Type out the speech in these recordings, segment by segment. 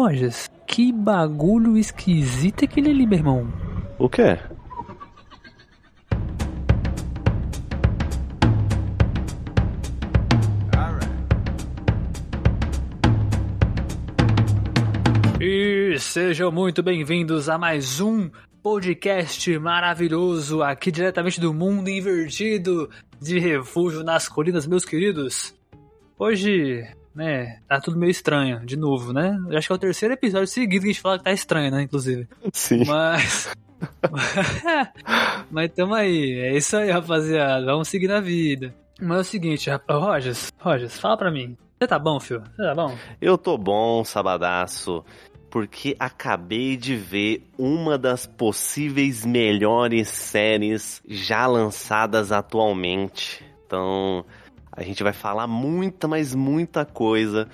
Rogers, que bagulho esquisito é aquele ali, meu irmão. O quê? E sejam muito bem-vindos a mais um podcast maravilhoso aqui diretamente do mundo invertido de refúgio nas colinas, meus queridos. Hoje, né, tá tudo meio estranho, de novo, né? Eu acho que é o terceiro episódio seguido que a gente fala que tá estranho, né, inclusive. Sim. Mas. Mas tamo aí, é isso aí, rapaziada. Vamos seguir na vida. Mas é o seguinte, rapaz, Rogers, Rogers, fala pra mim. Você tá bom, filho? Você tá bom? Eu tô bom, sabadaço, porque acabei de ver uma das possíveis melhores séries já lançadas atualmente. Então, a gente vai falar muita, mas muita coisa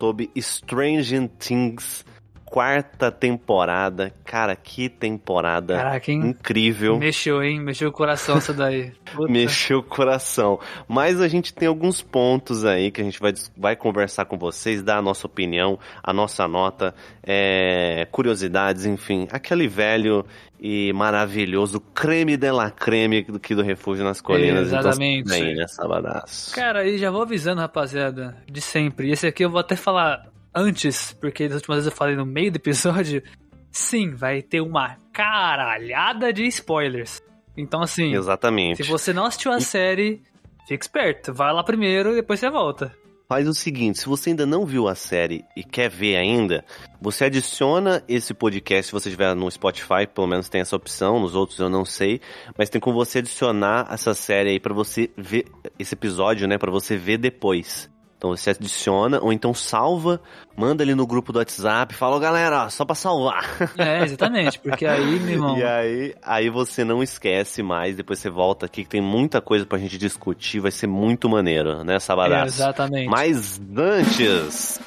sobre Stranger Things quarta temporada. Cara, que temporada Caraca, hein? incrível. Mexeu, hein? Mexeu o coração essa daí. Mexeu o coração. Mas a gente tem alguns pontos aí que a gente vai, vai conversar com vocês, dar a nossa opinião, a nossa nota, é, curiosidades, enfim. Aquele velho e maravilhoso creme de la creme aqui do Refúgio nas Colinas. Exatamente. Então, bem, né, sabadaço? Cara, e já vou avisando, rapaziada, de sempre. Esse aqui eu vou até falar antes, porque das últimas vezes eu falei no meio do episódio. Sim, vai ter uma caralhada de spoilers. Então, assim, Exatamente. se você não assistiu a série, fica esperto. Vai lá primeiro e depois você volta. Faz o seguinte, se você ainda não viu a série e quer ver ainda, você adiciona esse podcast se você estiver no Spotify, pelo menos tem essa opção, nos outros eu não sei, mas tem como você adicionar essa série aí pra você ver esse episódio, né, Pra você ver depois. Então você adiciona ou então salva, manda ali no grupo do WhatsApp, fala, "Ô, galera, só pra salvar. É, exatamente, porque aí, meu irmão. E aí, aí você não esquece mais, depois você volta aqui que tem muita coisa pra gente discutir, vai ser muito maneiro, né, É, Sabadaço? exatamente. Mas antes,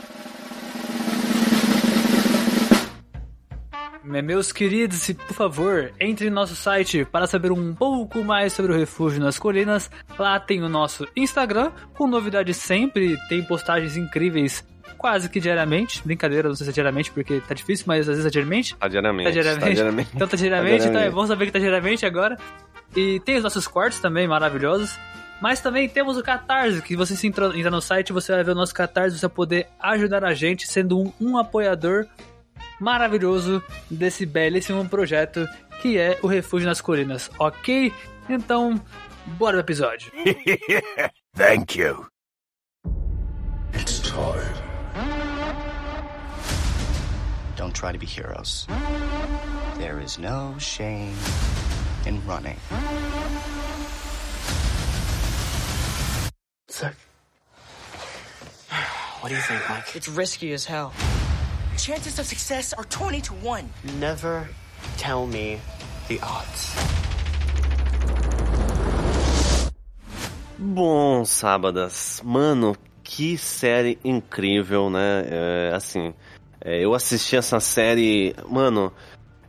Meus queridos, por favor, entre no nosso site para saber um pouco mais sobre o Refúgio nas Colinas. Lá tem o nosso Instagram, com novidades sempre, tem postagens incríveis quase que diariamente. Brincadeira, não sei se é diariamente, porque tá difícil, mas às vezes é diariamente. tá diariamente. Tá diariamente. Tá diariamente. Então tá diariamente, Tá então é diariamente. bom saber que tá diariamente agora. E tem os nossos cortes também maravilhosos. Mas também temos o Catarse, que você se entra, entra no site, você vai ver o nosso Catarse, você vai poder ajudar a gente sendo um, um apoiador maravilhoso desse belíssimo projeto que é o Refúgio nas Colinas, ok? Então, bora pro episódio. Thank you. It's time. Don't try to be heroes. There is no shame in running. Sick. What do you think, Mike? It's risky as hell. Chances of success are 20 to 1. Never tell me the odds. Bom, sábadas, mano, que série incrível, né? É, assim, é, eu assisti essa série, mano,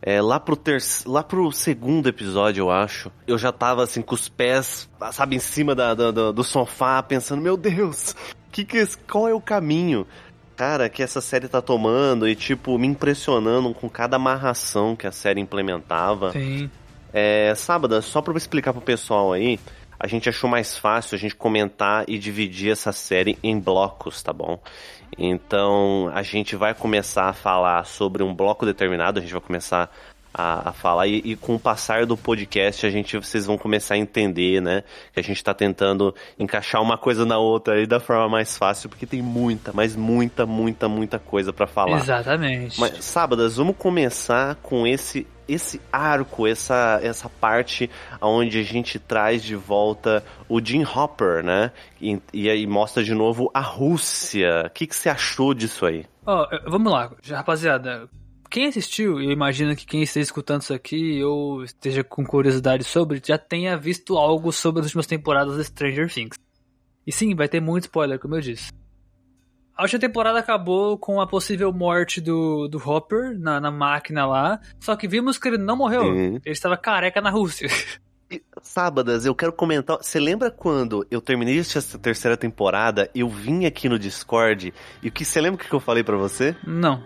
é, lá pro terceiro, lá pro segundo episódio, eu acho. Eu já tava assim com os pés, sabe, em cima da, da- do, do sofá, pensando, meu Deus, que que, esse- qual é o caminho? Cara, que essa série tá tomando e, tipo, me impressionando com cada amarração que a série implementava. Sim. É, sábado, só pra eu explicar pro pessoal aí, a gente achou mais fácil a gente comentar e dividir essa série em blocos, tá bom? Então, a gente vai começar a falar sobre um bloco determinado, a gente vai começar a, a falar e, e com o passar do podcast a gente vocês vão começar a entender, né? Que a gente tá tentando encaixar uma coisa na outra aí da forma mais fácil, porque tem muita, mas muita, muita, muita coisa pra falar. Exatamente. Mas, sábadas, vamos começar com esse esse arco, essa, essa parte onde a gente traz de volta o Jim Hopper, né? E, e aí mostra de novo a Rússia. O que, que você achou disso aí? Ó, eh, vamos lá, rapaziada. Quem assistiu, eu imagino que quem esteja escutando isso aqui ou esteja com curiosidade sobre, já tenha visto algo sobre as últimas temporadas de Stranger Things. E sim, vai ter muito spoiler, como eu disse. A última temporada acabou com a possível morte do, do Hopper na, na máquina lá, só que vimos que ele não morreu. Uhum. Ele estava careca na Rússia. Sábadas, eu quero comentar. Você lembra quando eu terminei essa terceira temporada, eu vim aqui no Discord e o que você lembra o que eu falei pra você? não.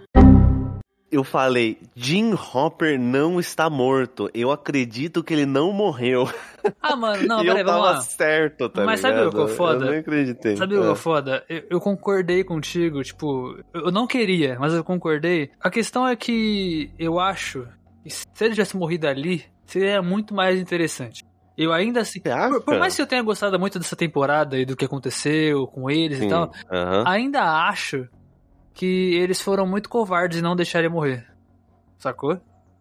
Eu falei, Jim Hopper não está morto. Eu acredito que ele não morreu. Ah, mano, não, peraí, vamos lá. certo, tá Mas sabe ligado? o que é foda? Eu nem acreditei. Sabe o que É. foda? Eu, eu concordei contigo, tipo, eu não queria, mas eu concordei. A questão é que eu acho que se ele tivesse morrido ali, seria muito mais interessante. Eu ainda assim. Por, por mais que eu tenha gostado muito dessa temporada e do que aconteceu com eles Sim, e tal, ainda acho que eles foram muito covardes e não deixaram ele morrer. Sacou?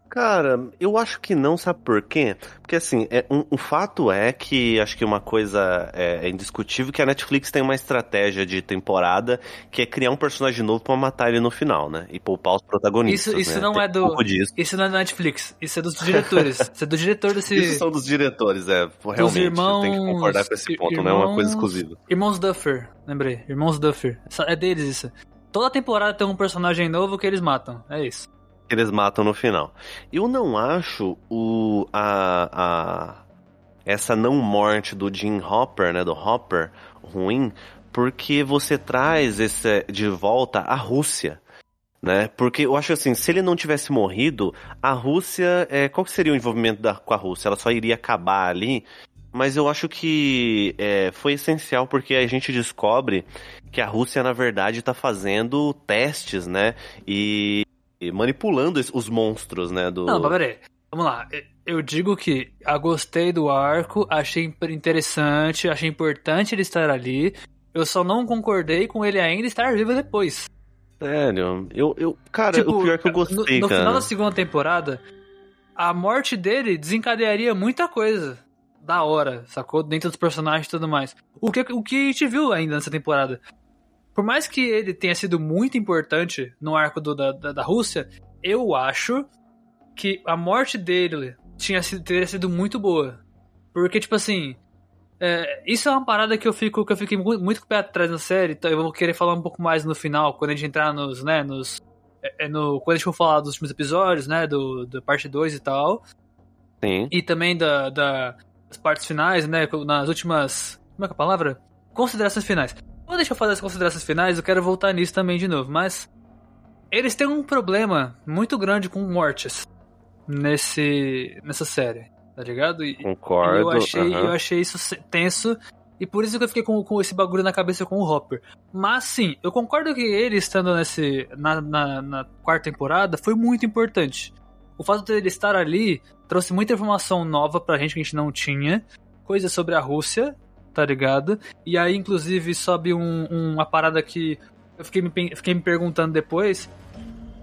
Cara, eu acho que não, sabe por quê? Porque assim, é, um, o fato é que acho que uma coisa é, é indiscutível que a Netflix tem uma estratégia de temporada que é criar um personagem novo pra matar ele no final, né? E poupar os protagonistas. Isso, isso né? não Tem é um do. Isso não é da Netflix. Isso é dos diretores. isso é do diretor desse. Isso são dos diretores, é. Realmente, dos irmãos. tem que concordar com esse ponto, não é uma coisa irmãos- exclusiva. Irmãos Duffer, lembrei. Irmãos Duffer. É deles isso. Toda temporada tem um personagem novo que eles matam. É isso. que eles matam no final. Eu não acho o a, a essa não morte do Jim Hopper, né, do Hopper, ruim, porque você traz esse de volta a Rússia. Né? Porque eu acho assim, se ele não tivesse morrido, a Rússia, é, qual seria o envolvimento da, com a Rússia? Ela só iria acabar ali, mas eu acho que é, foi essencial porque a gente descobre que a Rússia, na verdade, está fazendo testes, né? E, e manipulando os monstros, né? Do... Não, peraí. Vamos lá. Eu digo que eu gostei do arco, achei interessante, achei importante ele estar ali. Eu só não concordei com ele ainda estar vivo depois. Sério, eu, eu cara, o pior é que eu gostei, Tipo, no, no cara. final da segunda temporada, a morte dele desencadearia muita coisa da hora, sacou? Dentro dos personagens e tudo mais. O que, o que a gente viu ainda nessa temporada. Por mais que ele tenha sido muito importante no arco do- da, da, da Rússia, eu acho que a morte dele tinha sido, teria sido muito boa. Porque, tipo assim, é, isso é uma parada que eu fico que eu fiquei muito, muito com o pé atrás na série, então eu vou querer falar um pouco mais no final, quando a gente entrar nos, né, nos é, é no, quando a gente for falar dos últimos episódios, né, do, do parte 2 e tal, Sim. e também da, da- das partes finais, né, nas últimas, como é que é a palavra? Considerações finais. Quando deixa eu fazer as considerações finais, eu quero voltar nisso também de novo, mas eles têm um problema muito grande com mortes nesse nessa série, tá ligado? E, Concordo. eu achei, aham. eu achei isso tenso. E por isso que eu fiquei com, com esse bagulho na cabeça com o Hopper. Mas sim, eu concordo que ele estando nesse. Na, na, na quarta temporada foi muito importante. O fato dele estar ali trouxe muita informação nova pra gente que a gente não tinha. Coisas sobre a Rússia, tá ligado? E aí, inclusive, sobe um- uma parada que eu fiquei me, fiquei me perguntando depois.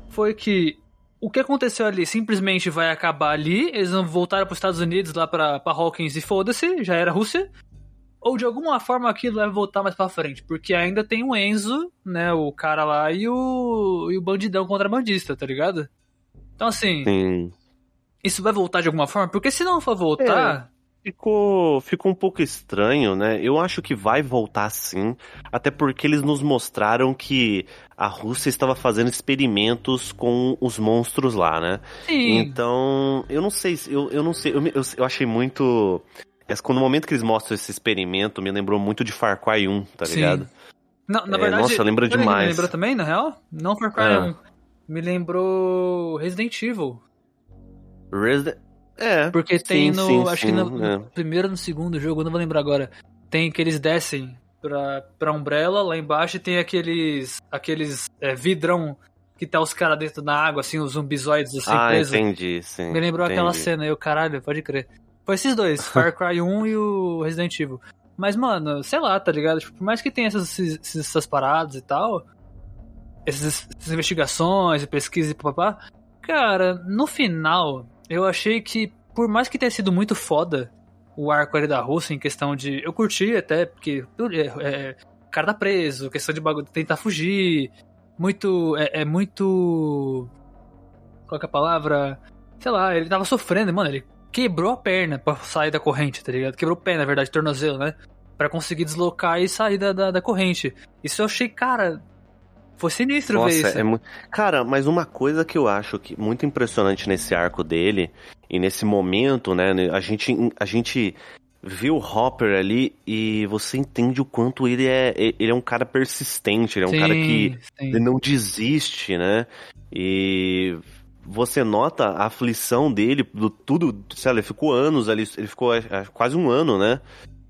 Foi que o que aconteceu ali simplesmente vai acabar ali, eles vão voltar para os Estados Unidos, lá pra, pra Hawkins e foda-se, já era Rússia. Ou de alguma forma aquilo vai voltar mais pra frente, porque ainda tem o Enzo, né, o cara lá, e o, e o bandidão contrabandista, tá ligado? Então assim, Sim. isso vai voltar de alguma forma? Porque se não for voltar, Ficou, ficou um pouco estranho, né? Eu acho que vai voltar sim, até porque eles nos mostraram que a Rússia estava fazendo experimentos com os monstros lá, né? sim. Então, eu não sei, se- eu, eu não sei, eu, eu, eu achei muito. Quando no momento que eles mostram esse experimento, me lembrou muito de Far Cry 1, tá Sim. ligado? Não, na É, verdade, nossa, lembra demais. Me lembrou também, na real? Não Far Cry Ah. 1. Me lembrou Resident Evil. Resident... É. Porque tem sim, no. sim, acho sim, que no, no é. primeiro ou no segundo jogo, não vou lembrar agora. Tem que eles descem pra, pra Umbrella, lá embaixo e tem aqueles. aqueles é, vidrão que tá os caras dentro da água, assim, os zumbizoides assim ah, presos. entendi, sim. Me lembrou aquela entendi. cena aí, o caralho, pode crer. Foi esses dois, Far Cry 1 e o Resident Evil. Mas, mano, sei lá, tá ligado? Tipo, por mais que tenha essas, esses- essas paradas e tal, essas, essas investigações e pesquisas e papapá, cara, no final, eu achei que, por mais que tenha sido muito foda o arco ali da Rússia em questão de. Eu curti até, porque é, é, o cara tá preso, questão de bagulho, tentar fugir. Muito. É, é muito. Qual é a palavra? Sei lá, ele tava sofrendo, mano. Ele quebrou a perna pra sair da corrente, tá ligado? Quebrou o pé, na verdade, tornozelo, né? Pra conseguir deslocar e sair da, da, da corrente. Isso eu achei, cara. Foi sinistro ver Nossa, isso. é muito. Cara, mas uma coisa que eu acho que muito impressionante nesse arco dele e nesse momento, né? A gente, a gente vê o Hopper ali e você entende o quanto ele é. Ele é um cara persistente, ele é um Sim, cara que não desiste, né? E você nota a aflição dele, do tudo, sei lá, ele ficou anos ali, ele ficou quase um ano, né?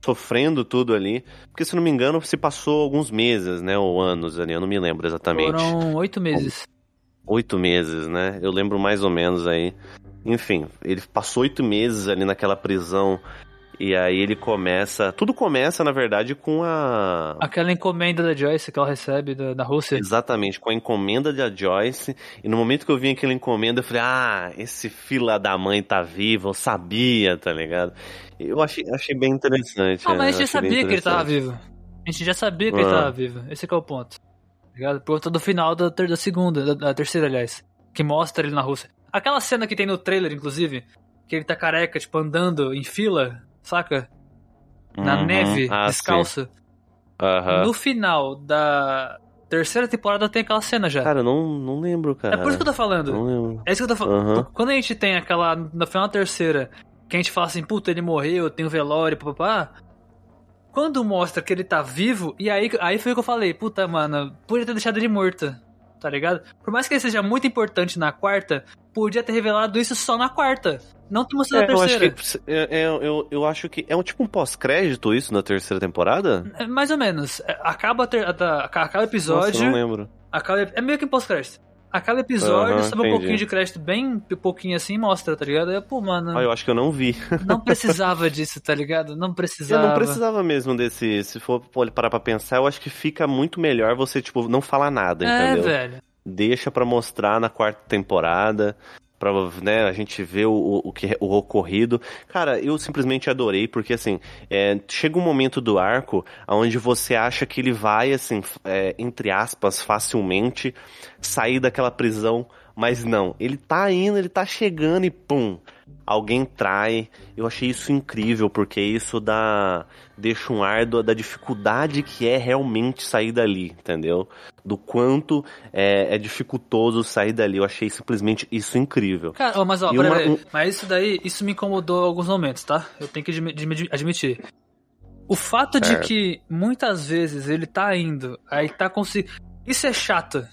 Sofrendo tudo ali. Porque, se não me engano, se passou alguns meses, né? Ou anos ali, eu não me lembro exatamente. Foram oito meses. Oito meses, né? Eu lembro mais ou menos aí. Enfim, ele passou oito meses ali naquela prisão e aí ele começa. Tudo começa, na verdade, com a. Aquela encomenda da Joyce que ela recebe da, da Rússia. Exatamente, com a encomenda da Joyce. E no momento que eu vi aquela encomenda, eu falei: ah, esse fila da mãe tá vivo, eu sabia, tá ligado? Eu achei, achei bem interessante. Ah, mas a gente já sabia que ele tava vivo. A gente já sabia que ah. ele tava vivo. Esse é o ponto. Tá ligado? Por conta do final da, ter, da segunda, da, da terceira, aliás. Que mostra ele na Rússia. Aquela cena que tem no trailer, inclusive, que ele tá careca, tipo, andando em fila saca? Na Uhum. neve, Ah, descalço. Aham. No final da terceira temporada tem aquela cena já. Cara, eu não, não lembro, cara. é por isso que eu tô falando. Não lembro. É isso que eu tô falando. Aham. Quando a gente tem aquela. No final da terceira, que a gente fala assim, puta, ele morreu, tem um velório, papapá. Quando mostra que ele tá vivo, e aí, aí foi o que eu falei, puta, mano, podia ter deixado ele morto. Tá ligado? Por mais que ele seja muito importante na quarta, podia ter revelado isso só na quarta. Não ter mostrado É, na eu acho terceira. que. é, é, eu, eu acho que. É um tipo um pós-crédito isso na terceira temporada? É, Mais ou menos. É, Acaba, a ter, a- a- acaba o Nossa, episódio. eu não lembro. acaba, é meio que em pós-crédito. Acaba o episódio, Aham, sobe um pouquinho de crédito, bem pouquinho assim, mostra, tá ligado? Aí, pô, mano, Ah, eu acho que eu não vi. não precisava disso, tá ligado? Não Eu precisava. não precisava mesmo desse. Se for parar pra pensar, eu acho que fica muito melhor você, tipo, não falar nada, É, entendeu? velho. Deixa pra mostrar na quarta temporada. Pra né, a gente ver o, o, que, o ocorrido. Cara, eu simplesmente adorei, porque assim, é, chega um momento do arco onde você acha que ele vai, assim, é, entre aspas, facilmente sair daquela prisão, mas não. Ele tá indo, ele tá chegando e pum! Alguém trai. Eu achei isso incrível, porque isso dá. deixa um ar do- da dificuldade que é realmente sair dali, entendeu? Do quanto é, é dificultoso sair dali. Eu achei simplesmente isso incrível. Cara, mas ó, uma- um- mas isso daí, isso me incomodou em alguns momentos, tá? Eu tenho que admi- admi- admitir. O fato de que muitas vezes ele tá indo, aí tá conseguindo. Isso é chato,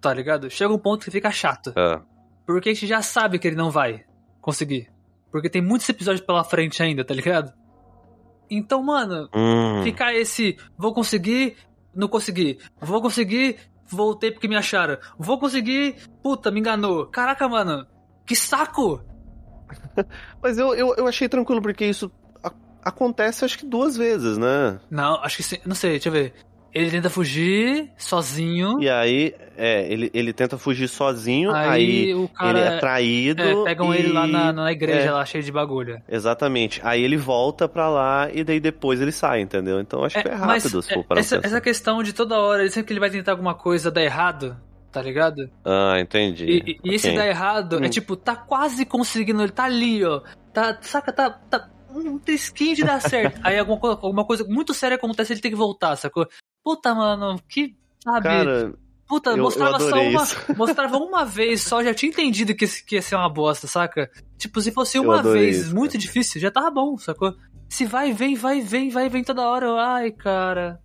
tá ligado? Chega um ponto que fica chato. Ah, Porque a gente já sabe que ele não vai conseguir. Porque tem muitos episódios pela frente ainda, tá ligado? Então, mano, hum, ficar esse vou conseguir, não consegui. Vou conseguir, voltei porque me acharam. Vou conseguir, puta, me enganou. Caraca, mano, que saco! Mas eu, eu, eu achei tranquilo, porque isso a- acontece acho que duas vezes, né? Não, acho que sim, não sei, deixa eu ver. Ele tenta fugir sozinho. E aí, é, ele, ele tenta fugir sozinho, Aí aí, o cara- ele é traído. É, pegam e- ele lá na, na igreja, é. lá cheio de bagulho. Exatamente. Aí ele volta pra lá e daí depois ele sai, entendeu? Então acho que é mas rápido, se é, for para essa, essa questão de toda hora, sempre que ele vai tentar alguma coisa dar errado, tá ligado? Ah, entendi. E, e- e esse dar errado é Hum. tipo, tá quase conseguindo, ele tá ali, ó. Tá, saca, tá, tá um trisquinho de dar certo. Aí alguma, alguma coisa muito séria acontece, ele tem que voltar, sacou? Puta, mano, que, sabe? Cara, Puta, eu- eu mostrava só adorei uma. isso. Mostrava uma vez só, já tinha entendido que, que ia ser uma bosta, saca? Tipo, se fosse Eu uma vez isso, muito difícil, já tava bom, sacou? Se vai, vem, vai, vem, vai, vem toda hora, eu, ai, cara.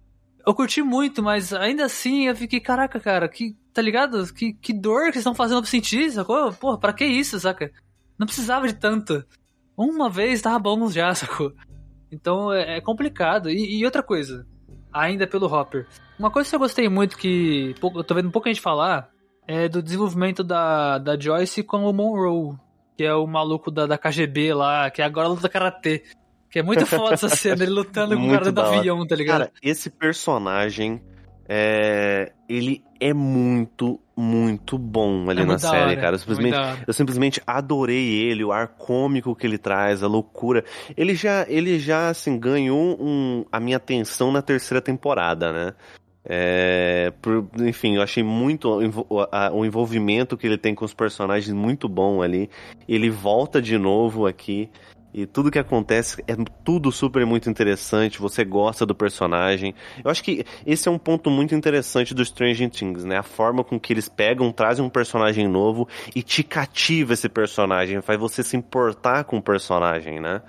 Eu curti muito, mas ainda assim eu fiquei, caraca, cara, que. Tá ligado? Que, que dor que vocês estão fazendo pra sentir, sacou? Porra, pra que isso, saca? Não precisava de tanto. Uma vez tava bom já, sacou? Então é, é complicado. E, e outra coisa, ainda pelo Hopper. Uma coisa que eu gostei muito que pouco- eu tô vendo pouca gente falar é do desenvolvimento da, da Joyce com o Monroe, que é o maluco da, da KGB lá, que agora luta karatê. Que é muito foda essa cena, ele lutando com o cara do avião, tá ligado? cara, esse personagem, é, ele é muito, muito bom ali É na série, hora, cara. Eu muito simplesmente, eu simplesmente adorei ele, o ar cômico que ele traz, a loucura. Ele já, ele já assim, ganhou um, a minha atenção na terceira temporada, né? É, por- enfim, eu achei muito o envolvimento que ele tem com os personagens muito bom ali. Ele volta de novo aqui. E tudo que acontece é tudo super muito interessante. Você gosta do personagem. Eu acho que esse é um ponto muito interessante do Stranger Things, né? A forma com que eles pegam, trazem um personagem novo e te cativa esse personagem, faz você se importar com o personagem, né?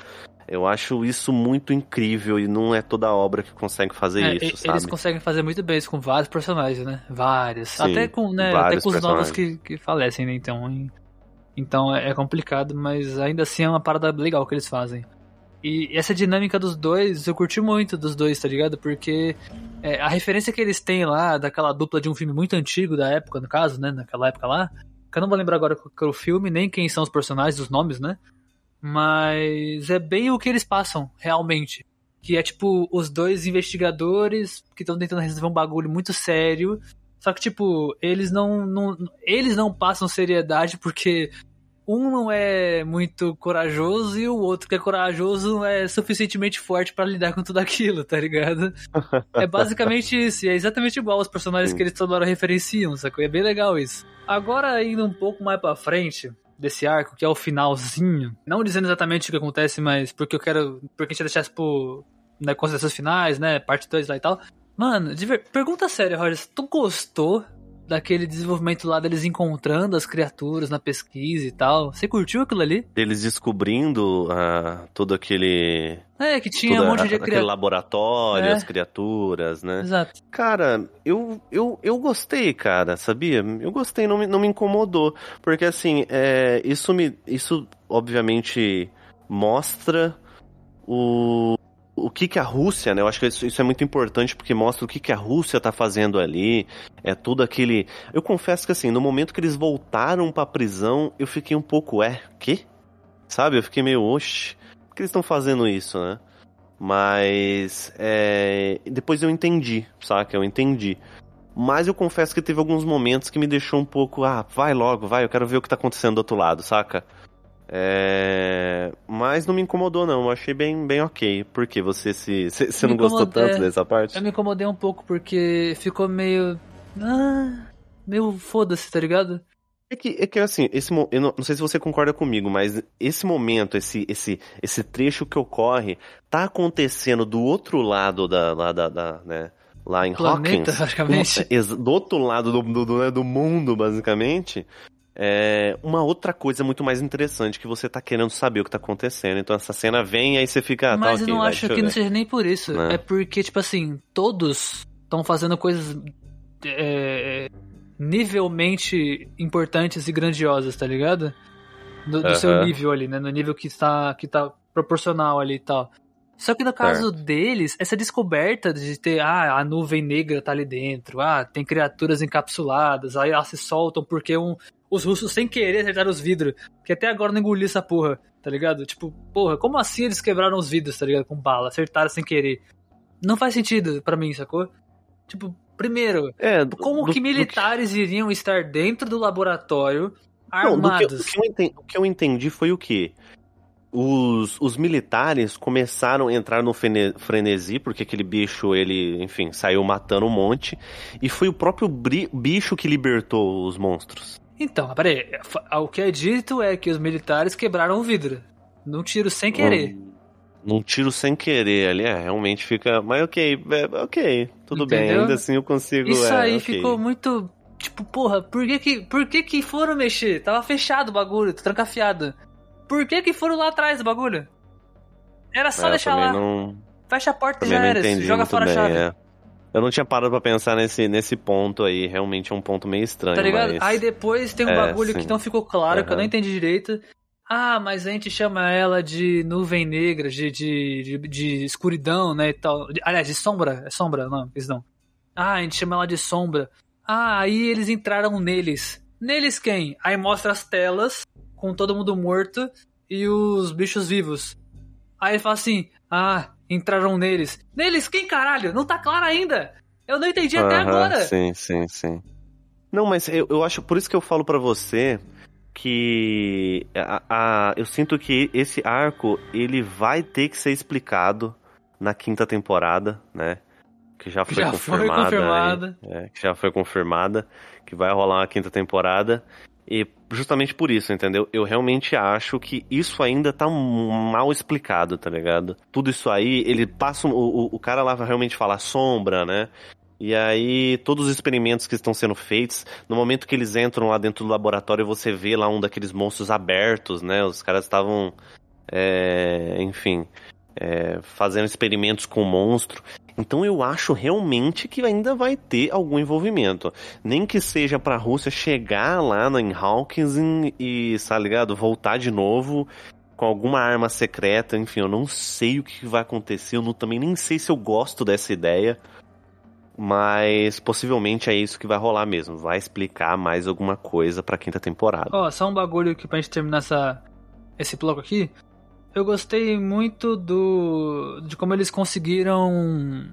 Eu acho isso muito incrível e não é toda obra que consegue fazer É, isso, sabe? eles conseguem fazer muito bem isso com vários personagens, né? Vários. Sim, até com, né, até com os novos que, que falecem, né? Então, em- então é é complicado, mas ainda assim é uma parada legal que eles fazem. E essa dinâmica dos dois, eu curti muito dos dois, tá ligado? Porque é, a referência que eles têm lá, daquela dupla de um filme muito antigo da época, no caso, né? Naquela época lá, que eu não vou lembrar agora qual é o filme, nem quem são os personagens, os nomes, né? Mas é bem o que eles passam, realmente. Que é tipo os dois investigadores que estão tentando resolver um bagulho muito sério. Só que, tipo, eles não, não. Eles não passam seriedade porque um não é muito corajoso e o outro que é corajoso não é suficientemente forte pra lidar com tudo aquilo, tá ligado? É basicamente isso, e é exatamente igual aos personagens Sim. que eles toda hora referenciam, sacou? É bem legal isso. Agora, indo um pouco mais pra frente desse arco, que é o finalzinho, não dizendo exatamente o que acontece, mas porque eu quero. Porque a gente isso pro. Né, considerações finais, né? Parte 2 lá e tal. Mano, de ver- pergunta séria, Roger, tu gostou daquele desenvolvimento lá deles encontrando as criaturas na pesquisa e tal? Você curtiu aquilo ali? Eles descobrindo ah, todo aquele. É, que tinha um monte de criaturas. laboratório, É. as criaturas, né? Exato. Cara, eu, eu, eu gostei, cara, sabia? Eu gostei, não me, não me incomodou. Porque, assim, é, isso me. Isso, obviamente, mostra o. O que, que a Rússia, né? Eu acho que isso, isso é muito importante porque mostra o que, que a Rússia tá fazendo ali. É tudo aquele. Eu confesso que, assim, no momento que eles voltaram pra prisão, eu fiquei um pouco, é, quê? Sabe? Eu fiquei meio, oxe, por que eles estão fazendo isso, né? Mas é, depois eu entendi, saca? Eu entendi. Mas eu confesso que teve alguns momentos que me deixou um pouco, ah, vai logo, vai, eu quero ver o que tá acontecendo do outro lado, saca? É, Mas não me incomodou, não. Eu achei bem, bem ok. Por quê? Você se. Você não gostou tanto é. dessa parte? Eu me incomodei um pouco porque ficou meio. Ah, meio foda-se, tá ligado? É que, é que assim, esse, eu não, não sei se você concorda comigo, mas esse momento, esse, esse, esse trecho que ocorre, tá acontecendo do outro lado da, lá, da, da, né, lá em Planeta, Hawkins. praticamente. do outro lado do, do, do, né, do mundo, basicamente. É uma outra coisa muito mais interessante que você tá querendo saber o que tá acontecendo. Então essa cena vem e aí você fica. ah, tá, Mas ok, eu não vai, acho que não seja nem por isso. Né? É porque, tipo assim, todos estão fazendo coisas é, nivelmente importantes e grandiosas, tá ligado? Do, do seu Aham. nível ali, né? No nível que tá, que tá proporcional ali e tal. Só que no caso deles, essa descoberta de ter, ah, a nuvem negra tá ali dentro, ah, tem criaturas encapsuladas, aí elas se soltam porque um, os russos sem querer acertaram os vidros, que até agora não engoli essa porra, tá ligado? Tipo, porra, como assim eles quebraram os vidros, tá ligado? Com bala, acertaram sem querer. Não faz sentido pra mim, sacou? Tipo, primeiro, É, do- como do- que do militares iriam estar dentro do laboratório Não, do que, armados? o, que eu entendi, o que eu entendi foi o quê? Os, os militares começaram a entrar no frenesi, porque aquele bicho, ele, enfim, saiu matando um monte. E foi o próprio bicho que libertou os monstros. Então, peraí, fa- o que é dito é que os militares quebraram o vidro. Num tiro sem querer. Um, num tiro sem querer ali, é, realmente fica. Mas ok, é, ok, tudo bem, Entendeu? ainda assim eu consigo. Isso é, aí ok. ficou muito. Tipo, porra, por que que, por que que foram mexer? Tava fechado o bagulho, trancafiado. Por que que foram lá atrás do bagulho? Era só É, deixar lá. Não, Fecha a porta e já era. Joga fora bem, a chave. é. Eu não tinha parado pra pensar nesse, nesse ponto aí, realmente é um ponto meio estranho. Tá ligado? mas- Aí depois tem um É, bagulho sim. que não ficou claro, que eu não entendi direito. Ah, mas a gente chama ela de nuvem negra, de, de, de, de escuridão, né, e tal. Aliás, de sombra. É sombra, não, eles não. Ah, a gente chama ela de sombra. Ah, aí eles entraram neles. Neles quem? Aí mostra as telas com todo mundo morto e os bichos vivos. Aí ele fala assim: Ah, entraram neles. Neles quem, caralho? Não tá claro ainda. Eu não entendi até Aham, agora. Sim, sim, sim. Não, mas eu, eu acho, por isso que eu falo pra você que a, a- eu sinto que esse arco ele vai ter que ser explicado na quinta temporada, né? Que já foi Já foi confirmada. confirmada. aí, é, que já foi confirmada, que vai rolar uma quinta temporada. E justamente por isso, entendeu? Eu realmente acho que isso ainda tá mal explicado, tá ligado? Tudo isso aí, ele passa. O, o, cara lá realmente falar sombra, né? E aí, todos os experimentos que estão sendo feitos, no momento que eles entram lá dentro do laboratório, você vê lá um daqueles monstros abertos, né? Os caras estavam é, enfim, é, fazendo experimentos com o monstro. Então eu acho realmente que ainda vai ter algum envolvimento. Nem que seja pra Rússia chegar lá em Hawkins e, tá ligado? Voltar de novo com alguma arma secreta, enfim, eu não sei o que vai acontecer, eu não, também nem sei se eu gosto dessa ideia. Mas possivelmente é isso que vai rolar mesmo. Vai explicar mais alguma coisa pra quinta temporada. Ó, só um bagulho aqui pra gente terminar essa, esse bloco aqui. Eu gostei muito do. de como eles conseguiram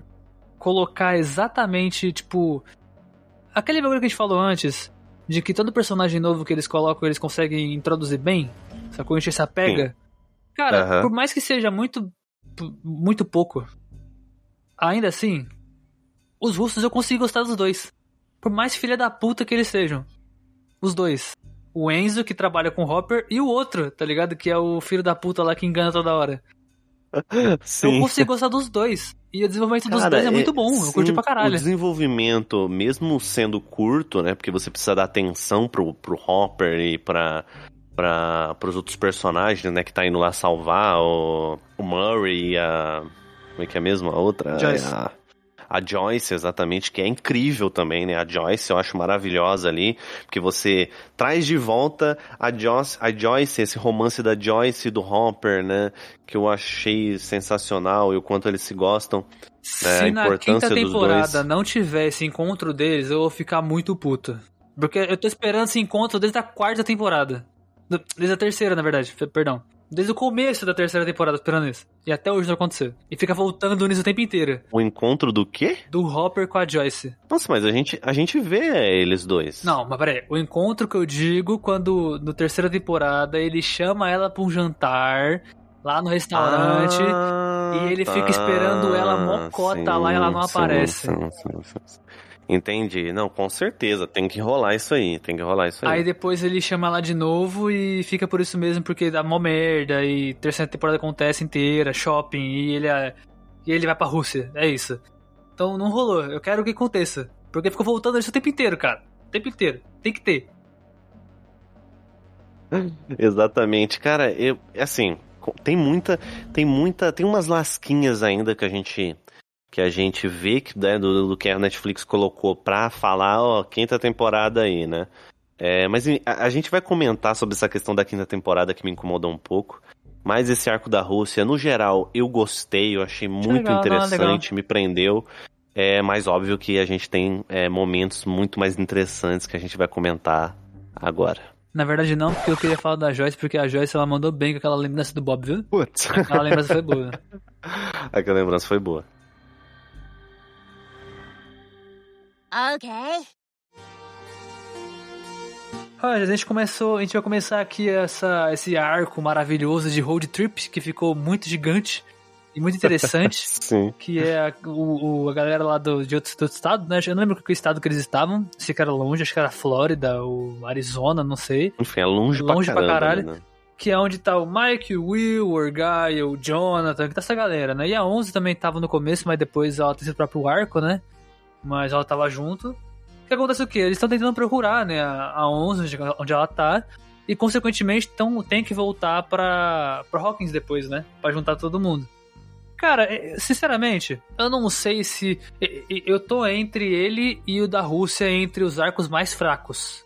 colocar exatamente, tipo. Aquele bagulho que a gente falou antes. De que todo personagem novo que eles colocam, eles conseguem introduzir bem. Sacou? A gente se apega. Sim. Cara, por mais que seja muito. muito pouco. Ainda assim, os russos eu consigo gostar dos dois. Por mais filha da puta que eles sejam. Os dois. O Enzo, que trabalha com o Hopper, e o outro, tá ligado? Que é o filho da puta lá que engana toda hora. Eu Sim. consigo gostar dos dois. E o desenvolvimento dos Cara, dois é muito bom. Eu sim, curti pra O caralho. desenvolvimento, mesmo sendo curto, né? Porque você precisa dar atenção pro, pro Hopper e pra, pra, pros outros personagens, né? Que tá indo lá salvar o, o Murray e a. Como é que é mesmo? A outra? Joyce. A, a Joyce, exatamente, que é incrível também, né? A Joyce eu acho maravilhosa ali, porque você traz de volta a Joyce, a Joyce, esse romance da Joyce e do Hopper, né? Que eu achei sensacional e o quanto eles se gostam. Se É, a na quinta temporada não tiver esse encontro deles, eu vou ficar muito puto. Porque eu tô esperando esse encontro desde a quarta temporada. Desde a terceira, na verdade, perdão. Desde o começo da terceira temporada esperando isso. E até hoje não aconteceu. E fica voltando nisso o tempo inteiro. O encontro do quê? Do Hopper com a Joyce. Nossa, mas a gente, a gente vê eles dois. Não, mas peraí. O encontro que eu digo quando, no terceira temporada, ele chama ela pra um jantar lá no restaurante. Ah, e ele fica esperando ela mocota lá e ela não sim, aparece. sim, sim, sim, sim. Entendi. Não, com certeza. Tem que rolar isso aí. Tem que rolar isso aí. Aí depois ele chama ela de novo e fica por isso mesmo, porque dá mó merda e terceira temporada acontece inteira, shopping, e ele, é- e ele vai pra Rússia. É isso. Então não rolou. Eu quero que aconteça. Porque ficou voltando isso o tempo inteiro, cara. O tempo inteiro. Tem que ter. Exatamente. Cara, eu, assim, tem muita, tem muita, tem umas lasquinhas ainda que a gente que a gente vê que né, do, do que a Netflix colocou pra falar, ó, quinta temporada aí, né? É, mas a, a gente vai comentar sobre essa questão da quinta temporada que me incomodou um pouco. Mas esse arco da Rússia, no geral, eu gostei, eu achei muito legal, não, interessante, me prendeu. É mais óbvio que a gente tem é, momentos muito mais interessantes que a gente vai comentar agora. Na verdade não, porque eu queria falar da Joyce, porque a Joyce ela mandou bem com aquela lembrança do Bob, viu? Putz. Aquela lembrança foi boa. Aquela lembrança foi boa. Okay. Olha, a gente começou, a gente vai começar aqui essa, esse arco maravilhoso de road trip que ficou muito gigante e muito interessante. Sim. que é a, o, a galera lá do, de outro, do outro estado, né? Eu não lembro que estado que eles estavam. Se que era longe, acho que era Flórida ou Arizona, não sei. Enfim, é longe, Longe pra pra caralho. caralho. né? Que é onde tá o Mike, o Will, o Orgai, o Jonathan, que tá essa galera, né? E a 11 também tava no começo, mas depois ela tem seu próprio arco, né? Mas ela tava junto. O que acontece o quê? Eles estão tentando procurar, né? A a 11, onde- ela tá. E, consequentemente, tão, tem que voltar pra, pra Hawkins depois, né? Pra juntar todo mundo. Cara, é, sinceramente, eu não sei se. Eu tô entre ele e o da Rússia entre os arcos mais fracos.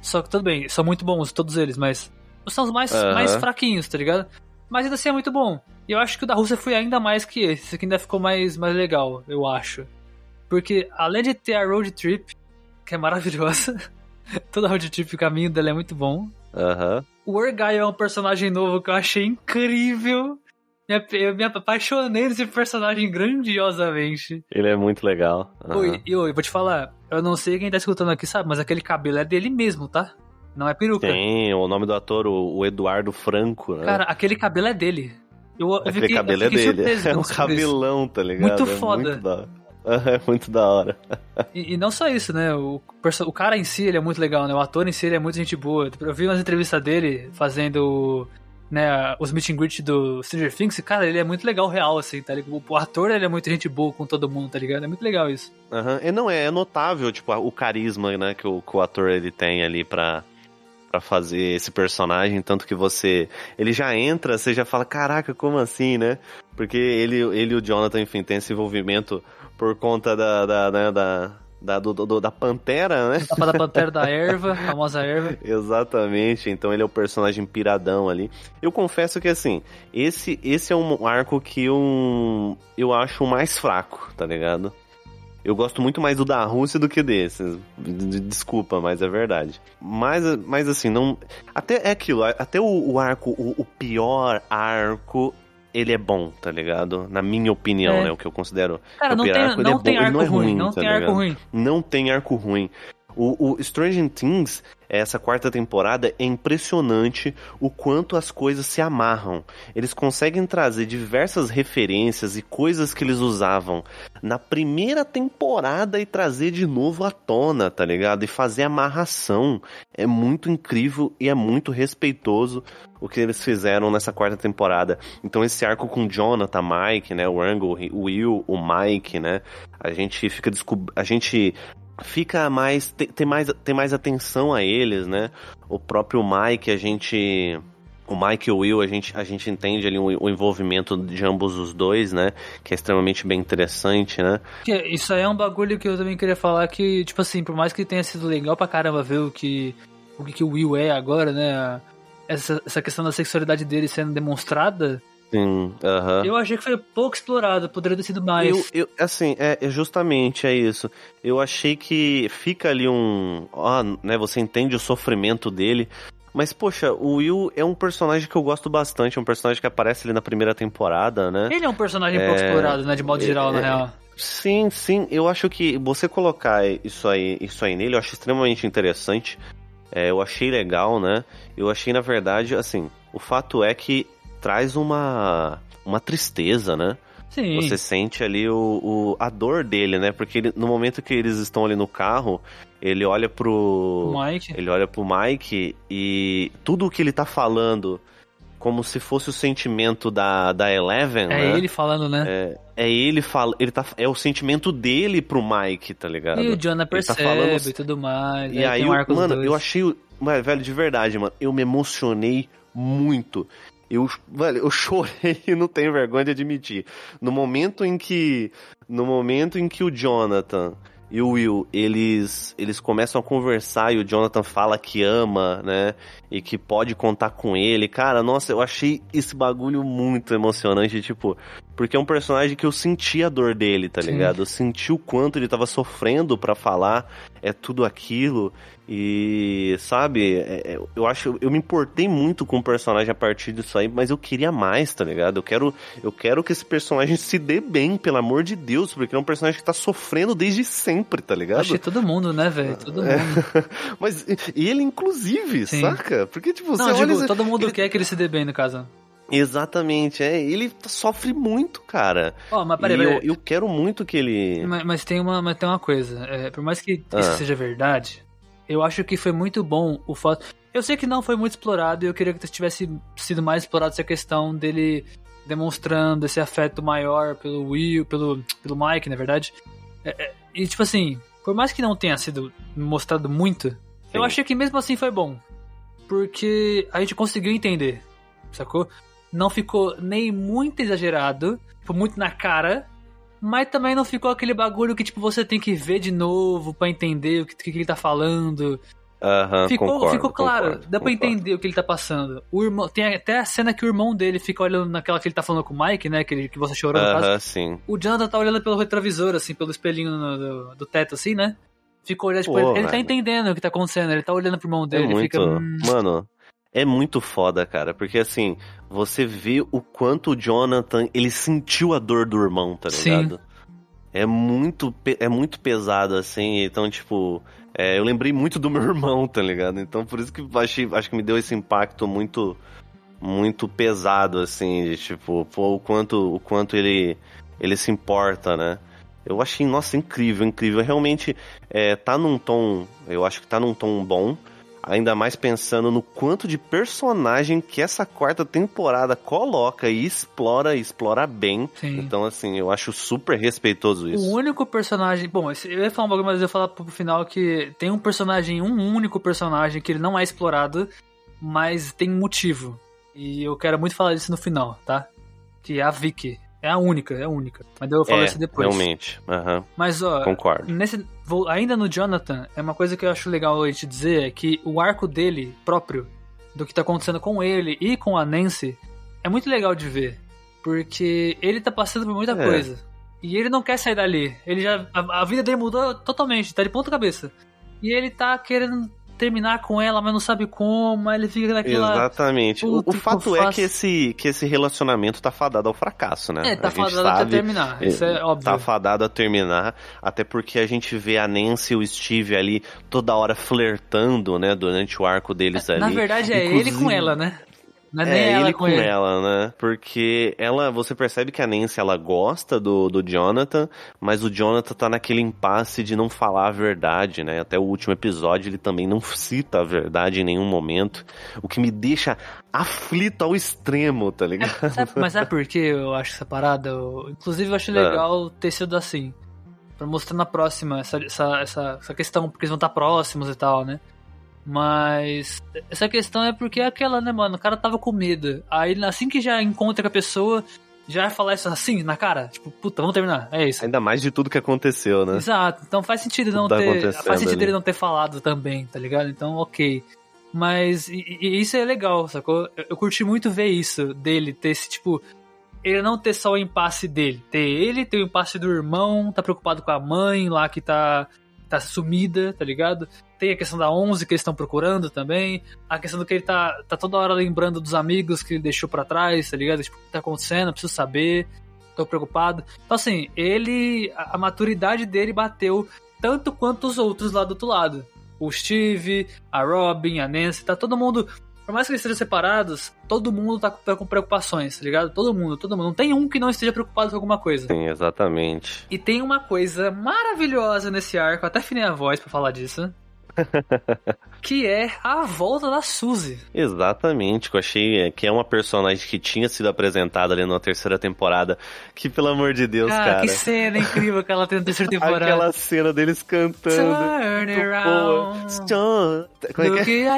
Só que tudo bem, são muito bons todos eles, mas. São os mais, Aham. mais fraquinhos, tá ligado? Mas ainda assim é muito bom. E eu acho que o da Rússia foi ainda mais que esse. Esse aqui ainda ficou mais, mais legal, eu acho. Porque além de ter a road trip, que é maravilhosa, toda a road trip, o caminho dela é muito bom. Aham. O Orgai é um personagem novo que eu achei incrível. Eu me apaixonei nesse personagem grandiosamente. Ele é muito legal. Aham. Oi, e oi, vou te falar, eu não sei quem tá escutando aqui, sabe, mas aquele cabelo é dele mesmo, tá? Não é peruca. Tem o nome do ator, o, o Eduardo Franco, né? Cara, aquele cabelo é dele. Eu, eu Aquele fiquei, cabelo eu é dele. É um cabelão, tá ligado? Muito É foda. Muito É muito da hora. E, e não só isso, né? O, o cara em si, ele é muito legal, né? O ator em si, ele é muito gente boa. Eu vi umas entrevistas dele fazendo né, os meet and greet do Stranger Things. Cara, ele é muito legal real, assim, tá ligado? O ator, ele é muito gente boa com todo mundo, tá ligado? É muito legal isso. Aham. E não, é, é notável, tipo, o carisma, né, que o, que o ator ele tem ali pra, pra fazer esse personagem, tanto que você. Ele já entra, você já fala, caraca, como assim, né? Porque ele, ele e o Jonathan, enfim, tem esse envolvimento por conta da. da, né, da, da, do, do- da Pantera, né? Tapa da Pantera da Erva, a famosa Erva. Exatamente, então ele é o personagem piradão ali. Eu confesso que assim, esse esse é um arco que eu, eu acho o mais fraco, tá ligado? Eu gosto muito mais do da Rússia do que desse. Desculpa, mas é verdade. Mas, mas assim, não. Até é aquilo, até o, o arco, o, o pior arco, ele é bom, tá ligado? Na minha opinião, É. né? O que eu considero. Cara, não tem, arco, não é tem bom, arco é ruim, ruim, não tá tem arco ruim. Não tem arco ruim. O, o Stranger Things, essa quarta temporada, é impressionante o quanto as coisas se amarram. Eles conseguem trazer diversas referências e coisas que eles usavam na primeira temporada e trazer de novo à tona, tá ligado? E fazer amarração. É muito incrível e é muito respeitoso o que eles fizeram nessa quarta temporada. Então esse arco com Jonathan, Mike, né, o Angle, o Will, o Mike, né, a gente fica descob... a gente fica mais tem, tem mais tem mais atenção a eles, né? O próprio Mike, a gente o Mike e o Will, a gente, a gente entende ali o, o envolvimento de ambos os dois, né? Que é extremamente bem interessante, né? Isso aí é um bagulho que eu também queria falar que, tipo assim, por mais que tenha sido legal pra caramba ver o que o que, que o Will é agora, né? Essa, essa questão da sexualidade dele sendo demonstrada, Sim, aham. eu achei que foi pouco explorado, poderia ter sido mais. Eu, eu, assim, é, é justamente é isso. Eu achei que fica ali um. Ó, né, você entende o sofrimento dele. Mas, poxa, o Will é um personagem que eu gosto bastante. É um personagem que aparece ali na primeira temporada, né? Ele é um personagem pouco É, explorado, né? De modo geral, na é, real. Sim, sim. Eu acho que você colocar isso aí, isso aí nele, eu acho extremamente interessante. É, eu achei legal, né? Eu achei, na verdade, assim, o fato é que traz uma, uma tristeza, né? Sim. Você sente ali o, o- a dor dele, né? Porque ele- no momento que eles estão ali no carro, ele olha pro. Mike. Ele olha pro Mike e tudo o que ele tá falando, como se fosse o sentimento da, da Eleven, É né? ele falando, né? É, é ele fala, ele tá, é o sentimento dele pro Mike, tá ligado? e o Jonah Ele tá percebe falando- e tudo mais. E aí, eu- arco dos mano, dois. eu achei, o- mas, velho, de verdade, mano, eu me emocionei muito. Eu, velho, eu chorei e não tenho vergonha de admitir. No momento em que, no momento em que o Jonathan e o Will, eles, eles começam a conversar e o Jonathan fala que ama, né? E que pode contar com ele. Cara, nossa, eu achei esse bagulho muito emocionante, tipo, porque é um personagem que eu senti a dor dele, tá Sim. ligado? Eu senti o quanto ele tava sofrendo pra falar é tudo aquilo. E, sabe, é- é- eu acho, eu me importei muito com o personagem a partir disso aí, mas eu queria mais, tá ligado? Eu quero, eu quero que esse personagem se dê bem, pelo amor de Deus, porque é um personagem que tá sofrendo desde sempre, tá ligado? Achei todo mundo, né, velho? Todo É. mundo. Mas e ele, inclusive, Sim. saca? Porque, tipo, Não, você olha. todo mundo ele- quer que ele se dê bem, no caso. Exatamente, é. Ele sofre muito, cara. Ó, mas peraí, eu, eu quero muito que ele. Mas, mas tem uma, mas tem uma coisa. é, por mais que Ah. isso seja verdade, eu acho que foi muito bom o fato. Eu sei que não foi muito explorado e eu queria que tivesse sido mais explorado essa questão dele demonstrando esse afeto maior pelo Will, pelo, pelo Mike, na verdade. É, é, e tipo assim, por mais que não tenha sido mostrado muito, eu Sim. achei que mesmo assim foi bom. Porque a gente conseguiu entender, sacou? Não ficou nem muito exagerado, tipo, muito na cara, mas também não ficou aquele bagulho que, tipo, você tem que ver de novo pra entender o que, que ele tá falando. Aham, ficou, concordo, ficou claro, concordo, dá pra concordo. entender o que ele tá passando. O irmão, tem até a cena que o irmão dele fica olhando naquela que ele tá falando com o Mike, né? Que, ele, que você chorou no caso. Sim. O Jonathan tá olhando pelo retrovisor, assim, pelo espelhinho no- do, do teto, assim, né? Fica olhando, tipo, Pô, ele, ele tá entendendo o que tá acontecendo, ele tá olhando pro irmão É dele, muito. fica. hum, Mano, é muito foda, cara. Porque assim, você vê o quanto o Jonathan ele sentiu a dor do irmão, tá Sim. ligado? É muito, é muito pesado, assim. Então, tipo, é, eu lembrei muito do meu irmão, tá ligado? Então, por isso que achei, acho que me deu esse impacto muito, muito pesado, assim, de tipo, pô, o quanto, o quanto ele, ele se importa, né? Eu achei, nossa, incrível, incrível. Realmente, é, tá num tom, eu acho que tá num tom bom. Ainda mais pensando no quanto de personagem que essa quarta temporada coloca e explora, e explora bem. Sim. Então, assim, eu acho super respeitoso isso. O único personagem. Bom, eu ia falar um bagulho, mas eu ia falar pro final que tem um personagem, um único personagem que ele não é explorado, mas tem motivo. E eu quero muito falar disso no final, tá? Que é a Vicky. É a única, é a única. Mas eu vou falar é, isso depois. realmente. Aham, Mas, ó, concordo. Nesse, vou- ainda no Jonathan, é uma coisa que eu acho legal a gente dizer é que o arco dele próprio, do que tá acontecendo com ele e com a Nancy, é muito legal de ver. Porque ele tá passando por muita É. coisa. E ele não quer sair dali. Ele já. A, a vida dele mudou totalmente, tá de ponta cabeça. E ele tá querendo terminar com ela, mas não sabe como, ele fica naquela. Exatamente. O, o fato é que esse, que esse relacionamento tá fadado ao fracasso, né? É, tá a fadado até sabe, terminar. Isso é óbvio. Tá fadado a terminar, até porque a gente vê a Nancy e o Steve ali toda hora flertando, né, durante o arco deles ali. Na verdade, é ele Inclusive- com ela, né? Não é, nem É, ela ele com ele. ela, né? Porque ela, você percebe que a Nancy ela gosta do, do Jonathan, mas o Jonathan tá naquele impasse de não falar a verdade, né? Até o último episódio ele também não cita a verdade em nenhum momento, o que me deixa aflito ao extremo, tá ligado? Sabe- mas sabe por que eu acho essa parada? Eu- inclusive, eu acho Ah. legal ter sido assim. Pra mostrar na próxima essa, essa, essa, essa questão, porque eles vão estar próximos e tal, né? Mas essa questão é porque é aquela, né, mano? O cara tava com medo. Aí assim que já encontra com a pessoa, já falar isso assim na cara. Tipo, puta, vamos terminar. É isso. Ainda mais de tudo que aconteceu, né? Exato. Então faz sentido não tá ter. Faz sentido ali. ele não ter falado também, tá ligado? Então, ok. Mas e- e isso é legal, sacou? Eu, eu curti muito ver isso dele, ter esse tipo. Ele não ter só o impasse dele. Ter ele, ter o impasse do irmão, tá preocupado com a mãe lá que tá, tá sumida, tá ligado? Tem a questão da 11 que eles estão procurando também. A questão do que ele tá, tá toda hora lembrando dos amigos que ele deixou pra trás, tá ligado? Tipo, o que tá acontecendo? Preciso saber. Tô preocupado. Então, assim, ele. A, a maturidade dele bateu tanto quanto os outros lá do outro lado. O Steve, a Robin, a Nancy, tá todo mundo. Por mais que eles estejam separados, todo mundo tá com, tá com preocupações, tá ligado? Todo mundo, todo mundo. Não tem um que não esteja preocupado com alguma coisa. Sim, exatamente. E tem uma coisa maravilhosa nesse arco, até afinei a voz pra falar disso. que é a volta da Suzy. Exatamente, que eu achei é, que é uma personagem que tinha sido apresentada ali na terceira temporada, que pelo amor de Deus, Cara, cara. que cena incrível que ela tem na terceira temporada. Aquela cena deles cantando. Turn Tipo, around. pô, Como é que é?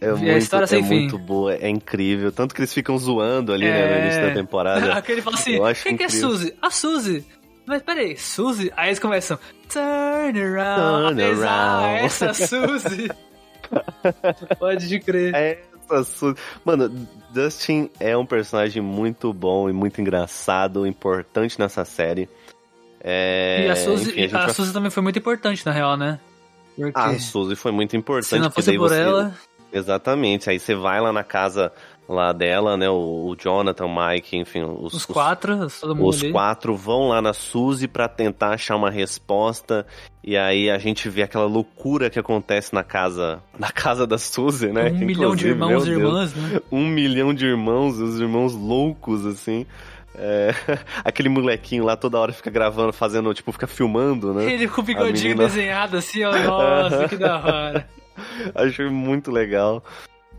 É a muito, história é sem fim. muito boa, é incrível. Tanto que eles ficam zoando ali né, no É. início da temporada. Aquele fala assim: quem que é. Suzy? A Suzy. Mas peraí, Suzy? Aí eles começam: Turn around. Turn around. essa Suzy. Pode crer. Essa su- Mano, Dustin é um personagem muito bom e muito engraçado, importante nessa série. É, e a Suzy, enfim, a a vai- Suzy também foi muito importante, na real, né? Porque A Suzy foi muito importante. se não fosse por você- ela. Exatamente. Aí você vai lá na casa lá dela, né? O, o Jonathan, o Mike, enfim, os, Os quatro, Os ali. quatro vão lá na Suzy pra tentar achar uma resposta. E aí a gente vê aquela loucura que acontece na casa, na casa da Suzy, né? Um Que, milhão de irmãos e irmãs, né? Um milhão de irmãos, os irmãos loucos, assim. É, aquele molequinho lá toda hora fica gravando, fazendo, tipo, fica filmando, né? Ele com o bigodinho menina- desenhado assim, ó. Nossa, que da hora. Achei muito legal.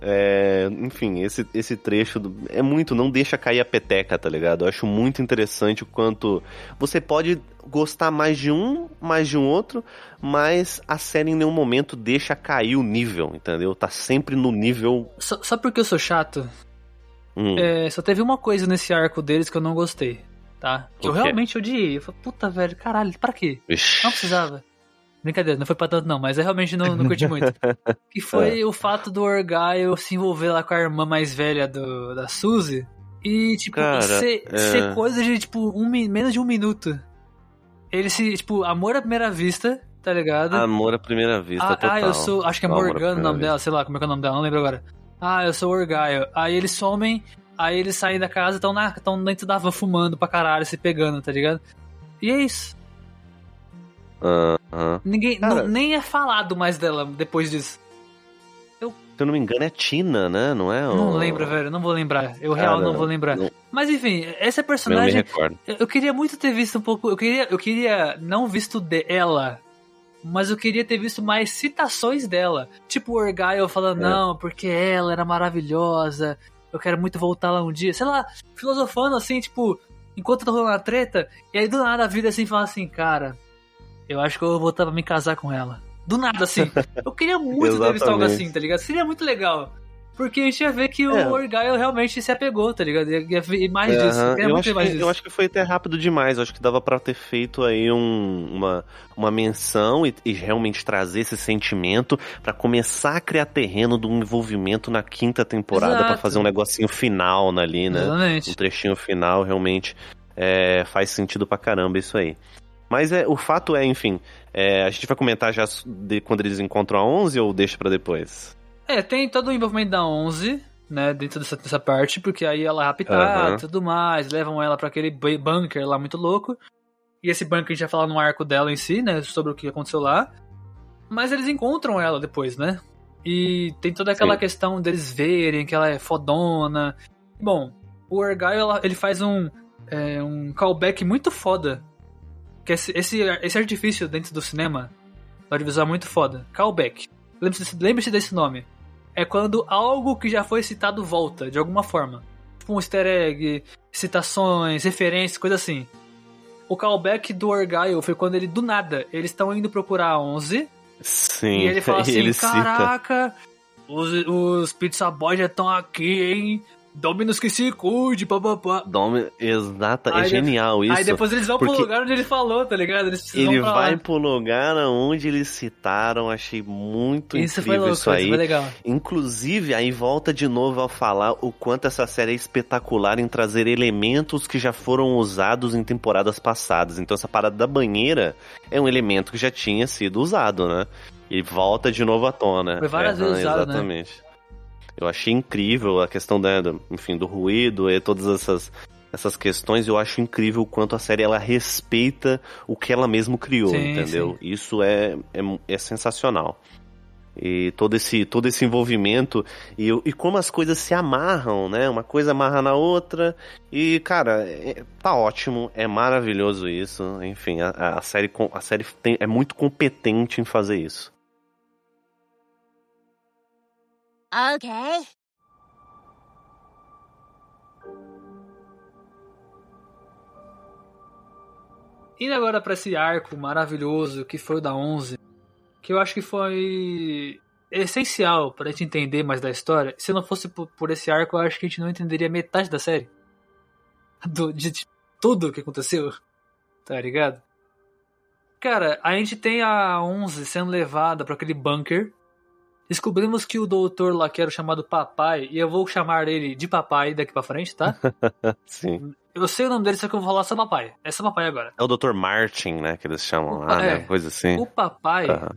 É, enfim, esse, esse trecho do- é muito, não deixa cair a peteca, tá ligado? Eu acho muito interessante o quanto você pode gostar mais de um, mais de um outro, mas a série em nenhum momento deixa cair o nível, entendeu? Tá sempre no nível. Só, só porque eu sou chato, hum, é, só teve uma coisa nesse arco deles que eu não gostei, tá? Que eu realmente odiei. Eu falei, puta, velho, caralho, pra quê? Ixi. Não precisava. Brincadeira, não foi pra tanto não, mas eu realmente não, não curti muito. Que É. foi o fato do Orgaio se envolver lá com a irmã mais velha do, da Suzy. E, tipo, Cara, ser, é. ser coisa de, tipo, um, menos de um minuto. Ele se, tipo, amor à primeira vista, tá ligado? Amor à primeira vista, ah, total. ah, eu sou, acho que é Amor Morgana o nome dela, sei lá como é que é o nome dela, não lembro agora. Ah, eu sou o Orgaio. Aí eles somem, aí eles saem da casa, estão tão dentro da van fumando pra caralho, se pegando, tá ligado? E é isso. Aham. Ninguém, Cara- não- nem é falado mais dela depois disso. Se eu não me engano, é Tina, né? Não é? Não o- lembro, velho, não vou lembrar. Eu real Cara, não vou lembrar. não- Mas enfim, essa Eu personagem, eu eu queria muito ter visto um pouco, eu queria, eu queria não visto de ela mas eu queria ter visto mais citações dela. Tipo o Argyle falando, É. não, porque ela era maravilhosa, eu quero muito voltar lá um dia. Sei lá, filosofando assim, tipo, enquanto tá rolando a treta, e aí do nada a vida assim fala assim, cara, eu acho que eu vou voltar pra me casar com ela. Do nada, assim. Eu queria muito ter visto algo assim, tá ligado? Seria muito legal. Porque a gente ia ver que É. o Argyle realmente se apegou, tá ligado? Ia, ver mais disso. Aham, Eu Eu, acho mais que, disso. eu acho que foi até rápido demais. Eu acho que dava pra ter feito aí um- uma, uma menção e, e realmente trazer esse sentimento pra começar a criar terreno do envolvimento na quinta temporada pra Exato. fazer um negocinho final ali, né? Exatamente. Um trechinho final realmente é, faz sentido pra caramba isso aí. Mas é, o fato é, enfim, é, a gente vai comentar já de quando eles encontram a 11 ou deixa pra depois? É, tem todo o envolvimento da 11, né, dentro dessa, dessa parte, porque aí ela é raptada e tudo mais, levam ela pra aquele bu- bunker lá muito louco. E esse bunker a gente vai falar no arco dela em si, né, sobre o que aconteceu lá. Mas eles encontram ela depois, né? E tem toda aquela Sim. questão deles verem que ela é fodona. Bom, o Argyle, ela- ele faz um, é, um callback muito foda. Que esse, esse, esse artifício dentro do cinema, do audiovisual é muito foda. Callback. Lembre-se desse- lembre-se desse nome. É quando algo que já foi citado volta, de alguma forma. Tipo um easter egg, citações, referências, coisa assim. O callback do Argyle foi quando ele, do nada, eles estão indo procurar a 11 Sim, e ele fala assim: ele cita. Caraca, os, os Pizza Boys já estão aqui, hein? Dominus que se cuide, papapá. Dome, exata, é Aí genial isso. Aí depois eles vão pro lugar onde ele falou, tá ligado? Eles precisam Ele vai lá. pro lugar onde eles citaram, achei muito Isso incrível louco, isso aí. foi legal. Inclusive, aí volta de novo a falar o quanto essa série é espetacular em trazer elementos que já foram usados em temporadas passadas. Então essa parada da banheira é um elemento que já tinha sido usado, né? E volta de novo à tona. Foi várias vezes usado, né? Exatamente. Eu achei incrível a questão da, do, enfim, do ruído e todas essas, essas questões. Eu acho incrível o quanto a série ela respeita o que ela mesmo criou, Sim, entendeu? Isso é, é, é sensacional. E todo esse, todo esse envolvimento e, e como as coisas se amarram, né? Uma coisa amarra na outra. E, cara, é- tá ótimo, é maravilhoso isso. Enfim, a, a série, a série tem- é muito competente em fazer isso. Okay. Indo agora pra esse arco maravilhoso que foi o da 11, que eu acho que foi essencial pra gente entender mais da história. Se não fosse por, esse arco, eu acho que a gente não entenderia metade da série. Do- de, de tudo o que aconteceu. Tá ligado? Cara, a gente tem a 11 sendo levada pra aquele bunker. Descobrimos que o doutor lá, que era o chamado Papai, e eu vou chamar ele de Papai daqui pra frente, tá? Sim. Eu sei o nome dele, só que eu vou falar só Papai. É só Papai agora. É o Dr. Martin, né? Que eles chamam lá, É. né? Coisa assim. O papai, Aham.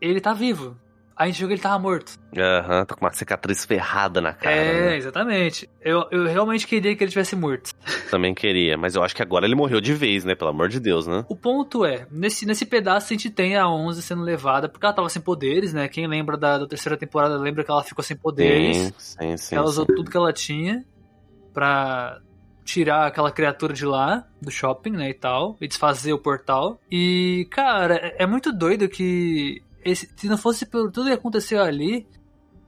ele tá vivo. A gente viu que ele tava morto. Aham, tá com uma cicatriz ferrada na cara. é, né? exatamente. Eu, eu realmente queria que ele tivesse morto. Também queria, mas eu acho que agora ele morreu de vez, né? Pelo amor de Deus, né? O ponto é, nesse, nesse pedaço a gente tem a 11 sendo levada, porque ela tava sem poderes, né? Quem lembra da, da terceira temporada lembra que ela ficou sem poderes. Sim, sim, sim. ela sim. usou tudo que ela tinha pra tirar aquela criatura de lá, do shopping, né, e tal, e desfazer o portal. E, cara, é- é muito doido que esse- se não fosse por tudo que aconteceu ali,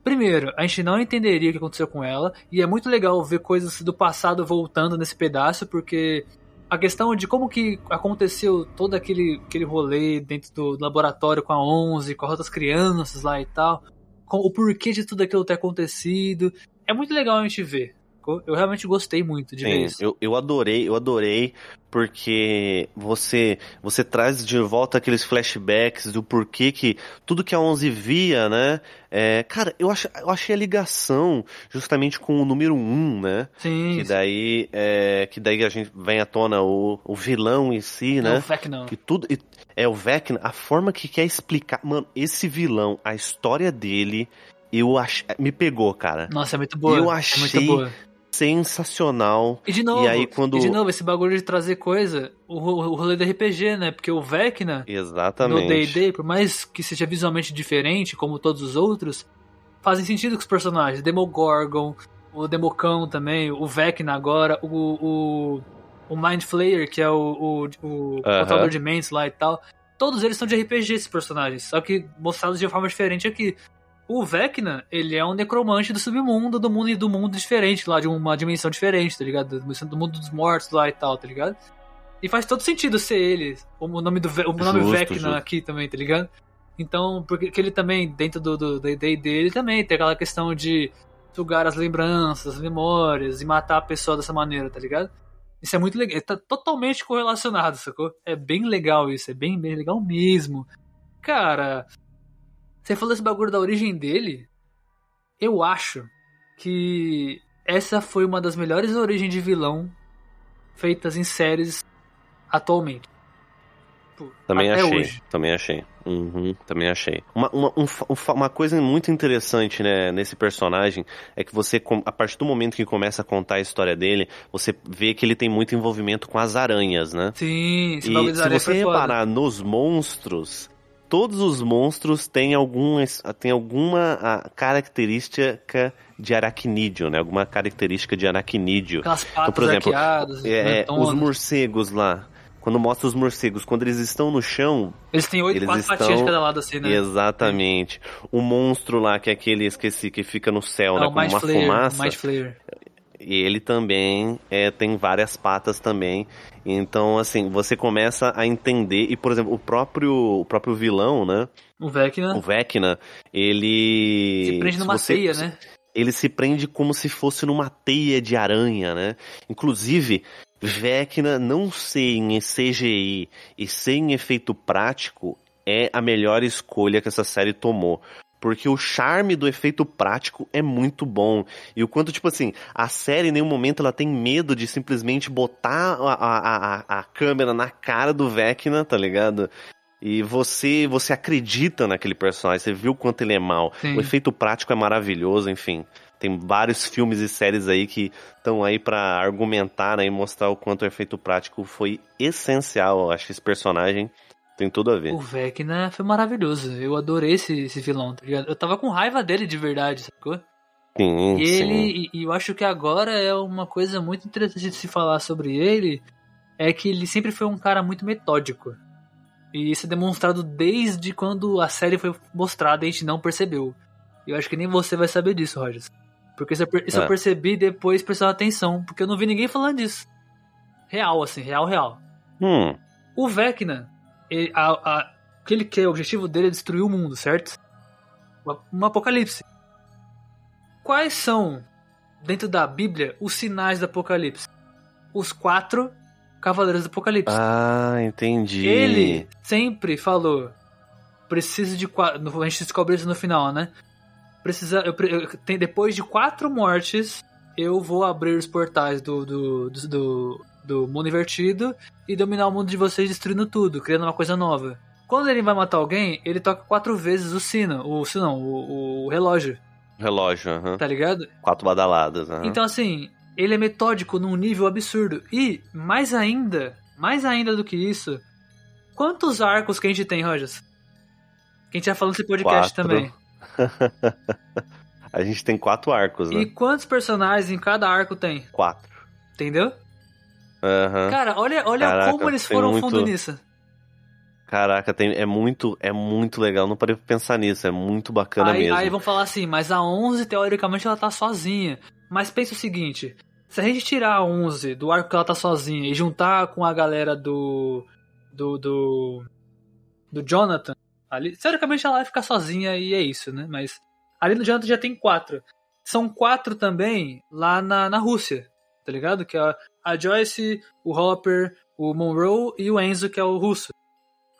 primeiro, a gente não entenderia o que aconteceu com ela, e é muito legal ver coisas do passado voltando nesse pedaço, porque a questão de como que aconteceu todo aquele, aquele rolê dentro do laboratório com a 11, com as outras crianças lá e tal, com o porquê de tudo aquilo ter acontecido, é muito legal a gente ver. Eu realmente gostei muito de ver Sim, isso. eu, eu adorei, eu adorei, porque você você traz de volta aqueles flashbacks do porquê que tudo que a 11 via, né? É, cara, eu, ach, eu achei a ligação justamente com o número 1, né? Sim, Que daí, é, que daí a gente vem à tona o, o vilão em si, sim. né? Não, Vec não. Que tudo. e- É o Vecna, a forma que quer explicar. Mano, esse vilão, a história dele, eu ach, me pegou, cara. Nossa, é muito boa. Eu é achei muito boa. Sensacional. E de novo, E aí, quando- e de novo, esse bagulho de trazer coisa, o, o rolê do RPG, né? Porque o Vecna, no Exatamente. D&D, por mais que seja visualmente diferente, como todos os outros, fazem sentido com os personagens. Demogorgon, o Democão também, o Vecna agora, o, o, o Mind Flayer, que é o, o, o Aham. controlador de mentes lá e tal. todos eles são de RPG, esses personagens, só que mostrados de uma forma diferente aqui. O Vecna, ele é um necromante do submundo, do mundo e do mundo diferente, lá de uma dimensão diferente, tá ligado? Do mundo dos mortos lá e tal, tá ligado? E faz todo sentido ser ele, o nome do o nome Justo, Vecna justo. aqui também, tá ligado? Então, porque que ele também, dentro do do D&D dele, também tem aquela questão de sugar as lembranças, as memórias e matar a pessoa dessa maneira, tá ligado? Isso é muito legal, tá totalmente correlacionado, sacou? É bem legal isso, é bem, bem legal mesmo. Cara, você falou esse bagulho da origem dele, eu acho que essa foi uma das melhores origens de vilão feitas em séries atualmente. Também até achei, hoje. também achei. Uhum, também achei. Uma, uma, um um uma coisa muito interessante né, nesse personagem é que você, a partir do momento que começa a contar a história dele, você vê que ele tem muito envolvimento com as aranhas, né? Sim, esse E se você reparar nos monstros, todos os monstros têm, algum, têm alguma ah, característica de aracnídeo, né? Alguma característica de aracnídeo. Aquelas patas Então, por exemplo, arqueadas, É, grandonas. os morcegos lá. Quando mostra os morcegos, quando eles estão no chão, Eles têm oito, quatro estão- patinhas de cada lado assim, né? exatamente. O monstro lá, que é aquele, esqueci, que fica no céu, É né? Mind uma Flayer, fumaça. E ele também é, tem várias patas também. Então, assim, você começa a entender. E, por exemplo, o próprio, o próprio vilão, né? O Vecna O Vecna, ele. se prende numa você- teia, né? Ele se prende como se fosse numa teia de aranha, né? Inclusive, Vecna não ser em CGI e ser em efeito prático é a melhor escolha que essa série tomou. Porque o charme do efeito prático é muito bom. E o quanto, tipo assim, a série em nenhum momento ela tem medo de simplesmente botar a, a, a, a câmera na cara do Vecna, tá ligado? E você você acredita naquele personagem, você viu o quanto ele é mal. Sim. O efeito prático é maravilhoso, enfim. Tem vários filmes e séries aí que estão aí pra argumentar né, e mostrar o quanto o efeito prático foi essencial. Eu acho esse personagem tem tudo a ver. O Vecna foi maravilhoso. Eu adorei esse, esse vilão, tá ligado? Eu tava com raiva dele de verdade, sacou? Sim, E sim. ele, e, e eu acho que agora é uma coisa muito interessante de se falar sobre ele, é que ele sempre foi um cara muito metódico. E isso é demonstrado desde quando a série foi mostrada e a gente não percebeu. E eu acho que nem você vai saber disso, Rogers. Porque isso eu, per- isso eu É. percebi depois prestando atenção, porque eu não vi ninguém falando disso. Real, assim, real, real. Hum, O Vecna, ele, a, a, o que ele quer, o objetivo dele é destruir o mundo, certo? Um- apocalipse. Quais são, dentro da Bíblia, os sinais do apocalipse? Os quatro cavaleiros do apocalipse. ah, entendi. Ele sempre falou: preciso de quatro. A gente descobre isso no final, né? Precisa, eu, eu- tem, depois de quatro mortes, eu vou abrir os portais do, do, do, do, do mundo invertido e dominar o mundo de vocês, destruindo tudo, criando uma coisa nova. Quando ele vai matar alguém, ele toca quatro vezes o sino, o sino não, o, o relógio, Relógio, aham. tá ligado? quatro badaladas. aham. Então, assim, ele é metódico num nível absurdo. E, mais ainda, mais ainda do que isso, quantos arcos que a gente tem, Rogers? Que a gente já falou nesse podcast Quatro. também. a gente tem quatro arcos, né? E quantos personagens em cada arco tem? Quatro. Entendeu? Aham. Cara, olha, olha Caraca, como eles foram muito- fundo nisso. Caraca, tem, é muito, é muito legal. Não parei pra pensar nisso, é muito bacana Aí, mesmo. aí vão falar assim, mas a 11, teoricamente, ela tá sozinha. Mas pensa o seguinte, se a gente tirar a 11 do arco que ela tá sozinha e juntar com a galera do... do... do, do Jonathan, ali, teoricamente ela vai ficar sozinha e é isso, né? Mas ali no Jonathan já tem quatro. São quatro também lá na, na Rússia, tá ligado? Que é a- Joyce, o Hopper, o Monroe e o Enzo, que é o russo.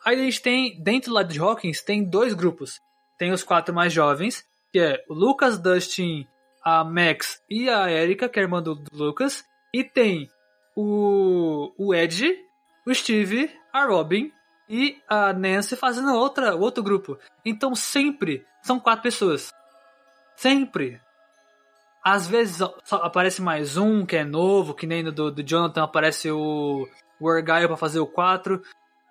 Aí a gente tem, dentro lá de Hawkins, tem dois grupos. Tem os quatro mais jovens, que é o Lucas, Dustin, a Max e a Erika, que é a irmã do Lucas. E tem o, o Ed, o Steve, a Robin e a Nancy fazendo outra, outro grupo. Então sempre são quatro pessoas. Sempre. Às vezes só aparece mais um que é novo, que nem no do, do Jonathan aparece o, o Argyle pra fazer o 4.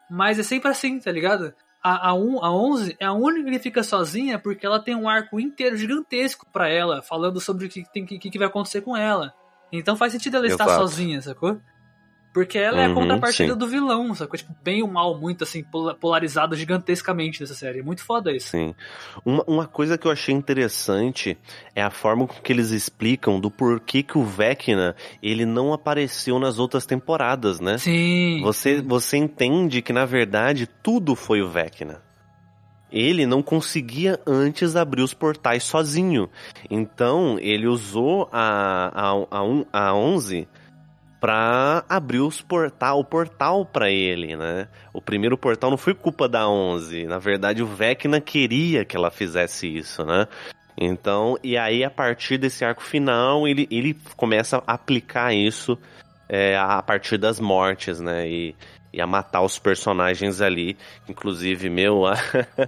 Mas é sempre assim, tá ligado? A, a, um, a 11 é a única que fica sozinha porque ela tem um arco inteiro gigantesco pra ela, falando sobre o que, tem, que, que vai acontecer com ela. Então faz sentido ela estar sozinha, sacou? Porque ela é a Uhum, contrapartida sim. do vilão, sacou? Tipo, bem e o mal, muito assim, pola- polarizado gigantescamente nessa série. Muito foda isso. Sim. Uma, uma coisa que eu achei interessante é a forma com que eles explicam do porquê que o Vecna ele não apareceu nas outras temporadas, né? Sim. Você, você entende que, na verdade, tudo foi o Vecna. Ele não conseguia antes abrir os portais sozinho. Então, ele usou a, a, a, a 11 pra abrir os portal, o portal pra ele, né? O primeiro portal não foi culpa da 11. Na verdade, o Vecna queria que ela fizesse isso, né? Então, e aí a partir desse arco final, ele, ele começa a aplicar isso é, a partir das mortes, né? E, e a matar os personagens ali. Inclusive, meu,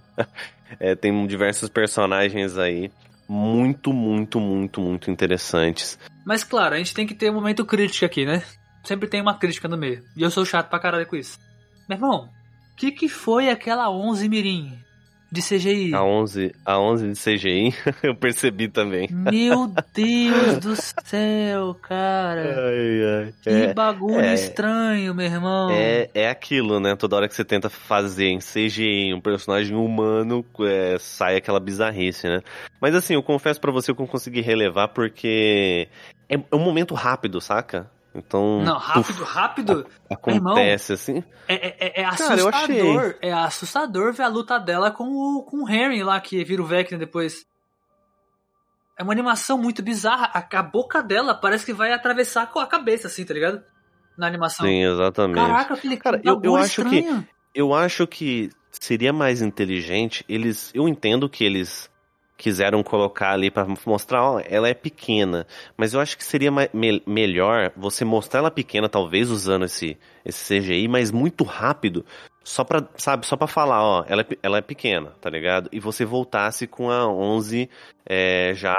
é, tem diversos personagens aí muito, muito, muito, muito interessantes. Mas claro, a gente tem que ter um momento crítico aqui, né? Sempre tem uma crítica no meio. E eu sou chato pra caralho com isso. Meu irmão, o que, que foi aquela 11 Mirim de CGI? A 11, a 11 de CGI, eu percebi também. Meu Deus do céu, cara. Ai, ai. Que É, bagulho é. estranho, meu irmão. É, é aquilo, né? Toda hora que você tenta fazer em CGI um personagem humano, é, sai aquela bizarrice, né? Mas assim, eu confesso pra você que eu consegui relevar porque é, é um momento rápido, saca? Então. Não, rápido, puf, rápido. acontece assim. É, é, é Cara, eu assustador. É assustador ver a luta dela com o, com o Harry lá, que vira o Vecna depois. É uma animação muito bizarra. A, a boca dela parece que vai atravessar com a cabeça, assim, tá ligado? Na animação. Sim, exatamente. Caraca, aquele Cara, eu- eu acho que- estranho. Eu acho que seria mais inteligente eles. Eu entendo que eles quiseram colocar ali pra mostrar, ó, ela é pequena, mas eu acho que seria me- melhor você mostrar ela pequena, talvez usando esse, esse CGI, mas muito rápido, só pra, sabe, só pra falar, ó, ela é, ela é pequena, tá ligado? E você voltasse com a 11 é, já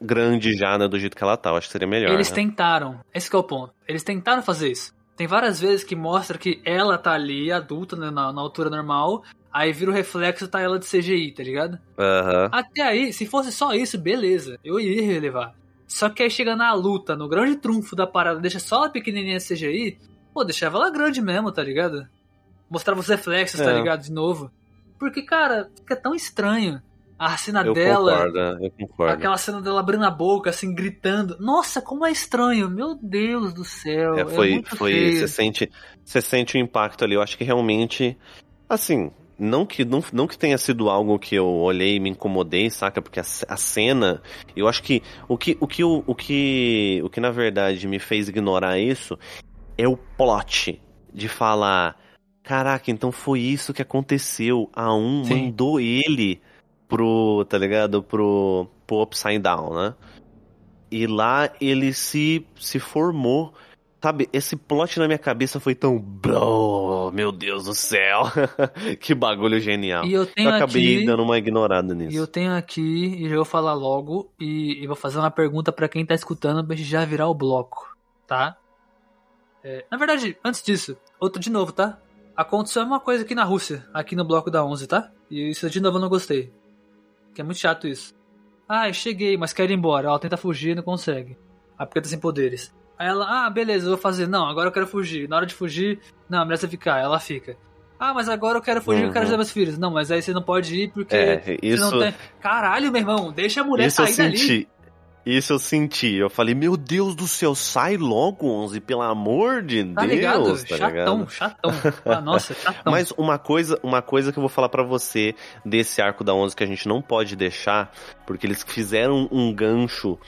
grande já, né, do jeito que ela tá, eu acho que seria melhor. Eles né? tentaram. Esse é o ponto. Eles tentaram fazer isso. Tem várias vezes que mostra que ela tá ali, adulta, né, na, na altura normal, aí vira o reflexo tá ela de CGI, tá ligado? Aham. Até aí, se fosse só isso, beleza, eu iria relevar. Só que aí chega na luta, no grande trunfo da parada, deixa só ela pequenininha CGI, pô, deixava ela grande mesmo, tá ligado? Mostrava os reflexos, tá É. ligado? De novo. Porque, cara, fica tão estranho. A cena Eu dela, concordo, é, eu concordo. aquela cena dela abrindo a boca, assim, gritando. Nossa, como é estranho, meu Deus do céu. É, É, foi, muito foi, feio. você sente, você sente o impacto ali. Eu acho que realmente, assim, não que não, não que tenha sido algo que eu olhei e me incomodei, saca? Porque a, a cena, eu acho que o que o que o, o que o que na verdade me fez ignorar isso é o plot de falar, caraca, então foi isso que aconteceu. A um Sim. mandou ele pro, tá ligado? Pro, pro Upside Down, né? E lá ele se, se formou. Sabe, esse plot na minha cabeça foi tão. Bro, meu Deus do céu! que bagulho genial. E eu tenho eu acabei aqui- dando uma ignorada E nisso. eu tenho aqui, e já vou falar logo, e, e vou fazer uma pergunta pra quem tá escutando pra gente já virar o bloco, tá? É, na verdade, antes disso, outro de novo, tá? Aconteceu uma coisa aqui na Rússia, aqui no bloco da 11, tá? E isso de novo eu não gostei. Que é muito chato isso. Ah, eu cheguei, mas quero ir embora. Ela tenta fugir e não consegue. Ah, porque tá sem poderes. Aí ela, ah, beleza, eu vou fazer. Não, agora eu quero fugir. Na hora de fugir, não, melhor você ficar. Ela fica. Ah, mas agora eu quero fugir, eu quero Uhum. ajudar meus filhos. Não, mas aí você não pode ir porque É, você isso, não tem. Caralho, meu irmão, deixa a mulher isso eu sair dali. senti. Isso eu senti. Eu falei, meu Deus do céu, sai logo, Onze, pelo amor de Tá Deus. ligado? tá chatão, ligado? chatão. Ah, nossa, chatão. Mas uma coisa, uma coisa que eu vou falar pra você desse arco da 11 que a gente não pode deixar, porque eles fizeram um gancho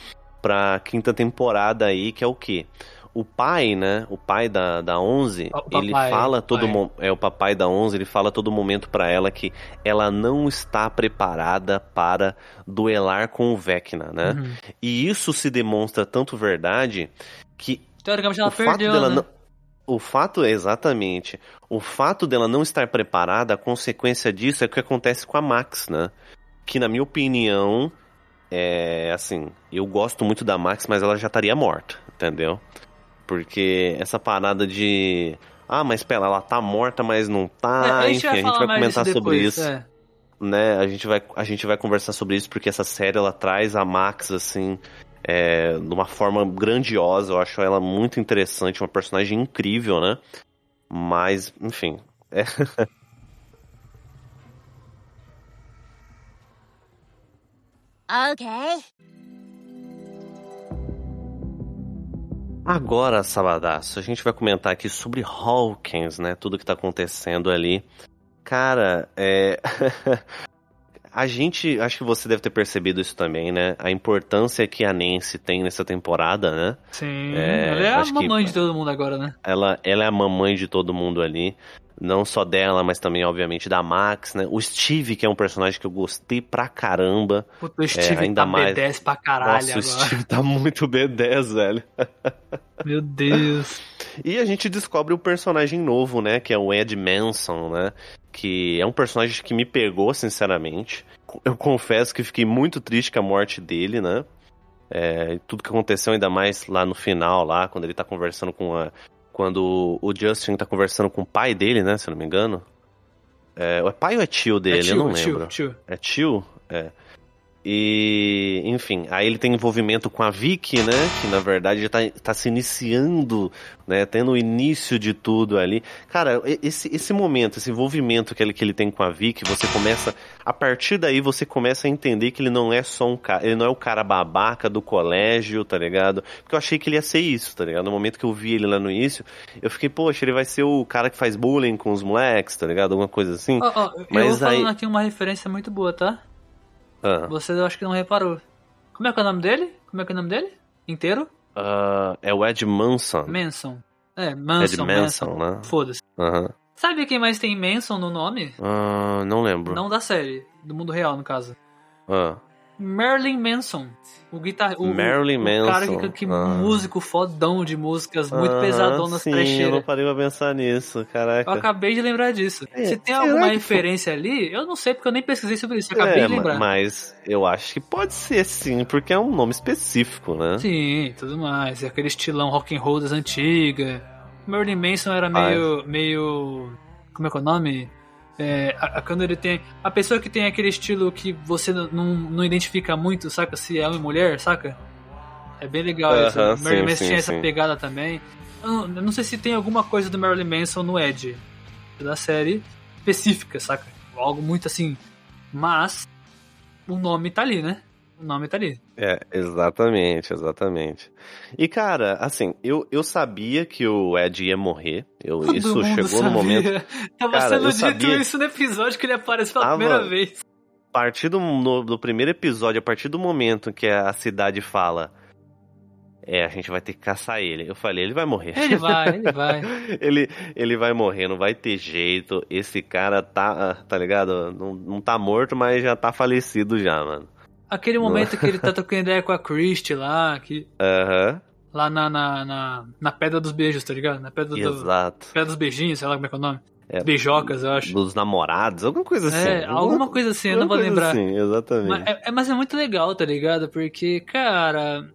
pra quinta temporada aí, que é o quê? O pai, né? O pai da, da 11, O ele papai, fala todo mo- é o papai da 11, ele fala todo momento pra ela que ela não está preparada para duelar com o Vecna, né? Uhum. E isso se demonstra tanto verdade que Teoricamente ela o fato perdeu, dela né? não. O fato, exatamente. O fato dela não estar preparada, a consequência disso é o que acontece com a Max, né? Que, na minha opinião, é assim. Eu gosto muito da Max, mas ela já estaria morta, entendeu? Porque essa parada de. Ah, mas pera, ela tá morta, mas não tá. É, Enfim, a gente vai comentar disso sobre depois, isso é. né? A gente vai, a gente vai conversar sobre isso porque essa série ela traz a Max assim, é, de uma forma grandiosa. Eu acho ela muito interessante, uma personagem incrível, né? Mas, enfim. É... Okay. Agora, Sabadaço, a gente vai comentar aqui sobre Hawkins, né? Tudo que tá acontecendo ali. Cara, é. a gente. Acho que você deve ter percebido isso também, né? A importância que a Nancy tem nessa temporada, né? Sim, É, ela é a acho que- mamãe de todo mundo agora, né? Ela, ela é a mamãe de todo mundo ali. Não só dela, mas também, obviamente, da Max, né? O Steve, que é um personagem que eu gostei pra caramba. Puta, o Steve É, ainda tá mais- B10 pra caralho Nossa, o agora. Steve tá muito B10, velho. Meu Deus. E a gente descobre um personagem novo, né? Que é o Ed Manson, né? Que é um personagem que me pegou, sinceramente. Eu confesso que fiquei muito triste com a morte dele, né? É, tudo que aconteceu, ainda mais lá no final, lá, quando ele tá conversando com a. Quando o Justin tá conversando com o pai dele, né? Se eu não me engano. É, é pai ou é tio dele? é tio, eu não é lembro. Tio, tio. É tio? É. E, enfim, aí ele tem envolvimento com a Vicky, né? Que na verdade já tá, tá se iniciando, né? Tendo o início de tudo ali. Cara, esse, esse momento, esse envolvimento que ele, que ele tem com a Vicky, você começa. A partir daí você começa a entender que ele não é só um cara. Ele não é o cara babaca do colégio, tá ligado? Porque eu achei que ele ia ser isso, tá ligado? No momento que eu vi ele lá no início, eu fiquei, poxa, ele vai ser o cara que faz bullying com os moleques, tá ligado? Alguma coisa assim. Ó, eu Mas vou falando aí- aqui uma referência muito boa, tá? Ah. Você eu acho que não reparou. Como é que é o nome dele? Como é que é o nome dele? Inteiro? Ah, é o Ed Manson. Manson. É, Manson, Ed Manson, né? Foda-se. Aham. Sabe quem mais tem Manson no nome? Ah, não lembro. Não da série, do mundo real, no caso. Ah, Marilyn Manson. O guitar... o, Marilyn o, o cara Manson. que, que Ah. músico fodão de músicas muito aham, pesadonas, sim, eu não parei pra pensar nisso, Eu caraca. acabei de lembrar disso. É, Se tem alguma referência ali, eu não sei porque eu nem pesquisei sobre isso. Eu acabei É, de lembrar. mas eu acho que pode ser sim, porque é um nome específico, né? Sim, tudo mais. E aquele estilão rock and roll das antigas. Marilyn Manson era meio. meio. Como é que é o nome? É, a, a- quando ele tem. A pessoa que tem aquele estilo que você não, não, identifica muito, saca? Se é homem mulher, saca? É bem legal isso. Aham, O Marilyn Manson sim, tinha essa sim. pegada também. Eu não, eu não sei se tem alguma coisa do Marilyn Manson no Ed da série específica, saca? Algo muito assim. Mas o nome tá ali, né? O nome tá ali. É, exatamente, exatamente. E cara, assim, eu, eu sabia que o Ed ia morrer. Eu, Todo isso chegou sabia. no momento. Tava Cara, sendo eu dito sabia- isso no episódio que ele aparece pela Tava- primeira vez. A partir do, no- do primeiro episódio, a partir do momento que a cidade fala. É, a gente vai ter que caçar ele. Eu falei, ele vai morrer. Ele vai, ele vai. ele, ele vai morrer, não vai ter jeito. Esse cara tá, tá ligado? Não, não tá morto, mas já tá falecido já, mano. Aquele momento que ele tá trocando ideia com a Christie lá, que, Aham, lá na, na, na, na Pedra dos Beijos, tá ligado? Na Pedra, do, exato. pedra dos Beijinhos, sei lá como é que é o nome. É. Beijocas, eu acho. Dos namorados, alguma coisa assim. É, alguma coisa assim, eu não vou alguma lembrar. Assim, exatamente. Mas é, é- mas é muito legal, tá ligado? Porque, cara,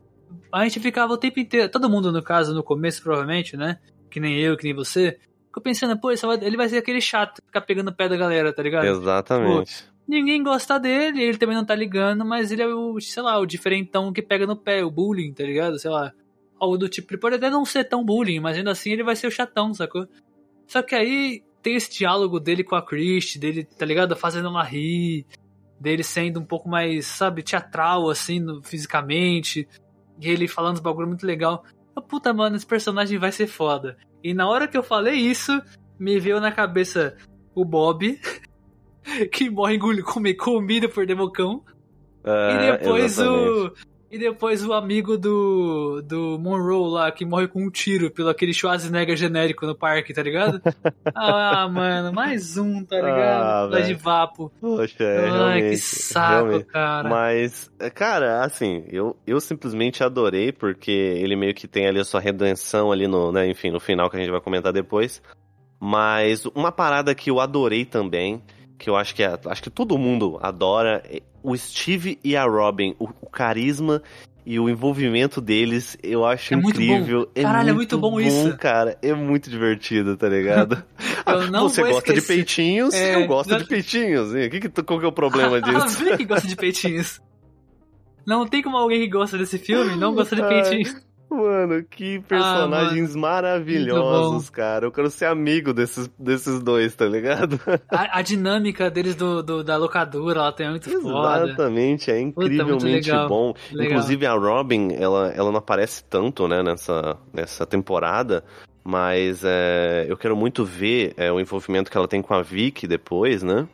a gente ficava o tempo inteiro, todo mundo no caso, no começo, provavelmente, né? Que nem eu, que nem você. Ficou pensando, pô, esse vai- ele vai ser aquele chato, ficar pegando pé da galera, tá ligado? Exatamente. Ninguém gosta dele, ele também não tá ligando, mas ele é o, sei lá, o diferentão que pega no pé, o bullying, tá ligado? Sei lá. Algo do tipo, ele pode até não ser tão bullying, mas ainda assim ele vai ser o chatão, sacou? Só que aí tem esse diálogo dele com a Christie, dele, tá ligado? Fazendo ela rir, dele sendo um pouco mais, sabe, teatral, assim, no- fisicamente, e ele falando uns bagulho muito legal. Eu, Puta, mano, esse personagem vai ser foda. E na hora que eu falei isso, me veio na cabeça o Bob, que morre engolindo comer comida por democão. É, e depois exatamente. o. E depois o amigo do. do Monroe lá, que morre com um tiro pelo aquele Schwarzenegger genérico no parque, tá ligado? ah, mano, mais um, tá Ah, ligado? Lá de vapo. Poxa, é, Ai, que saco, realmente. cara. Mas, cara, assim, eu, eu simplesmente adorei, porque ele meio que tem ali a sua redenção ali no, né, enfim, no final que a gente vai comentar depois. Mas uma parada que eu adorei também, que eu acho que é, acho que todo mundo adora, é o Steve e a Robin, o, o carisma e o envolvimento deles, eu acho É muito incrível. bom. Caralho, é muito bom isso. cara. É muito divertido, tá ligado? Eu não Você gosta de esquecer. peitinhos, É, eu gosto de peitinhos. E que que, qual que é o problema Ah, disso? vê que gosta de peitinhos. Não tem como alguém que gosta desse filme não gosta de Peitinho. Mano, que personagens maravilhosos, cara. Eu quero ser amigo desses, desses dois, tá ligado? A, a dinâmica deles do, do- da locadora, ela tem muito foda. Exatamente, é Puta, muito incrivelmente legal. bom. Legal. Inclusive a Robin, ela, ela não aparece tanto, né, nessa, nessa temporada, mas é, eu quero muito ver é, o envolvimento que ela tem com a Vicky depois, né?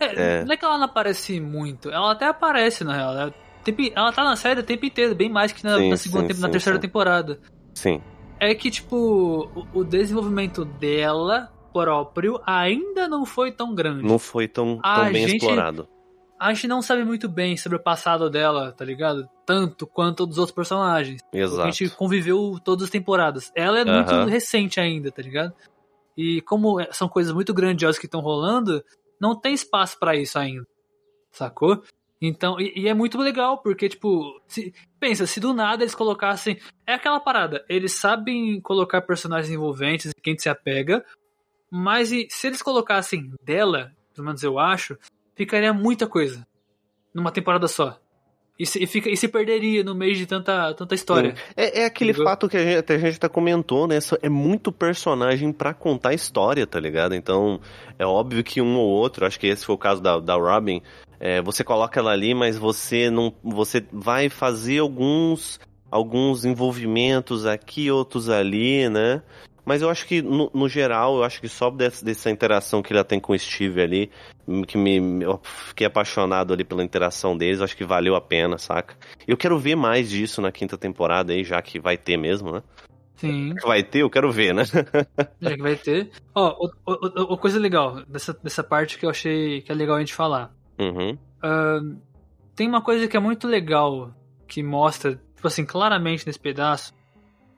É, É. Não é que ela não aparece muito, ela até aparece, na real. Ela, tempo- ela tá na série o tempo inteiro, bem mais que na, Sim, na segunda, sim, tempo- na sim, terceira temporada. Sim. É que, tipo, o, o desenvolvimento dela próprio ainda não foi tão grande. Não foi tão, A tão bem gente- explorado. A gente não sabe muito bem sobre o passado dela, tá ligado? Tanto quanto dos outros personagens. Exato. A gente conviveu todas as temporadas. Ela é muito Aham. recente ainda, tá ligado? E como é- são coisas muito grandiosas que estão rolando, não tem espaço pra isso ainda. Sacou? Então, e, e é muito legal, porque, tipo, se- pensa, se do nada eles colocassem. É aquela parada, eles sabem colocar personagens envolventes e quem se apega, mas e, se eles colocassem dela, pelo menos eu acho, ficaria muita coisa numa temporada só. E se, e fica, e se perderia no meio de tanta, tanta história. É, é aquele Entendeu? fato que a gente, até a gente até comentou, né? É muito personagem pra contar história, tá ligado? Então, é óbvio que um ou outro, acho que esse foi o caso da, da Robin, é, você coloca ela ali, mas você não. Você vai fazer alguns. Alguns envolvimentos aqui, outros ali, né? Mas eu acho que, no, no geral, eu acho que só dessa, dessa interação que ela tem com o Steve ali, que me, eu fiquei apaixonado ali pela interação deles, acho que valeu a pena, saca? Eu quero ver mais disso na quinta temporada aí, já que vai ter mesmo, né? Sim. Vai ter, eu quero ver, né? Já que vai ter. Ó, o- o- o- o- coisa legal dessa, dessa parte que eu achei que é legal a gente falar. Uhum. Ahn, tem uma coisa que é muito legal que mostra, tipo assim, claramente nesse pedaço,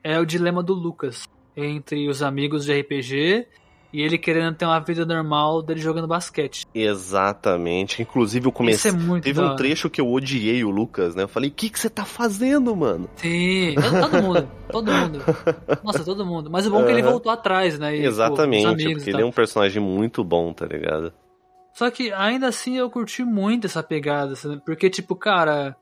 é o dilema do Lucas entre os amigos de RPG e ele querendo ter uma vida normal dele jogando basquete. Exatamente. Inclusive, eu Isso comecei. é muito Teve um trecho que eu odiei o Lucas, né? Eu falei, o que, que você tá fazendo, mano? Sim, todo, mundo, todo mundo. Nossa, todo mundo. Mas o bom é que ele voltou atrás, né? E, pô, os Exatamente, amigos porque ele é um personagem muito bom, tá ligado? Só que ainda assim eu curti muito essa pegada, sabe? porque, tipo, cara,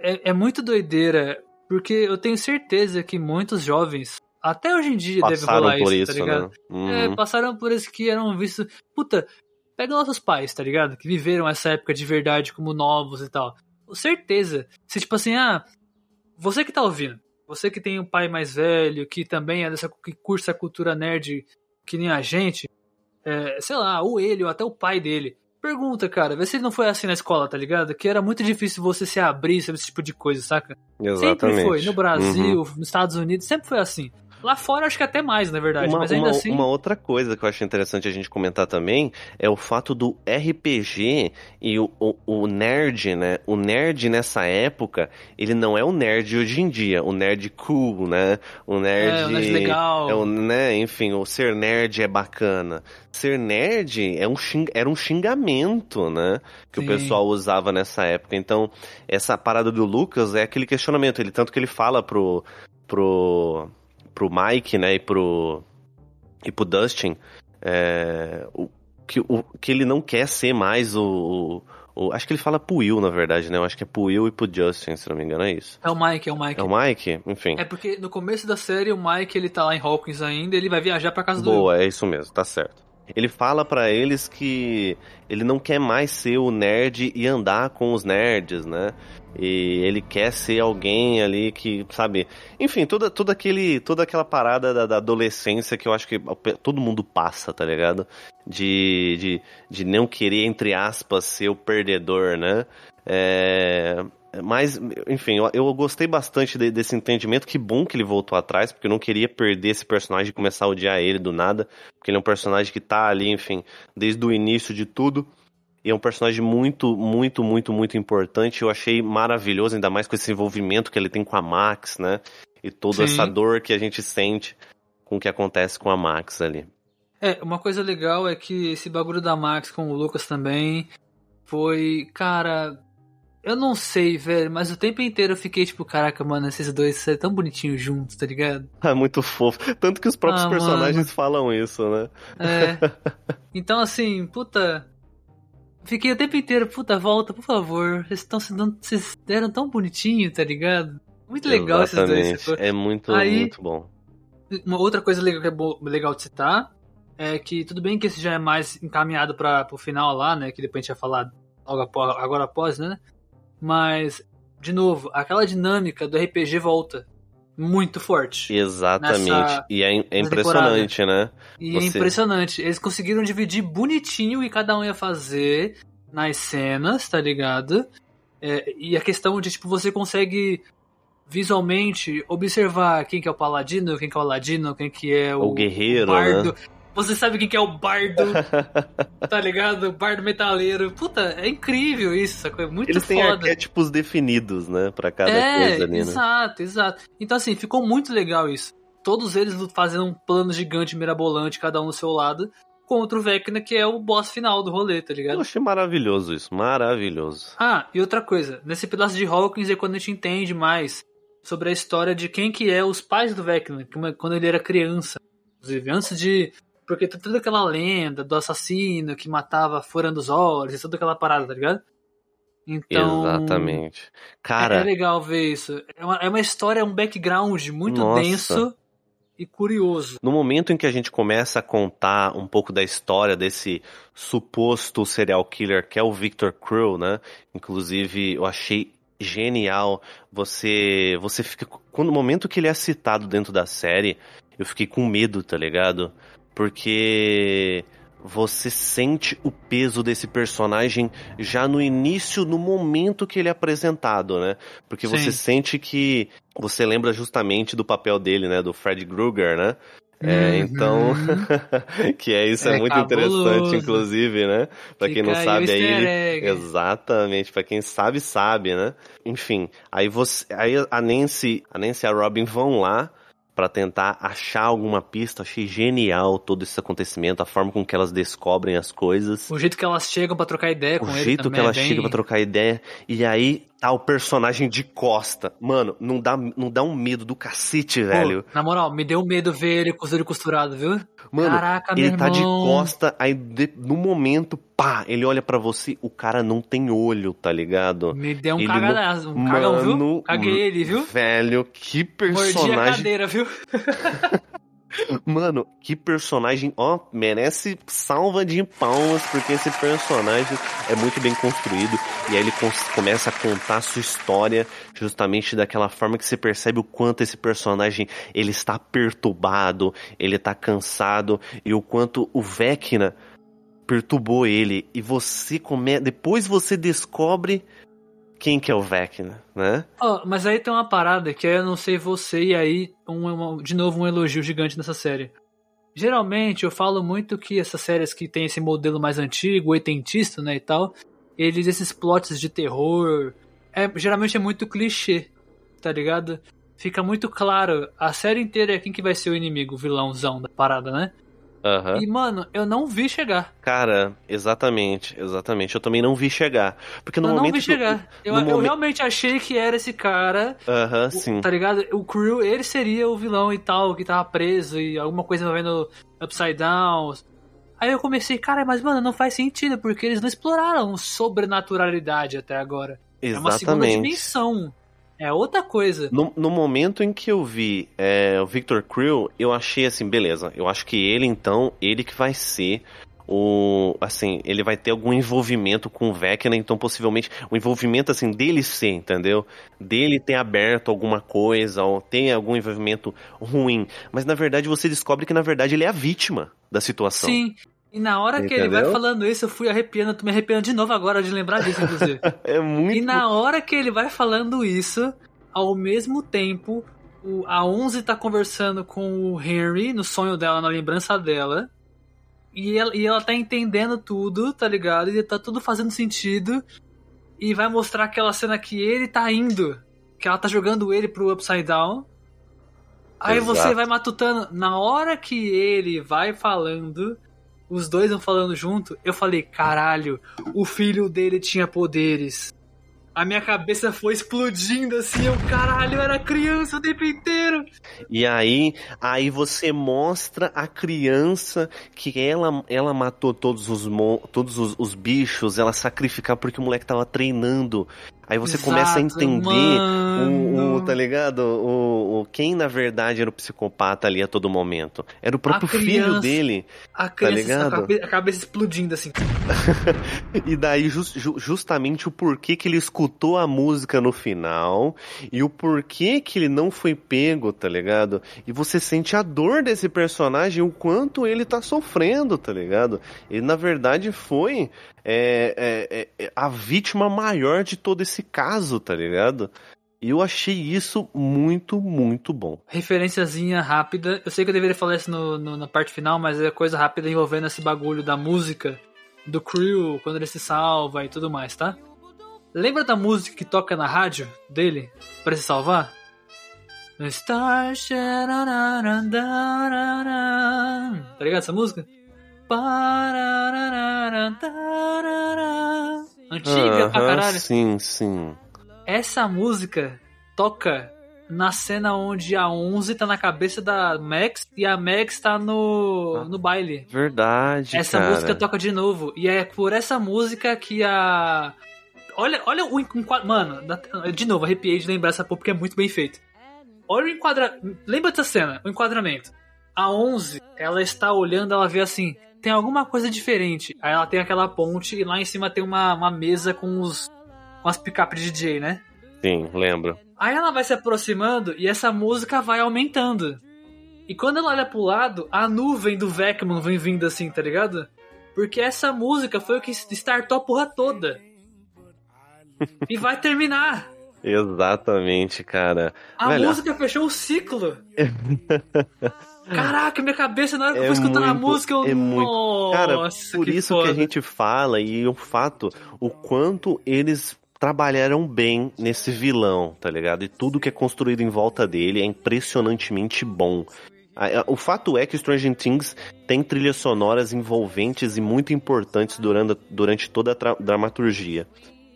é, é muito doideira, porque eu tenho certeza que muitos jovens, até hoje em dia, devem Passaram rolar por isso, isso, tá ligado? né? Uhum. É, passaram por isso que eram vistos. Puta, pega nossos pais, tá ligado? Que viveram essa época de verdade como novos e tal. Com certeza. Se, tipo assim, ah, você que tá ouvindo, você que tem um pai mais velho, que também é dessa, que cursa a cultura nerd que nem a gente, é, sei lá, ou ele, ou até o pai dele. Pergunta, cara, vê se ele não foi assim na escola, tá ligado? Que era muito difícil você se abrir sobre esse tipo de coisa, saca? Exatamente. Sempre foi. No Brasil, Uhum. nos Estados Unidos, sempre foi assim. Lá fora, acho que até mais, na verdade. Uma, mas ainda uma- assim. uma outra coisa que eu acho interessante a gente comentar também é o fato do RPG e o, o, o nerd, né? O nerd nessa época, ele não é o nerd hoje em dia, o nerd cool, né? O nerd. É, o nerd legal. É o, né? Enfim, o ser nerd é bacana. Ser nerd é um xing, era um xingamento, né? Que Sim. o pessoal usava nessa época. Então, essa parada do Lucas é aquele questionamento. Ele tanto que ele fala pro. pro pro Mike, né, e pro e pro Dustin, é, o, que, o, que ele não quer ser mais o, o, Acho que ele fala pro Will, na verdade, né? Eu acho que é pro Will e pro Justin, se não me engano, é isso. É o Mike, é o Mike. É o Mike? Enfim. É porque no começo da série o Mike ele tá lá em Hawkins ainda, ele vai viajar pra casa do Boa, é isso mesmo, tá certo. Ele fala pra eles que ele não quer mais ser o nerd e andar com os nerds, né? E ele quer ser alguém ali que, sabe? Enfim, toda, toda, aquele, toda aquela parada da, da adolescência que eu acho que todo mundo passa, tá ligado? De, de, de não querer, entre aspas, ser o perdedor, né? É, mas, enfim, eu, eu gostei bastante de- desse entendimento. Que bom que ele voltou atrás, porque eu não queria perder esse personagem e começar a odiar ele do nada. Porque ele é um personagem que tá ali, enfim, desde o início de tudo. E é um personagem muito, muito, muito, muito importante. Eu achei maravilhoso, ainda mais com esse envolvimento que ele tem com a Max, né? E toda Sim. essa dor que a gente sente com o que acontece com a Max ali. É, uma coisa legal é que esse bagulho da Max com o Lucas também foi, cara, eu não sei, velho, mas o tempo inteiro eu fiquei tipo, caraca, mano, esses dois são tão bonitinhos juntos, tá ligado? É muito fofo. Tanto que os próprios Ah, personagens falam isso, né? É. Então, assim, puta. Fiquei o tempo inteiro, puta, volta, por favor. Vocês estão se dando. Vocês deram tão bonitinho, tá ligado? Muito legal esses dois. Exatamente. É muito, Aí- muito bom. Uma outra coisa legal, que é bo- legal de citar é que tudo bem que esse já é mais encaminhado para o final lá, né? Que depois a gente vai falar logo após, agora após, né? Mas, de novo, aquela dinâmica do RPG volta muito forte. Exatamente. Nessa- e é, é impressionante, né? E é Você- impressionante. Eles conseguiram dividir bonitinho o que cada um ia fazer nas cenas, tá ligado? É, e a questão de, tipo, você consegue visualmente observar quem que é o paladino, quem que é o ladino, quem que é o, O guerreiro, o bardo. né? Você sabe quem que é o bardo, tá ligado? O bardo metaleiro. Puta, é incrível isso, sacou? É muito Eles têm foda. arquétipos definidos, né? Pra cada é, coisa ali, né? exato, exato. Então, assim, ficou muito legal isso. Todos eles fazendo um plano gigante, mirabolante, cada um do seu lado, contra o Vecna, que é o boss final do rolê, tá Eu ligado? achei maravilhoso isso, maravilhoso. Ah, e outra coisa, nesse pedaço de Hawkins é quando a gente entende mais sobre a história de quem que é os pais do Vecna, quando ele era criança. Inclusive, antes de... Porque tem toda aquela lenda do assassino que matava furando os olhos, e toda aquela parada, tá ligado? Então... Exatamente. É, é Cara, legal ver isso. É uma, é uma história, um background muito Nossa. denso e curioso. no momento em que a gente começa a contar um pouco da história desse suposto serial killer que é o Victor Crew, né? Inclusive, eu achei genial. Você você fica quando no momento que ele é citado dentro da série, eu fiquei com medo, tá ligado? Porque você sente o peso desse personagem já no início, no momento que ele é apresentado, né? Porque Sim. você sente que você lembra justamente do papel dele, né? Do Fred Krueger, né? É, Uhum. então, que é isso é, É muito cabuloso. interessante, inclusive, né? Pra quem não sabe, aí ele, exatamente, pra quem sabe, sabe, né? Enfim, aí você, aí a Nancy, a Nancy e a Robin vão lá pra tentar achar alguma pista. Achei genial todo esse acontecimento, a forma com que elas descobrem as coisas. O jeito que elas chegam pra trocar ideia com O ele jeito também que ela é bem... chega pra trocar ideia. E aí tá o personagem de costa. Mano, não dá, não dá um medo do cacete, Pô, velho. Na moral, me deu medo ver ele com os olhos costurados, viu? Mano, Caraca, ele tá de irmão. costa, aí de- no momento, pá, ele olha pra você, o cara não tem olho, tá ligado? Me deu um Ele cagadaço, um cagão, viu? Caguei ele, viu? Velho, que Mordi a personagem. cadeira, viu? Mano, que personagem, ó, merece salva de palmas, porque esse personagem é muito bem construído. E aí ele começa a contar a sua história justamente daquela forma que você percebe o quanto esse personagem ele está perturbado, ele tá cansado, e o quanto o Vecna perturbou ele. E você come... depois você descobre quem que é o Vecna, né? Ó, mas aí tem uma parada que eu não sei você, e aí, um, de novo, um elogio gigante nessa série. Geralmente eu falo muito que essas séries que tem esse modelo mais antigo, oitentista, né, e tal, eles, esses plots de terror, é, geralmente é muito clichê, tá ligado? Fica muito claro, a série inteira é quem que vai ser o inimigo, o vilãozão da parada, né? Aham. E, mano, eu não vi chegar. Cara, exatamente, exatamente. Eu também não vi chegar. Porque no eu não momento. vi que chegar. Eu, eu momen- realmente achei que era esse cara Aham, O- sim. Tá ligado? O Crew, ele seria o vilão e tal, que tava preso e alguma coisa envolvendo Upside Down. Aí eu comecei, cara, mas mano, não faz sentido, porque eles não exploraram sobrenaturalidade até agora. É uma segunda Exatamente. dimensão. É outra coisa. No, no momento em que eu vi é, o Victor Creel, eu achei assim, beleza. Eu acho que ele, então, ele que vai ser o. Assim, ele vai ter algum envolvimento com o Vecna, então possivelmente o envolvimento, assim, dele ser, entendeu? Dele ter aberto alguma coisa, ou ter algum envolvimento ruim. Mas na verdade você descobre que na verdade ele é a vítima da situação. Sim. E na hora que ele vai Entendeu? falando isso, eu fui arrepiando, tô me arrepiando de novo agora de lembrar disso, inclusive. É muito. E na hora que ele vai falando isso, ao mesmo tempo, o- a Onze tá conversando com o Henry no sonho dela, na lembrança dela. E ela, e ela tá entendendo tudo, tá ligado? E tá tudo fazendo sentido. E vai mostrar aquela cena que ele tá indo. Que ela tá jogando ele pro Upside Down. Aí Exato. você vai matutando. Na hora que ele vai falando, os dois vão falando junto, eu falei, caralho, o filho dele tinha poderes. A minha cabeça foi explodindo assim, eu caralho, eu era criança o tempo inteiro. E aí, aí você mostra a criança que ela, ela matou todos os todos os, os bichos, ela sacrificar porque o moleque tava treinando. Aí você Exato, começa a entender o, o- tá ligado? O, o quem na verdade era o psicopata ali a todo momento. Era o próprio filho criança. dele. A criança, a, ligado? a cabeça explodindo assim. E daí jus- ju- justamente o porquê que ele escutou a música no final e o porquê que ele não foi pego, tá ligado? E você sente a dor desse personagem, o quanto ele tá sofrendo, tá ligado? Ele na verdade foi é, é, é, é, a vítima maior de todo esse caso, tá ligado? E eu achei isso muito, muito bom. Referenciazinha rápida. Eu sei que eu deveria falar isso no, no- na parte final, mas é coisa rápida envolvendo esse bagulho da música, do crew, quando ele se salva e tudo mais, tá? Lembra da música que toca na rádio dele pra se salvar? Tá ligado essa música? Antiga pra caralho. Sim, sim. Essa música toca na cena onde a 11 tá na cabeça da Max e a Max tá no, no baile. Verdade, Essa cara. música toca de novo. E é por essa música que a. Olha, olha o enquadramento. Mano, de novo, arrepiei de lembrar essa porra porque é muito bem feito. Olha o enquadramento. Lembra dessa cena? O enquadramento. A 11, ela está olhando, ela vê assim: tem alguma coisa diferente. Aí ela tem aquela ponte e lá em cima tem uma, uma mesa com os. com as picape de DJ, né? Sim, lembro. Aí ela vai se aproximando e essa música vai aumentando. E quando ela olha pro lado, a nuvem do Vecman vem vindo assim, tá ligado? Porque essa música foi o que startou a porra toda. E vai terminar. Exatamente, cara. A Velho, música fechou o ciclo. Caraca, minha cabeça, na hora que eu É fui escutando a muito- música, eu. é muito. Nossa, Cara, por que isso foda. que a gente fala e o fato, o quanto eles trabalharam bem nesse vilão, tá ligado? E tudo que é construído em volta dele é impressionantemente bom. A- a- O fato é que Stranger Things tem trilhas sonoras envolventes e muito importantes durante, durante toda a dramaturgia.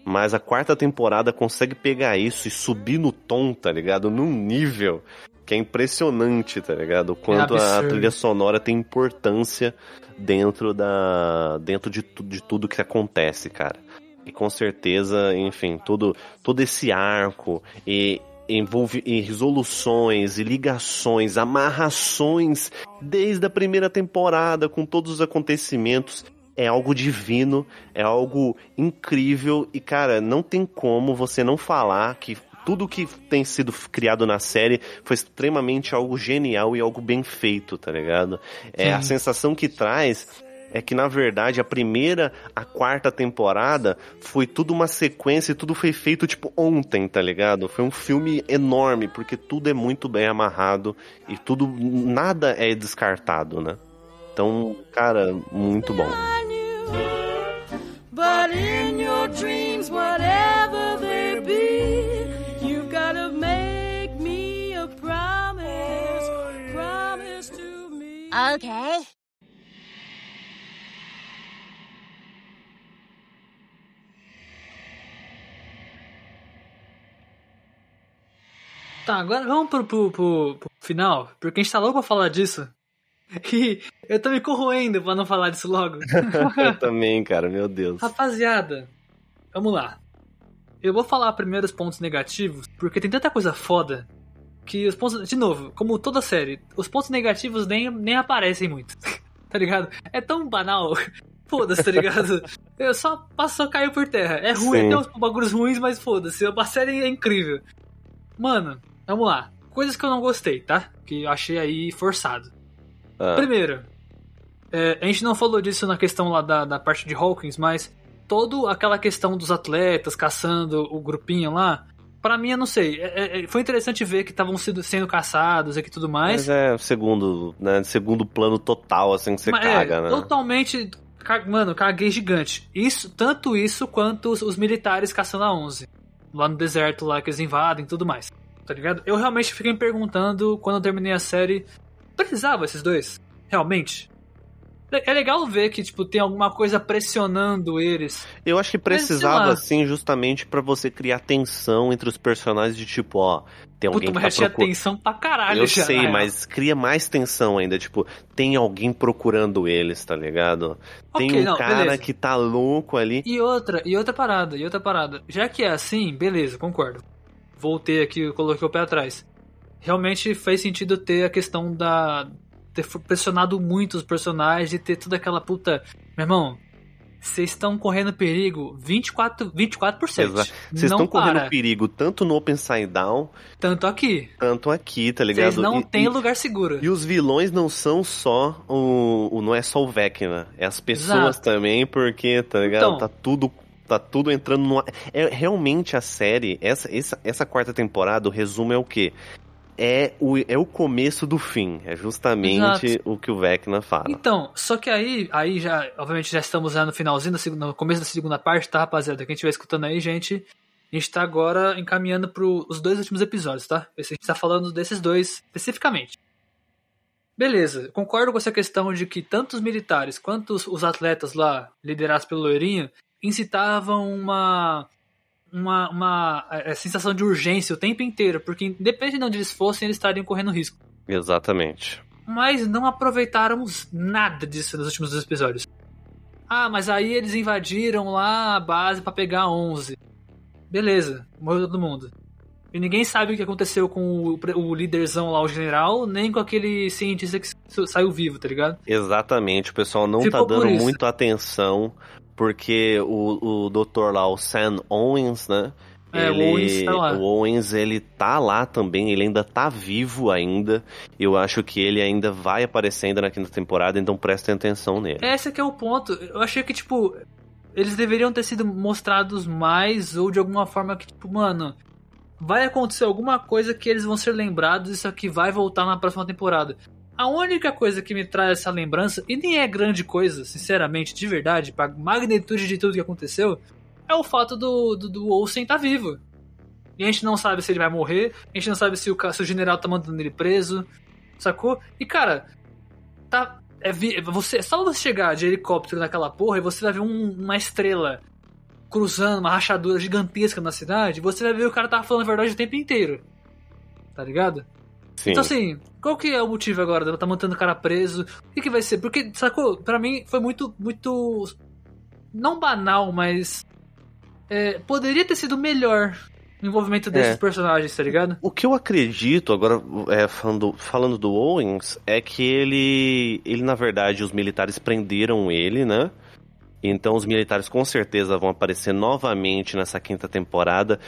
Mas a quarta temporada consegue pegar isso e subir no tom, tá ligado? Num nível que é impressionante, tá ligado? O quanto a absurdo. trilha sonora tem importância dentro da dentro de, tu- de tudo que acontece, cara. E com certeza, enfim, todo todo esse arco e envolve e resoluções e ligações, amarrações desde a primeira temporada com todos os acontecimentos é algo divino, é algo incrível e cara, não tem como você não falar que tudo que tem sido criado na série foi extremamente algo genial e algo bem feito, tá ligado? É a Sim. sensação que traz é que na verdade a primeira, a quarta temporada foi tudo uma sequência e tudo foi feito tipo ontem, tá ligado? Foi um filme enorme porque tudo é muito bem amarrado e tudo nada é descartado, né? Então, cara, muito bom. But Okay. Tá, agora vamos pro, pro, pro- pro final, porque a gente tá louco pra falar disso. E eu tô me corroendo pra não falar disso logo. Eu também, cara, meu Deus. Rapaziada, vamos lá. Eu vou falar primeiro os pontos negativos, porque tem tanta coisa foda que os pontos. De novo, como toda série, os pontos negativos nem, nem aparecem muito. tá ligado? É tão banal. Foda-se, tá ligado? Eu só passou, caiu por terra. É ruim, Sim. tem uns bagulhos ruins, mas foda-se. A série é incrível. Mano, vamos lá. Coisas que eu não gostei, tá? Que eu achei aí forçado. Ah, Primeiro, é, a gente não falou disso na questão lá da, da parte de Hawkins, mas toda aquela questão dos atletas caçando o grupinho lá, pra mim eu não sei. É- é- foi interessante ver que estavam sendo, sendo caçados aqui e tudo mais. mas é o segundo, né, segundo plano total, assim, que você mas caga, é, né? totalmente. Mano, caguei gigante. Isso, tanto isso quanto os, os militares caçando a 11. Lá no deserto, lá que eles invadem e tudo mais. Tá ligado? Eu realmente fiquei me perguntando quando eu terminei a série. Precisava esses dois? Realmente? É legal ver que, tipo, tem alguma coisa pressionando eles. Eu acho que precisava, assim, justamente pra você criar tensão entre os personagens de tipo, ó, tem alguém Puta, mas tá tinha procurando. tensão pra caralho Eu já, sei, real. mas cria mais tensão ainda. Tipo, tem alguém procurando eles, tá ligado? Tem Ok, um não, cara beleza. que tá louco ali. E outra, e outra parada, e outra parada. Já que é assim, beleza, concordo. Voltei aqui, coloquei o pé atrás. Realmente faz sentido ter a questão da. Ter pressionado muito os personagens e ter toda aquela puta. Meu irmão, vocês estão correndo perigo 24%. 24%. Exato. Vocês estão correndo perigo tanto no Open Side Down, Tanto aqui. tanto aqui, tá ligado? Vocês não têm lugar seguro. E os vilões não são só o, o- não é só o Vecna, é as pessoas Exato. também, porque, tá ligado? Então. tá tudo tá tudo entrando no é realmente a série, essa, essa essa quarta temporada, o resumo é o quê? É o, é o começo do fim, é justamente Exato. o que o Vecna fala. Então, só que aí, aí já, obviamente já estamos já no finalzinho, no começo da segunda parte, tá, rapaziada? Quem estiver escutando aí, gente, a gente tá agora encaminhando para os dois últimos episódios, tá? A gente tá falando desses dois especificamente. Beleza, concordo com essa questão de que tanto os militares quanto os, os atletas lá, liderados pelo Loirinho, incitavam uma, uma, uma eh, sensação de urgência o tempo inteiro, porque independente de onde eles fossem, eles estariam correndo risco Exatamente. mas não aproveitáramos nada disso nos últimos dois episódios. Ah, mas aí eles invadiram lá a base pra pegar 11. Beleza, morreu todo mundo. E ninguém sabe o que aconteceu com o, o líderzão lá, o general, nem com aquele cientista que saiu vivo, tá ligado? Exatamente, o pessoal não Ficou tá dando muito atenção, porque o, o doutor lá, o Sam Owens, né? É, o Owens tá lá. o Owens, ele tá lá também, ele ainda tá vivo ainda. Eu acho que ele ainda vai aparecer ainda na quinta temporada, então prestem atenção nele. Esse que é o ponto. Eu achei que, tipo, eles deveriam ter sido mostrados mais, ou de alguma forma que, tipo, mano, vai acontecer alguma coisa que eles vão ser lembrados, isso aqui vai voltar na próxima temporada. A única coisa que me traz essa lembrança, e nem é grande coisa, sinceramente, de verdade, pra magnitude de tudo que aconteceu, é o fato do, do, do Olsen estar vivo. E a gente não sabe se ele vai morrer, a gente não sabe se o, se o general tá mandando ele preso, sacou? E cara, tá. É, vi- você, só você chegar de helicóptero naquela porra e você vai ver um- uma estrela cruzando uma rachadura gigantesca na cidade, você vai ver o cara tava falando a verdade o tempo inteiro. Tá ligado? Sim. Então assim, qual que é o motivo agora de ela tá mantendo o cara preso? O que, que vai ser? Porque, sacou? Pra mim foi muito, muito. Não banal, mas. é, poderia ter sido melhor o envolvimento desses É. personagens, tá ligado? O que eu acredito, agora é, falando, falando do Owens, é que ele, ele, na verdade, os militares prenderam ele, né? Então os militares com certeza vão aparecer novamente nessa quinta temporada.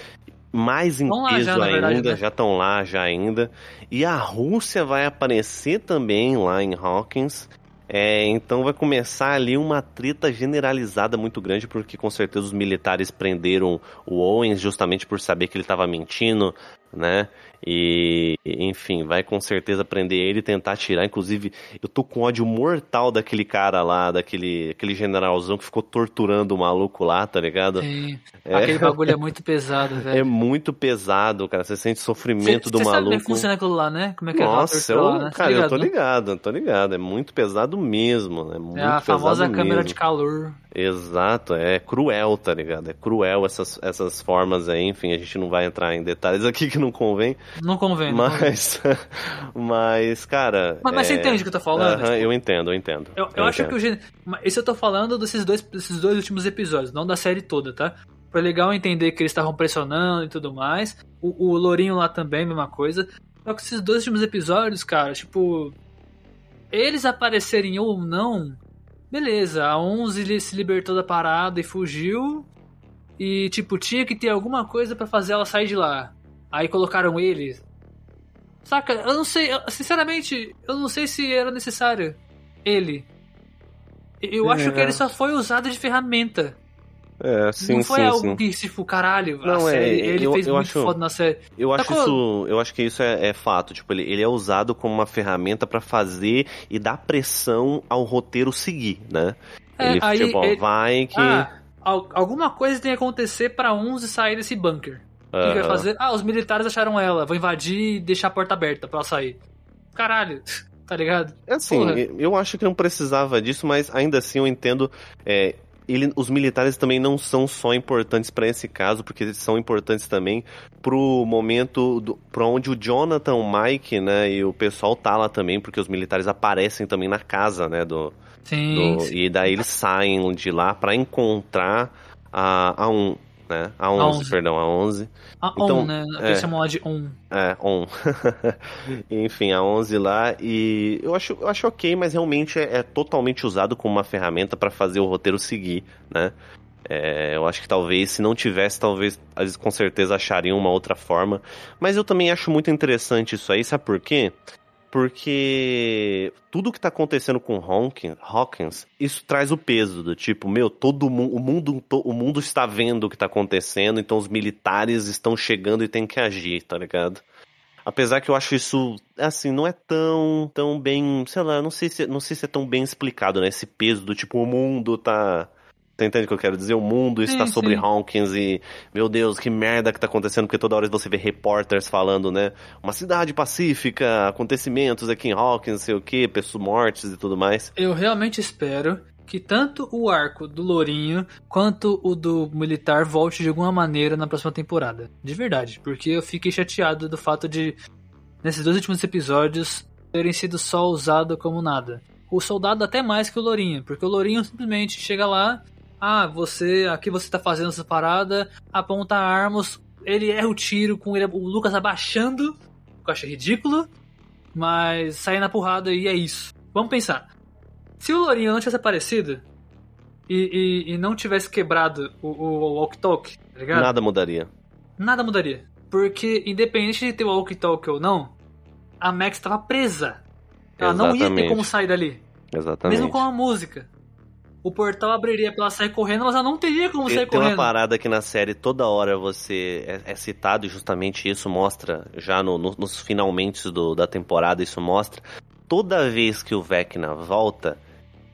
Mais em peso já, ainda, verdade, né? já estão lá já ainda. E a Rússia vai aparecer também lá em Hawkins. É, então vai começar ali uma treta generalizada muito grande, porque com certeza os militares prenderam o Owens justamente por saber que ele estava mentindo, né? E, enfim, vai com certeza prender ele e tentar tirar. Inclusive, eu tô com ódio mortal daquele cara lá, daquele aquele generalzão que ficou torturando o maluco lá, tá ligado? Sim. É. Aquele bagulho é muito pesado, É velho. muito pesado, cara. Você sente sofrimento Cê- do cê sabe como é maluco. que funciona aquilo lá, né? Como é que é Nossa, aquela eu, lá, né? Tá cara, eu tô né? ligado, tô ligado. É muito pesado mesmo, é muito É a famosa câmera mesmo. de calor. Exato, é cruel, tá ligado? É cruel essas, essas formas aí, enfim, a gente não vai entrar em detalhes aqui que não convém, Não convém. não convém. mas, mas, cara... Mas, mas você é- entende o que eu tô falando? Aham, Tipo, eu entendo, eu entendo. Eu, eu acho que o gênero. Isso eu tô falando desses dois, desses dois últimos episódios, não da série toda, tá? Foi legal entender que eles estavam pressionando e tudo mais. O, o Lourinho lá também, mesma coisa. Só que esses dois últimos episódios, cara, tipo. Eles aparecerem ou não. Beleza, a 11 ele se libertou da parada e fugiu. E, tipo, tinha que ter alguma coisa pra fazer ela sair de lá. Aí colocaram ele. Saca? Eu não sei, eu- sinceramente, eu não sei se era necessário ele. Eu acho É. que ele só foi usado de ferramenta. É, sim, não foi sim, algo sim. que, tipo, caralho, Não, é, série, ele eu- fez eu muito acho- foda na série. Eu acho Sacou? isso, eu acho que isso é, é fato. Tipo, ele, ele é usado como uma ferramenta pra fazer e dar pressão ao roteiro seguir, né? É, ele, aí tipo, ele- vai que. Ah, al- alguma coisa tem que acontecer pra 11 sair desse bunker. O que, que vai fazer? Ah, os militares acharam ela, vou invadir e deixar a porta aberta pra ela sair. Caralho. tá ligado? É assim, Porra. eu acho que não precisava disso, mas ainda assim eu entendo. é, ele- os militares também não são só importantes pra esse caso, porque eles são importantes também pro momento pra onde o Jonathan, o Mike, né, e o pessoal tá lá também, porque os militares aparecem também na casa, né, do, Sim, do- sim. e daí eles saem de lá pra encontrar a, a um, né, a 11, 11. perdão, a 11. A Então, ON, né? é. Eles chamam lá de ON. É, on. Enfim, a 11 lá e eu acho, eu acho ok, mas realmente é, é totalmente usado como uma ferramenta pra fazer o roteiro seguir, né? É, eu acho que talvez, se não tivesse, talvez eles com certeza achariam uma outra forma. Mas eu também acho muito interessante isso aí, sabe por quê? Porque tudo que tá acontecendo com Hawkins, Hawkins, isso traz o peso do tipo, meu, todo mundo, o mundo, o mundo está vendo o que tá acontecendo, então os militares estão chegando e tem que agir, tá ligado? Apesar que eu acho isso, assim, não é tão, tão bem, sei lá, não sei se, não sei se é tão bem explicado, né? Esse peso do tipo, o mundo tá. Tá o que eu quero dizer? O mundo está Sim, sobre sim. Hawkins e, meu Deus, que merda que tá acontecendo, porque toda hora você vê repórteres falando, né? Uma cidade pacífica, acontecimentos aqui em Hawkins, não sei o que, pessoas mortes e tudo mais. Eu realmente espero que tanto o arco do Lourinho quanto o do militar volte de alguma maneira na próxima temporada. De verdade, porque eu fiquei chateado do fato de, nesses dois últimos episódios, terem sido só usado como nada. O soldado até mais que o Lourinho, porque o Lourinho simplesmente chega lá, ah, você, aqui você tá fazendo essa parada, aponta armas, ele erra o tiro com ele, o Lucas abaixando, que eu achei ridículo, mas sair na porrada e é isso. Vamos pensar. Se o Lourinho não tivesse aparecido e, e, e não tivesse quebrado o, o walk-talk, tá ligado? Nada mudaria. Nada mudaria. Porque, independente de ter o walk-talk ou não, a Max estava presa. Ela não ia ter Exatamente. como sair dali. Exatamente. Mesmo com a música. O portal abriria pra ela sair correndo, mas ela não teria como Tem, sair tem uma correndo. parada que na série toda hora você é, é citado e justamente isso mostra, já no- no- nos finalmente do- da temporada, isso mostra. Toda vez que o Vecna volta,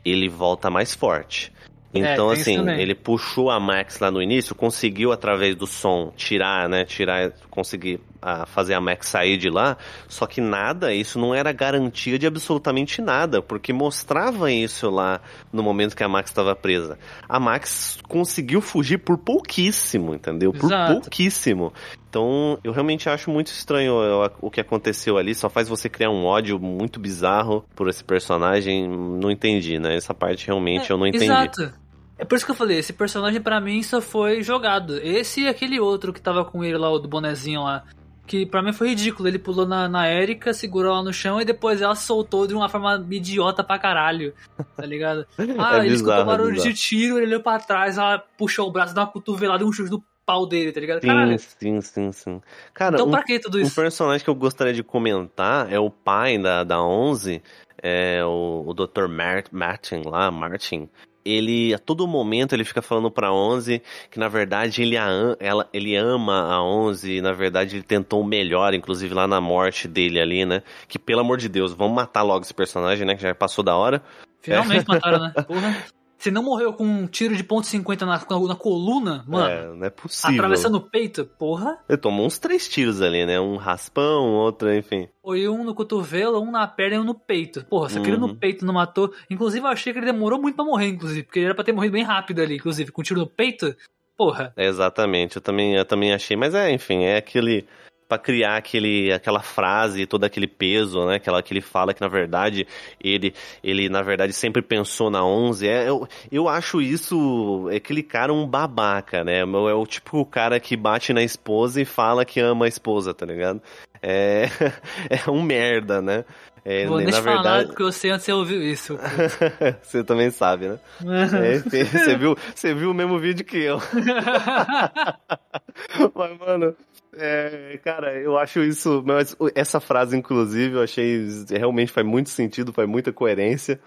ele volta mais forte. É, Então, tem isso assim, ele puxou a Max lá no início, conseguiu através do som tirar, né? Tirar, conseguir ah, fazer a Max sair de lá. Só que nada, isso não era garantia de absolutamente nada, porque mostrava isso lá no momento que a Max estava presa. A Max conseguiu fugir por pouquíssimo, entendeu? Por Exato. pouquíssimo. Então, eu realmente acho muito estranho o- o que aconteceu ali. Só faz você criar um ódio muito bizarro por esse personagem. Não entendi, né? Essa parte realmente eu não entendi. Exato. É por isso que eu falei, esse personagem pra mim só foi jogado. Esse e aquele outro que tava com ele lá, o do bonezinho lá. Que pra mim foi ridículo. Ele pulou na, na Erika, segurou ela no chão e depois ela soltou de uma forma idiota pra caralho. Tá ligado? Ah, É ele escutou é barulho de tiro, ele olhou pra trás, ela puxou o braço, deu uma cotovelada e um chute no pau dele, tá ligado? Sim, Caralho. sim, sim, sim. Cara, Então um, pra que tudo um isso? personagem que eu gostaria de comentar é o pai da, da 11, é o, o Dr. Mart, Martin lá, Martin. Ele, a todo momento, ele fica falando pra 11 que, na verdade, ele, a, ela, ele ama a 11 e, na verdade, ele tentou o melhor, inclusive lá na morte dele ali, né? Que, pelo amor de Deus, vamos matar logo esse personagem, né? Que já passou da hora. Finalmente mataram, né? Porra. Se não morreu com um tiro de ponto .50 na, na, na coluna, mano, É, não é possível. atravessando o peito, porra. Ele tomou uns três tiros ali, né? Um raspão, outro, enfim. Foi um no cotovelo, um na perna e um no peito. Porra, se aquele Uhum. no peito não matou. Inclusive, eu achei que ele demorou muito pra morrer, inclusive. Porque ele era pra ter morrido bem rápido ali, inclusive. Com um tiro no peito. Porra. É, Exatamente, eu também, eu também achei, mas é, enfim, é aquele Pra criar aquele, aquela frase, todo aquele peso, né, aquela que ele fala que na verdade ele, ele na verdade sempre pensou na 11. É, eu, eu acho isso é aquele cara um babaca, né? É o tipo o cara que bate na esposa e fala que ama a esposa, tá ligado? É, é um merda, né? É, Vou nem na te falar verdade, porque eu sei onde você ouviu isso. você também sabe, né? É, você viu, você viu o mesmo vídeo que eu. Mas, mano, é, cara, eu acho isso. Mas essa frase, inclusive, eu achei. Realmente faz muito sentido, faz muita coerência.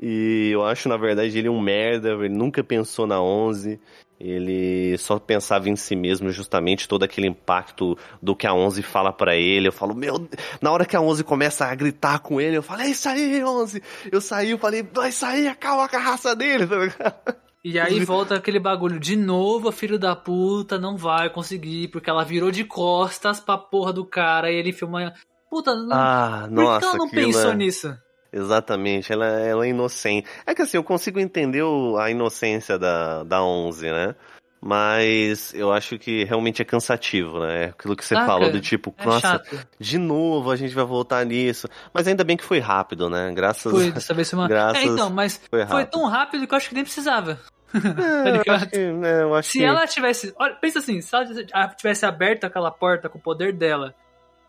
E eu acho, na verdade, ele um merda. Ele nunca pensou na 11. Ele só pensava em si mesmo, justamente todo aquele impacto do que a 11 fala pra ele. Eu falo, meu, na hora que a 11 começa a gritar com ele, eu falo, é isso aí, 11. Eu saí, eu falei, vai sair, com a raça dele, tá ligado? E aí volta aquele bagulho de novo, filho da puta não vai conseguir, porque ela virou de costas pra porra do cara e ele filma Puta, não, Ah, por que nossa, ela não pensou é- nisso? Exatamente, ela, ela é inocente. É que assim, eu consigo entender a inocência da, da 11, né? Mas eu acho que realmente é cansativo, né? É Aquilo que você Saca? falou do tipo, É nossa, chato. de novo a gente vai voltar nisso. Mas ainda bem que foi rápido, né? Graças Foi dessa vez foi uma. Graças- É, então, mas foi foi, rápido. tão rápido que eu acho que nem precisava. É, tá eu acho que, né, eu acho Se que- ela tivesse. Olha, pensa assim, se ela tivesse aberto aquela porta com o poder dela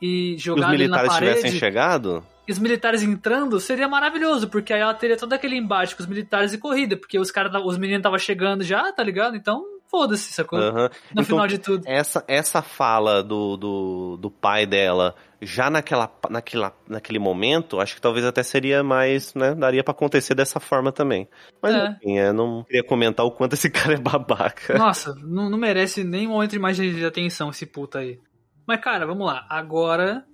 e os jogado na militares tivessem parede, chegado, e os militares entrando, seria maravilhoso, porque aí ela teria todo aquele embate com os militares e corrida, porque os caras, os meninos estavam chegando já, tá ligado? Então, foda-se, sacou? aham. No Então, final de tudo. essa, essa fala do, do, do pai dela, já naquela, naquela, naquele momento, acho que talvez até seria mais, né? Daria pra acontecer dessa forma também. Mas É. enfim, eu não queria comentar o quanto esse cara é babaca. Nossa, não, não merece nem um momento de mais de atenção esse puta aí. Mas, cara, vamos lá. Agora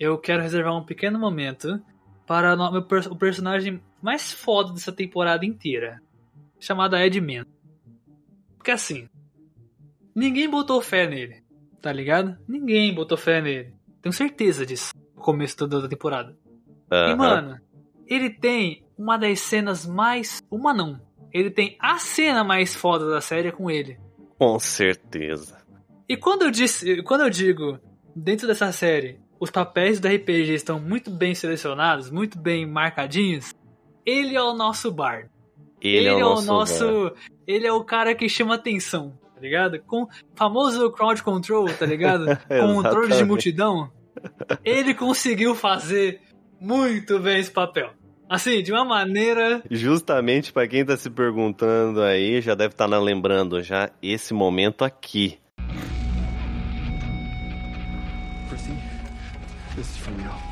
eu quero reservar um pequeno momento para per- o personagem mais foda dessa temporada inteira. Chamado Ed Man. Porque assim, ninguém botou fé nele, tá ligado? Ninguém botou fé nele. Tenho certeza disso. No começo toda da temporada. E, Aham. mano, ele tem uma das cenas mais. Uma não. Ele tem a cena mais foda da série com ele. Com certeza. E quando eu, disse, quando eu digo, dentro dessa série, os papéis do RPG estão muito bem selecionados, muito bem marcadinhos, ele é o nosso bar. Ele, é o nosso. velho. Ele é o cara que chama atenção, tá ligado? Com o famoso crowd control, tá ligado? Controle de multidão. Ele conseguiu fazer muito bem esse papel. Assim, de uma maneira. Justamente pra quem tá se perguntando aí, já deve estar lembrando já esse momento aqui. This is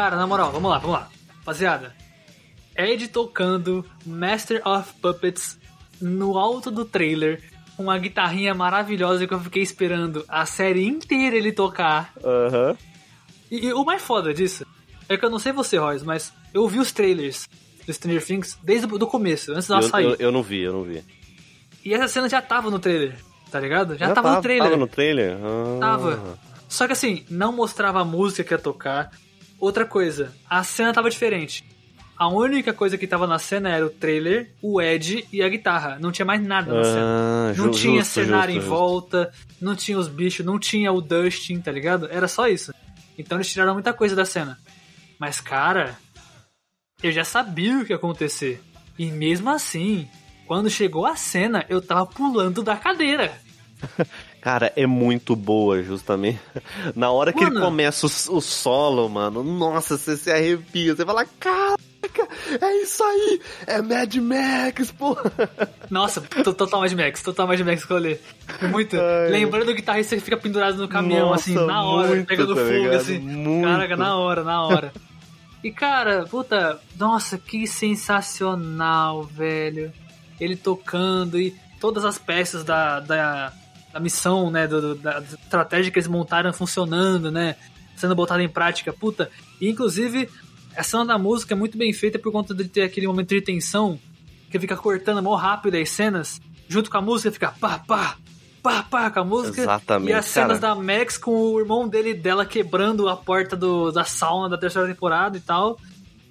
Cara, na moral, vamos lá, vamos lá. Rapaziada, Ed tocando Master of Puppets no alto do trailer, com uma guitarrinha maravilhosa que eu fiquei esperando a série inteira ele tocar. Aham. E, e o mais foda disso é que eu não sei você, Royce, mas eu vi os trailers do Stranger Things desde o do começo, antes Eu, sair. eu, eu não vi, eu não vi. E essa cena já tava no trailer, tá ligado? Já, tava, no trailer. Tava no trailer? Ah. Tava. Só que assim, não mostrava a música que ia tocar. Outra coisa, a cena tava diferente. A única coisa que tava na cena era o trailer, o Ed e a guitarra. Não tinha mais nada na Ah, cena. Não ju- tinha justo, cenário justo, em justo. volta, não tinha os bichos, não tinha o Dustin, tá ligado? Era só isso. Então eles tiraram muita coisa da cena. Mas, cara, eu já sabia o que ia acontecer. E mesmo assim, quando chegou a cena, eu tava pulando da cadeira. Cara, é muito boa, justamente. Na hora que ele Mano. começa o, o solo, mano, nossa, você se arrepia. Você fala, caraca, é isso aí, é Mad Max, pô. Nossa, to- total Mad Max, total Mad Max que eu olhei. Muito. Ai. Lembrando do guitarrista que fica pendurado no caminhão, Nossa, assim, na hora, muito, pegando tá fogo, ligado? assim. Muito. Caraca, na hora, na hora. E cara, puta, nossa, que sensacional, velho. Ele tocando e todas as peças da, da, da missão, né, do, da estratégia que eles montaram funcionando, né, sendo botada em prática, puta. E inclusive, a cena da música é muito bem feita por conta de ter aquele momento de tensão que fica cortando mó rápido as cenas, junto com a música fica pá, pá, pá, pá com a música. Exatamente, E as cenas cara. da Max com o irmão dele dela quebrando a porta do, da sauna da terceira temporada e tal.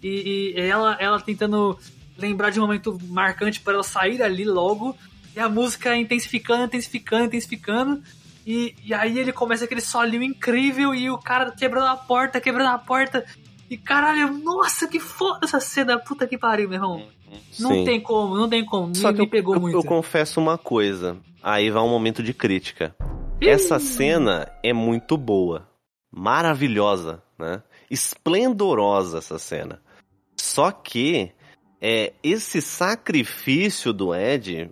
E, e ela, ela tentando lembrar de um momento marcante para ela sair ali logo. E a música intensificando, intensificando, intensificando. E, e aí ele começa aquele solinho incrível e o cara quebrando a porta, quebrando a porta. E caralho, nossa, que foda essa cena, puta que pariu, meu irmão. Não Sim. tem como, não tem como. Só me, que me pegou eu- muito. eu confesso uma coisa. Aí vai um momento de crítica. Essa cena é muito boa. Maravilhosa, né? esplendorosa essa cena. Só que é, esse sacrifício do Ed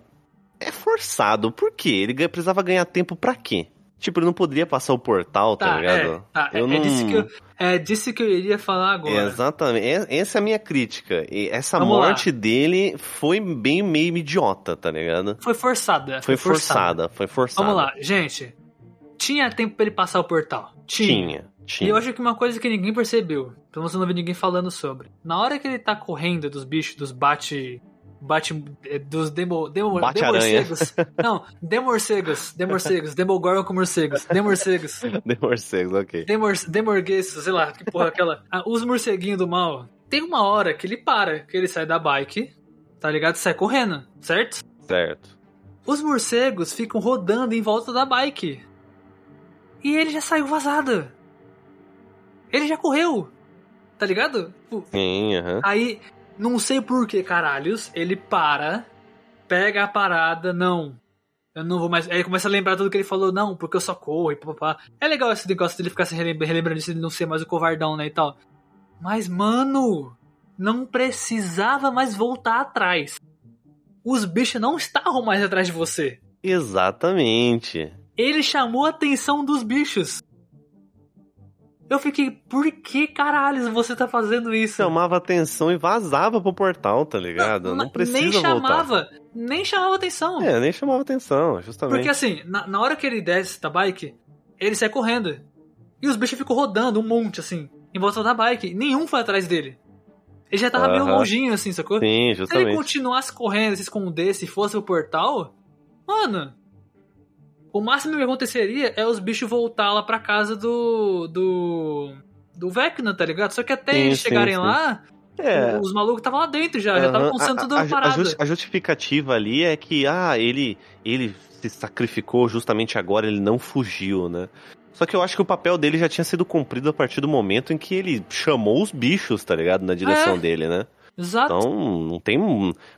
é forçado. Por quê? Ele precisava ganhar tempo pra quê? Tipo, ele não poderia passar o portal, tá, Tá, ligado? é, tá, é, eu é não... disso que eu, é disso que eu iria falar agora. Exatamente. É- Essa é a minha crítica. E essa Vamos lá. morte dele foi bem meio idiota, tá ligado? Foi forçada. Foi forçada, foi forçada. Vamos lá, gente. Tinha tempo pra ele passar o portal? Tinha, E tinha. eu acho que uma coisa que ninguém percebeu, pelo menos eu não vi ninguém falando sobre. Na hora que ele tá correndo dos bichos, dos bate. Bate. eh, dos demo. demo Bate-aranha. demorcegos. Não, demorcegos. Demorcegos. Demogorgon com morcegos. Demorcegos. De morcegos, ok. Demor, demorgueços, sei lá, que porra, aquela. Ah, os morceguinhos do mal. Tem uma hora que ele para, que ele sai da bike, tá ligado? Sai correndo, certo? Certo. Os morcegos ficam rodando em volta da bike. E ele já saiu vazado. Ele já correu. Tá ligado? Tipo, Sim, aham. Aí, não sei por que, caralhos, ele para, pega a parada, não. Eu não vou mais. Aí ele começa a lembrar tudo que ele falou, não, porque eu só corro e papapá. É legal esse negócio dele ficar se relembra- relembrando disso, ele não ser mais o covardão, né, e tal. Mas, mano, não precisava mais voltar atrás. Os bichos não estavam mais atrás de você. Exatamente. Ele chamou a atenção dos bichos. Eu fiquei, por que caralhos você tá fazendo isso? Chamava atenção e vazava pro portal, tá ligado? Não, Ma- precisa nem voltar. chamava, nem chamava atenção. É, nem chamava atenção, justamente. Porque assim, na, na hora que ele desce da bike, ele sai correndo. E os bichos ficam rodando um monte, assim, em volta da bike. Nenhum foi atrás dele. Ele já tava meio longinho, assim, sacou? Sim, Se ele justamente. continuasse correndo, se escondesse e fosse o portal, mano. O máximo que aconteceria é os bichos voltar lá pra casa do. do. do Vecna, tá ligado? Só que até Sim, eles sim, chegarem sim. lá, É. os malucos estavam lá dentro já, já estavam A- tudo a, a, parado. a justificativa ali é que, ah, ele, ele se sacrificou justamente agora, ele não fugiu, né? Só que eu acho que o papel dele já tinha sido cumprido a partir do momento em que ele chamou os bichos, tá ligado? Na direção É. dele, né? Exato. Então, não tem.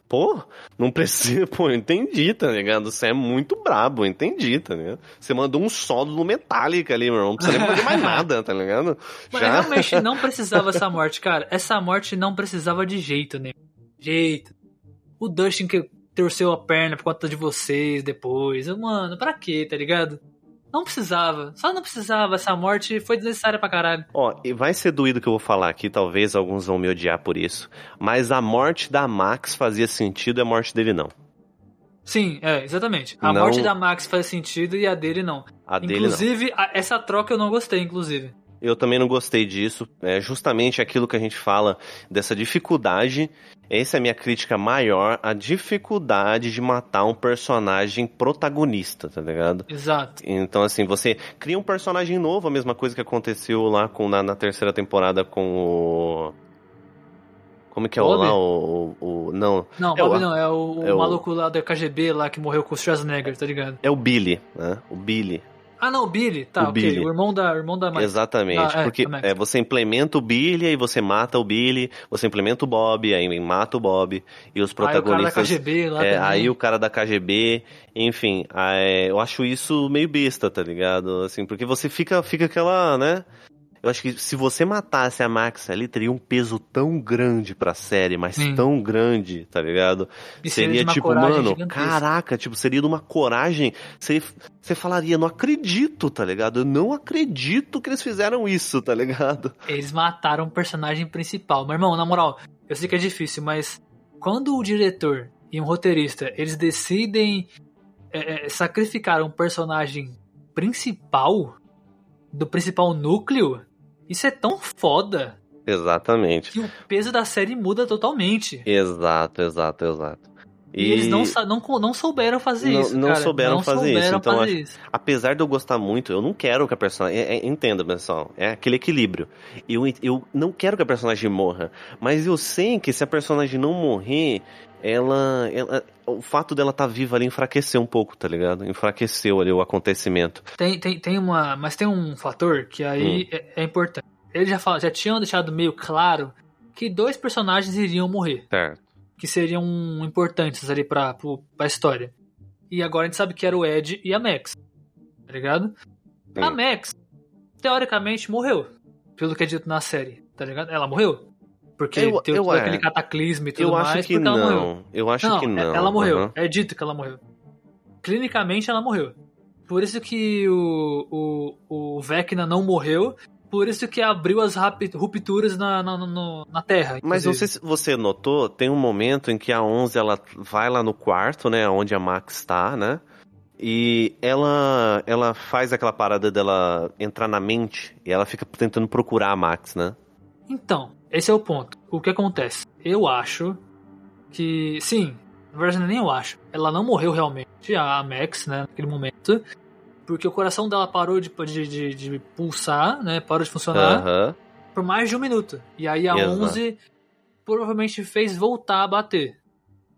Pô, não precisa. Pô, eu entendi, tá ligado? Você é muito brabo, entendi, tá ligado? Você mandou um solo no Metallica ali, meu irmão. Não precisa nem fazer mais nada, tá ligado? Mas Já. realmente não precisava essa morte, cara. Essa morte não precisava de jeito, né? Jeito. O Dustin que torceu a perna por conta de vocês depois. Mano, pra quê, tá ligado? Não precisava. Só não precisava. Essa morte foi desnecessária pra caralho. Ó, e vai ser doído que eu vou falar aqui, talvez alguns vão me odiar por isso. Mas a morte da Max fazia sentido e a morte dele não. Sim, é, exatamente. A Não- morte da Max faz sentido e a dele não. A dele não. inclusive, a- essa troca eu não gostei, inclusive. Eu também não gostei disso. É justamente aquilo que a gente fala dessa dificuldade. Essa é a minha crítica maior, a dificuldade de matar um personagem protagonista, tá ligado? Exato. Então, assim, você cria um personagem novo, a mesma coisa que aconteceu lá com, na, na terceira temporada com o. Como que é o Bobby? lá? O, o, o- Não. Não, é Bob o, não, é o, é o- maluco lá da KGB lá que morreu com o Schwarzenegger, tá ligado? É o Billy, né? O Billy. Ah, não, o Billy. Tá, O ok. Billy. O irmão da, o irmão da Max. Exatamente, Ah, é, porque é, você implementa o Billy, aí você mata o Billy, você implementa o Bob, aí mata o Bob, e os Aí o cara da protagonistas... KGB lá é, também. aí o cara da KGB, enfim, é, eu acho isso meio besta, tá ligado? Assim, porque você fica, fica aquela, né? Eu acho que se você matasse a Max ali, teria um peso tão grande pra série, mas Sim. tão grande, tá ligado? E seria seria tipo, mano, gigantesca. caraca, tipo, seria de uma coragem. Você, você falaria, não acredito, tá ligado? Eu não acredito que eles fizeram isso, tá ligado? Eles mataram o personagem principal. Meu irmão, na moral, eu sei que é difícil, mas quando o diretor e um roteirista, eles decidem é, é, sacrificar um personagem principal, do principal núcleo, isso é tão foda Exatamente. que o peso da série muda totalmente. Exato, exato, exato. E, eles não, não, não souberam fazer não, isso, não cara. souberam não fazer souberam isso. Então, fazer acho- isso. apesar de eu gostar muito, eu não quero que a personagem. é- é- entenda, pessoal, é aquele equilíbrio. Eu, eu não quero que a personagem morra, mas eu sei que se a personagem não morrer, ela. ela o fato dela estar viva ali enfraqueceu um pouco, tá ligado? Enfraqueceu ali o acontecimento. Tem, tem, tem uma. Mas tem um fator que aí Hum. é, é importante. Eles já, falam, já tinham deixado meio claro que dois personagens iriam morrer. Certo. Que seriam importantes ali pra, pra história. E agora a gente sabe que era o Ed e a Max. Tá ligado? A Sim. Max, teoricamente, morreu. pelo que é dito na série, tá ligado? Ela morreu. Porque Eu- tem eu- todo é. aquele cataclismo e tudo Eu mais, acho que porque ela morreu. não. Eu acho que não. Ela morreu. Aham. É dito que ela morreu. Clinicamente ela morreu. Por isso que o, o, o Vecna não morreu. Por isso que abriu as rupturas na, na, no- na Terra. Mas não sei se você notou, tem um momento em que a 11 ela vai lá no quarto, né, onde a Max tá, né? E ela ela faz aquela parada dela entrar na mente e ela fica tentando procurar a Max, né? Então, esse é o ponto. O que acontece? Eu acho que. Sim, na verdade nem eu acho. Ela não morreu realmente, a Max, né, naquele momento. Porque o coração dela parou de, de, de, de pulsar, né? Parou de funcionar Aham. por mais de um minuto. E aí a Exato. 11 provavelmente fez voltar a bater.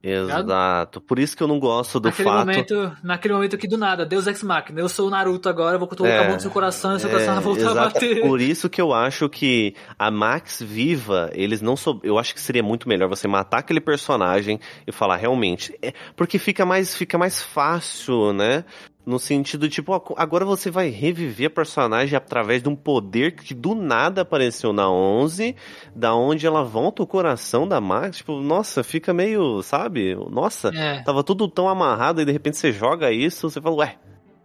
Exato. Por isso que eu não gosto do naquele fato. momento, naquele momento que do nada, Deus Ex Machina, eu sou o Naruto agora, eu vou colocar a mão no seu coração e seu coração vai voltar a É, exato. bater. Por isso que eu acho que a Max viva, eles não sou, eu acho que seria muito melhor você matar aquele personagem e falar realmente, é, porque fica mais fica mais fácil, né? No sentido tipo, agora você vai reviver a personagem através de um poder que do nada apareceu na 11, da onde ela volta o coração da Max, tipo, nossa, fica meio, sabe? Nossa, É. tava tudo tão amarrado e de repente você joga isso, você fala, ué,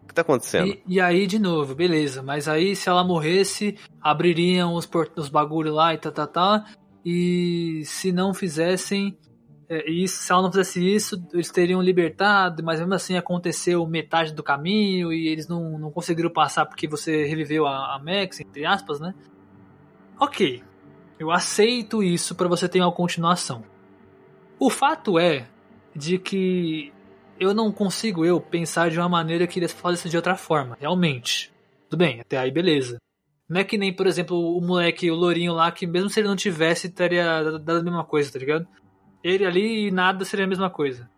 o que tá acontecendo? E, e aí, de novo, beleza. Mas aí, se ela morresse, abririam os, os bagulho lá e tá, tá, tá. E se não fizessem é, isso, se ela não fizesse isso, eles teriam libertado, mas mesmo assim aconteceu metade do caminho e eles não, não conseguiram passar porque você reviveu a, a Max, entre aspas, né? Ok, eu aceito isso pra você ter uma continuação. O fato é de que eu não consigo eu pensar de uma maneira que eles fazem isso de outra forma, realmente. Tudo bem, até aí beleza. Não é que nem, por exemplo, o moleque, o lourinho lá, que mesmo se ele não tivesse, teria dado a mesma coisa, tá ligado? Ele ali e nada seria a mesma coisa.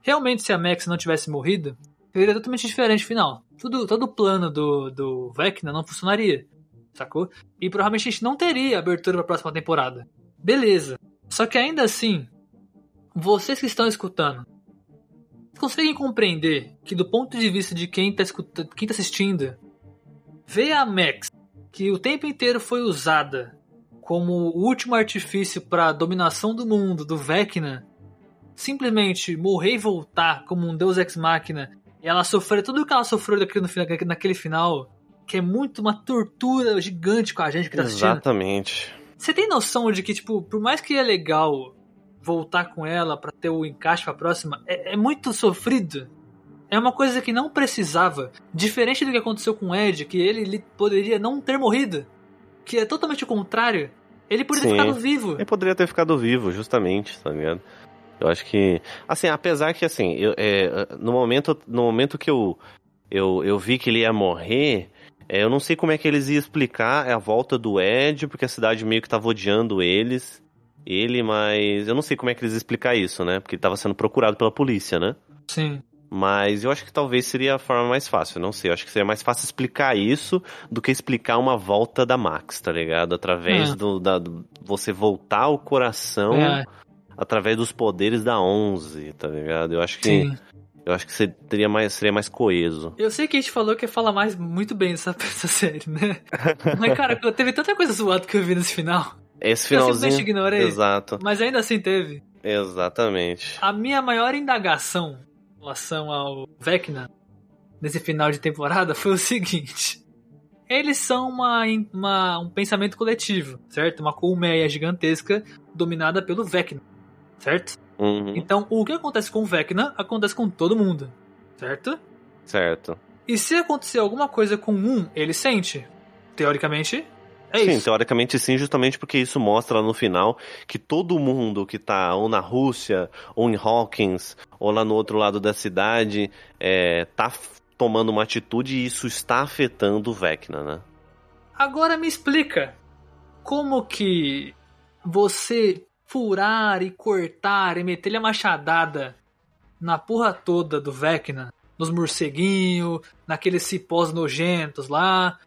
Realmente, se a Max não tivesse morrido, seria totalmente diferente o final. Tudo, todo o plano do, do Vecna não funcionaria, sacou? E provavelmente a gente não teria abertura pra próxima temporada. Beleza. Só que ainda assim, vocês que estão escutando, conseguem compreender que do ponto de vista de quem tá, escuta, quem tá assistindo, ver a Max, que o tempo inteiro foi usada como o último artifício para dominação do mundo, do Vecna, simplesmente morrer e voltar como um deus ex-máquina, e ela sofrer tudo o que ela sofreu naquele, naquele final, que é muito uma tortura gigante com a gente que tá assistindo. Exatamente. Você tem noção de que, tipo, por mais que é legal voltar com ela pra ter o encaixe pra próxima, é, é muito sofrido. É uma coisa que não precisava. Diferente do que aconteceu com o Ed, que ele, ele poderia não ter morrido. Que é totalmente o contrário. Ele poderia ter Sim. ficado vivo. Ele poderia ter ficado vivo, justamente, tá ligado? Eu acho que. Assim, apesar que, assim, eu, é, no, momento, no momento que eu, eu, eu vi que ele ia morrer, é, eu não sei como é que eles iam explicar a volta do Ed, porque a cidade meio que tava odiando eles. Ele, mas. Eu não sei como é que eles iam explicar isso, né? Porque ele tava sendo procurado pela polícia, né? Sim. Mas eu acho que talvez seria a forma mais fácil, não sei. Eu acho que seria mais fácil explicar isso do que explicar uma volta da Max, tá ligado? Através É. do, da, do- você voltar o coração É. através dos poderes da 11, tá ligado? Eu acho que Sim. eu acho que seria mais seria mais coeso. Eu sei que a gente falou que ia falar mais muito bem dessa, dessa série, né? Mas, cara, teve tanta coisa zoada que eu vi nesse final. Esse Eu finalzinho. simplesmente ignorei. Exato. Mas ainda assim teve. Exatamente. A minha maior indagação relação ao Vecna nesse final de temporada foi o seguinte: eles são uma, uma- um pensamento coletivo, certo? Uma colmeia gigantesca dominada pelo Vecna, certo? Uhum, Então, o que acontece com o Vecna acontece com todo mundo, certo? certo. E se acontecer alguma coisa com um, ele sente. Teoricamente, é sim, isso. teoricamente sim, justamente porque isso mostra lá no final que todo mundo que tá ou na Rússia, ou em Hawkins, ou lá no outro lado da cidade, é, tá tomando uma atitude e isso está afetando o Vecna, né? Agora me explica como que você furar e cortar e meter a machadada na porra toda do Vecna, nos morceguinhos, naqueles cipós nojentos lá.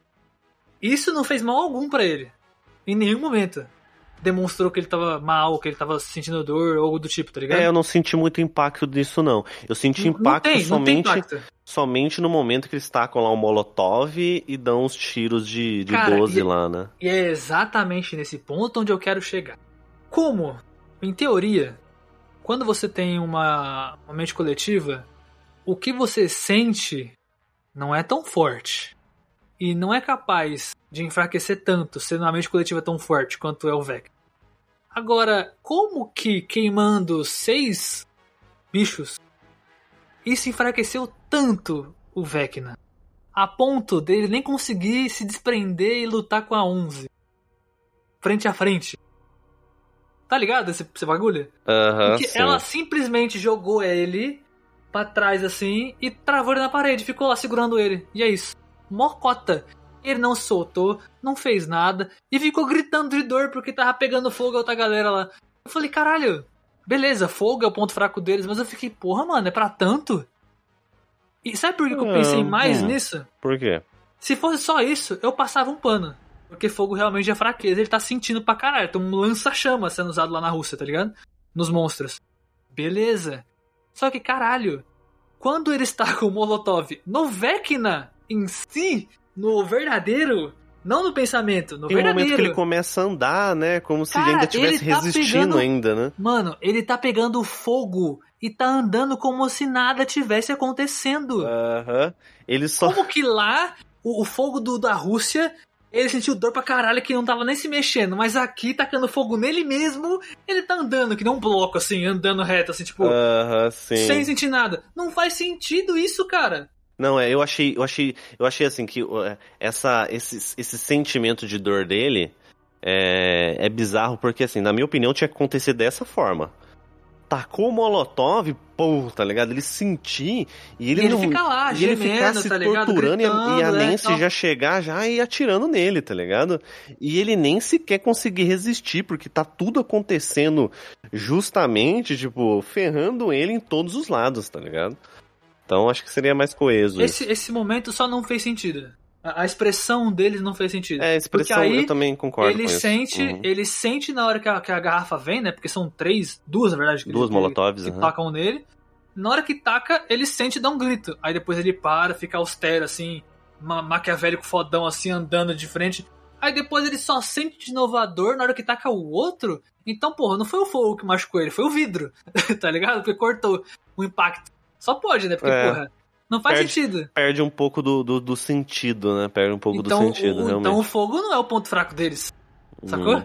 Isso não fez mal algum pra ele. Em nenhum momento. demonstrou que ele tava mal, que ele tava sentindo dor, ou algo do tipo, tá ligado? É, eu não senti muito impacto disso, não. Eu senti Não- impacto não tem, não tem somente, impacto. somente no momento que eles tacam lá o Molotov e dão uns tiros de, de Cara, 12 e- lá, né? E é exatamente nesse ponto onde eu quero chegar. Como, em teoria, quando você tem uma, uma mente coletiva, o que você sente não é tão forte. E não é capaz de enfraquecer tanto sendo uma mente coletiva tão forte quanto é o Vec. Agora, como que queimando seis bichos, isso enfraqueceu tanto o Vecna? A ponto dele nem conseguir se desprender e lutar com a 11. Frente a frente. Tá ligado esse, esse bagulho? Aham, ela simplesmente jogou ele pra trás assim e travou ele na parede, ficou lá segurando ele. E é isso. Mocota. Ele não soltou, não fez nada e ficou gritando de dor porque tava pegando fogo a outra galera lá. Eu falei, caralho, beleza, fogo é o ponto fraco deles, mas eu fiquei, porra, mano, é pra tanto? E sabe por que, eu pensei Ah, mais hum. nisso? Por quê? Se fosse só isso, eu passava um pano. Porque fogo realmente é fraqueza, ele tá sentindo pra caralho. Tem um lança-chama sendo usado lá na Rússia, tá ligado? Nos monstros. Beleza. Só que, caralho, quando ele está com o Molotov no Vecna em si, no verdadeiro, não no pensamento, no Tem um verdadeiro. momento que ele começa a andar, né? Como se Cara, ainda estivesse ele tá resistindo pegando- ainda, né? Mano, ele tá pegando fogo e tá andando como se nada tivesse acontecendo. Aham. Ele só. Como que lá, o, o fogo do, da Rússia, ele sentiu dor pra caralho que não tava nem se mexendo, mas aqui, tacando fogo nele mesmo, ele tá andando, que nem um bloco, assim, andando reto, assim, tipo, Aham, sim. sem sentir nada. Não faz sentido isso, cara. Não, é, eu achei, eu achei, eu achei assim que uh, essa, esse, esse sentimento de dor dele é, é bizarro porque assim, na minha opinião, tinha que acontecer dessa forma. Tacou o Molotov, pô, tá ligado? Ele sentir e ele E ele não, fica lá, e ele ficar se tá ligado? torturando e a, e a Gritando, né, Nancy já chegar já e atirando nele, tá ligado? E ele nem sequer conseguir resistir porque tá tudo acontecendo justamente, tipo, ferrando ele em todos os lados, tá ligado? Então acho que seria mais coeso. Esse, esse momento só não fez sentido. A, a expressão deles não fez sentido. É, a expressão Porque aí, eu também concordo ele sente, Uhum. ele sente na hora que a, que a garrafa vem, né? Porque são três, duas na verdade. Que Duas ele- molotovs, que aham. tacam nele. Na hora que taca, ele sente e dá um grito. Aí depois ele para, fica austero, assim, ma maquiavélico fodão, assim, andando de frente. Aí depois ele só sente de novo a dor na hora que taca o outro. Então, porra, não foi o fogo que machucou ele, foi o vidro. tá ligado? Porque cortou o impacto. Só pode, né? Porque, É. porra, não faz Perde- sentido. Perde um pouco do, do, do sentido, né? Perde um pouco Então, do sentido, o, realmente. então o fogo não é o ponto fraco deles. Sacou? Hum.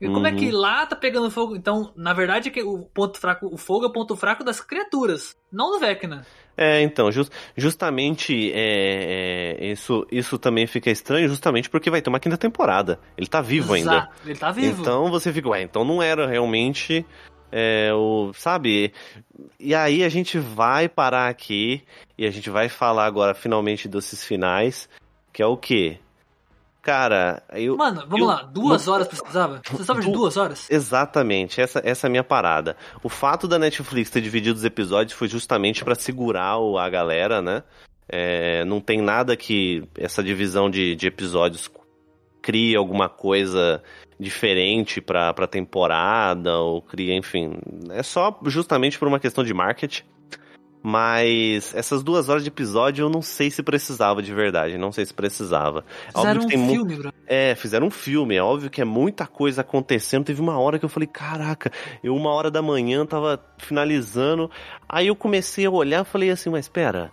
E como é Uhum. que lá tá pegando fogo? Então, na verdade, que o ponto fraco, o fogo é o ponto fraco das criaturas, não do Vecna. É, então, jus- justamente é, é, isso, isso também fica estranho, justamente porque vai ter uma quinta temporada. Ele tá vivo ainda. Exato, ele tá vivo. Então você fica, ué, então não era realmente é, o. Sabe? E aí a gente vai parar aqui e a gente vai falar agora finalmente desses finais, que é o quê? Cara, eu. Mano, vamos eu- lá, duas no- horas precisava? Precisava de Du- duas horas? Exatamente, essa, essa é a minha parada. O fato da Netflix ter dividido os episódios foi justamente pra segurar o- a galera, né? É, não tem nada que essa divisão de, de episódios crie alguma coisa diferente pra, pra temporada, ou cria, enfim. É só justamente por uma questão de marketing. Mas essas duas horas de episódio eu não sei se precisava de verdade, não sei se precisava. Fizeram Óbvio um que tem mu- filme, bro. é, fizeram um filme. É óbvio que é muita coisa acontecendo. Teve uma hora que eu falei, caraca, eu uma hora da manhã tava finalizando. Aí eu comecei a olhar e falei assim, mas espera.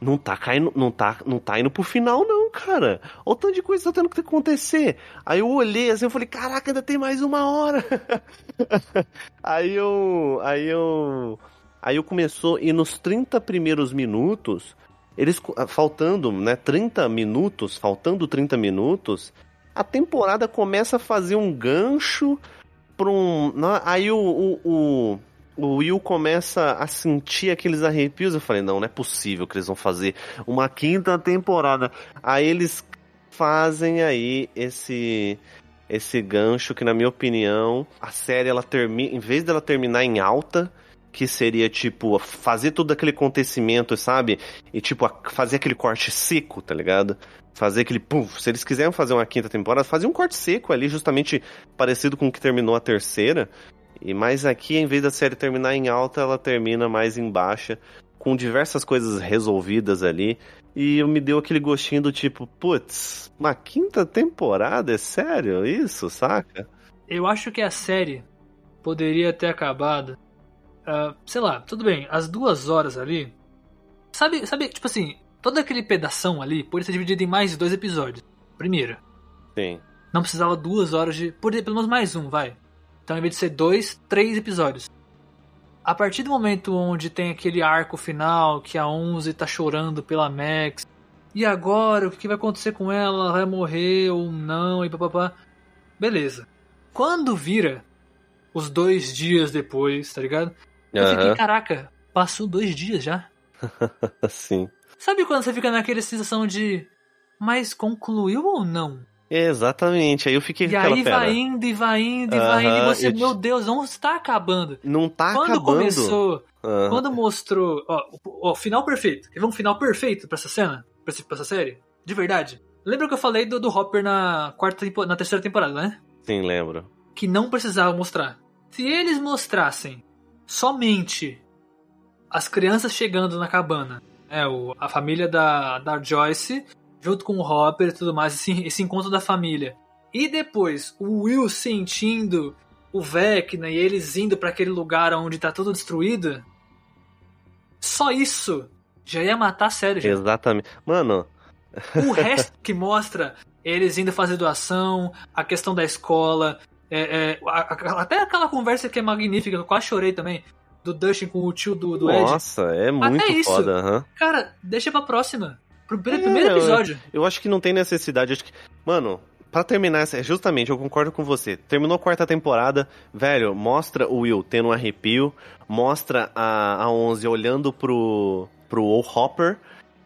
Não tá caindo, não tá, não tá indo pro final, não, cara. Olha o tanto de coisa que tá tendo que acontecer. Aí eu olhei assim, eu falei, caraca, ainda tem mais uma hora. aí eu. Aí eu. Aí eu começou, e nos 30 primeiros minutos, eles ah, faltando, né, 30 minutos, faltando 30 minutos, a temporada começa a fazer um gancho pra um. na- Aí o, o, o, o Will começa a sentir aqueles arrepios. Eu falei, não, não é possível que eles vão fazer uma quinta temporada. Aí eles fazem aí esse. Esse gancho que, na minha opinião, a série ela termina. Em vez dela terminar em alta, que seria tipo fazer todo aquele acontecimento, sabe? E tipo fazer aquele corte seco, tá ligado? Fazer aquele pum. Se eles quiserem fazer uma quinta temporada, fazer um corte seco ali, justamente parecido com o que terminou a terceira. E mais aqui, em vez da série terminar em alta, ela termina mais em baixa, com diversas coisas resolvidas ali. E eu me deu aquele gostinho do tipo, putz, uma quinta temporada? É sério isso, saca? Eu acho que a série poderia ter acabado. ah, sei lá, tudo bem, as duas horas ali. Sabe, sabe, tipo assim, todo aquele pedação ali poderia ser dividido em mais dois episódios. Primeiro, Sim. não precisava duas horas de. Poderia pelo menos mais um, vai. Então, em vez de ser dois, três episódios. A partir do momento onde tem aquele arco final, que a 11 tá chorando pela Max. E agora, o que vai acontecer com ela? Ela vai morrer ou não? E papapá. Beleza. Quando vira os dois dias depois, tá ligado? Eu fiquei, Aham. caraca, passou dois dias já. Sim. Sabe quando você fica naquela sensação de. Mas concluiu ou não? Exatamente. Aí eu fiquei E aí pera. vai indo e vai indo e vai indo. E você, te- meu Deus, não está acabando. Não tá quando acabando. começou, Aham. quando mostrou. Ó, final perfeito. Ver um final perfeito pra essa cena? Pra, pra essa série? De verdade. Lembra que eu falei do, do Hopper na, quarta na terceira temporada, né? Sim, lembro. que não precisava mostrar. Se eles mostrassem somente as crianças chegando na cabana, é o, a família da, da Joyce, junto com o Hopper e tudo mais, esse, esse encontro da família. E depois o Will sentindo o Vecna e eles indo para aquele lugar onde tá tudo destruído. Só isso já ia matar a série. Já. Exatamente. Mano, O resto que mostra eles indo fazer doação, a questão da escola, é, é, a- a- até aquela conversa que é magnífica, eu quase chorei também, do Dustin com o tio do, do Ed. nossa, é muito Até isso. foda. aham. Cara, deixa pra próxima. Pro primeiro, É, primeiro eu- episódio. Eu acho que não tem necessidade. Acho que, mano, pra terminar, essa- justamente, eu concordo com você. Terminou a quarta temporada, velho, mostra o Will tendo um arrepio, mostra a, a 11 olhando pro, pro Hopper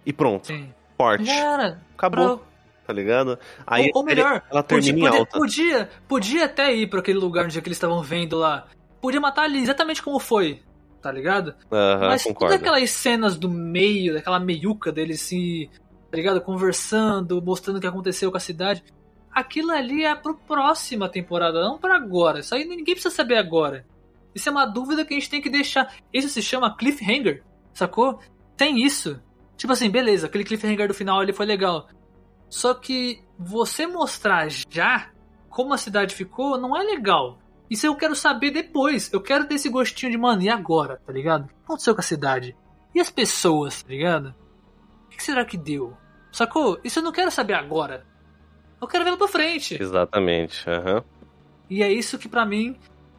e pronto. Sim. Corte. Cara, Acabou, pra- tá ligado? Aí ou, ou melhor, ela termina podia, em podia, alta. podia, podia até ir pra aquele lugar onde é eles estavam vendo lá. Podia matar ali exatamente como foi, tá ligado? Aham, Mas concordo. todas aquelas cenas do meio, daquela meiuca deles se, tá ligado? Conversando, mostrando o que aconteceu com a cidade. Aquilo ali é pro próxima temporada, não pra agora. Isso aí ninguém precisa saber agora. Isso é uma dúvida que a gente tem que deixar. Isso se chama cliffhanger, sacou? Tem isso. Tipo assim, beleza, aquele cliffhanger do final ali foi legal. Só que você mostrar já como a cidade ficou não é legal. Isso eu quero saber depois. Eu quero ter esse gostinho de, mano, e agora, tá ligado? O que aconteceu com a cidade? E as pessoas, tá ligado? O que será que deu? Sacou? Isso eu não quero saber agora. Eu quero vê-lo pra frente. Exatamente, aham. E é isso que pra mim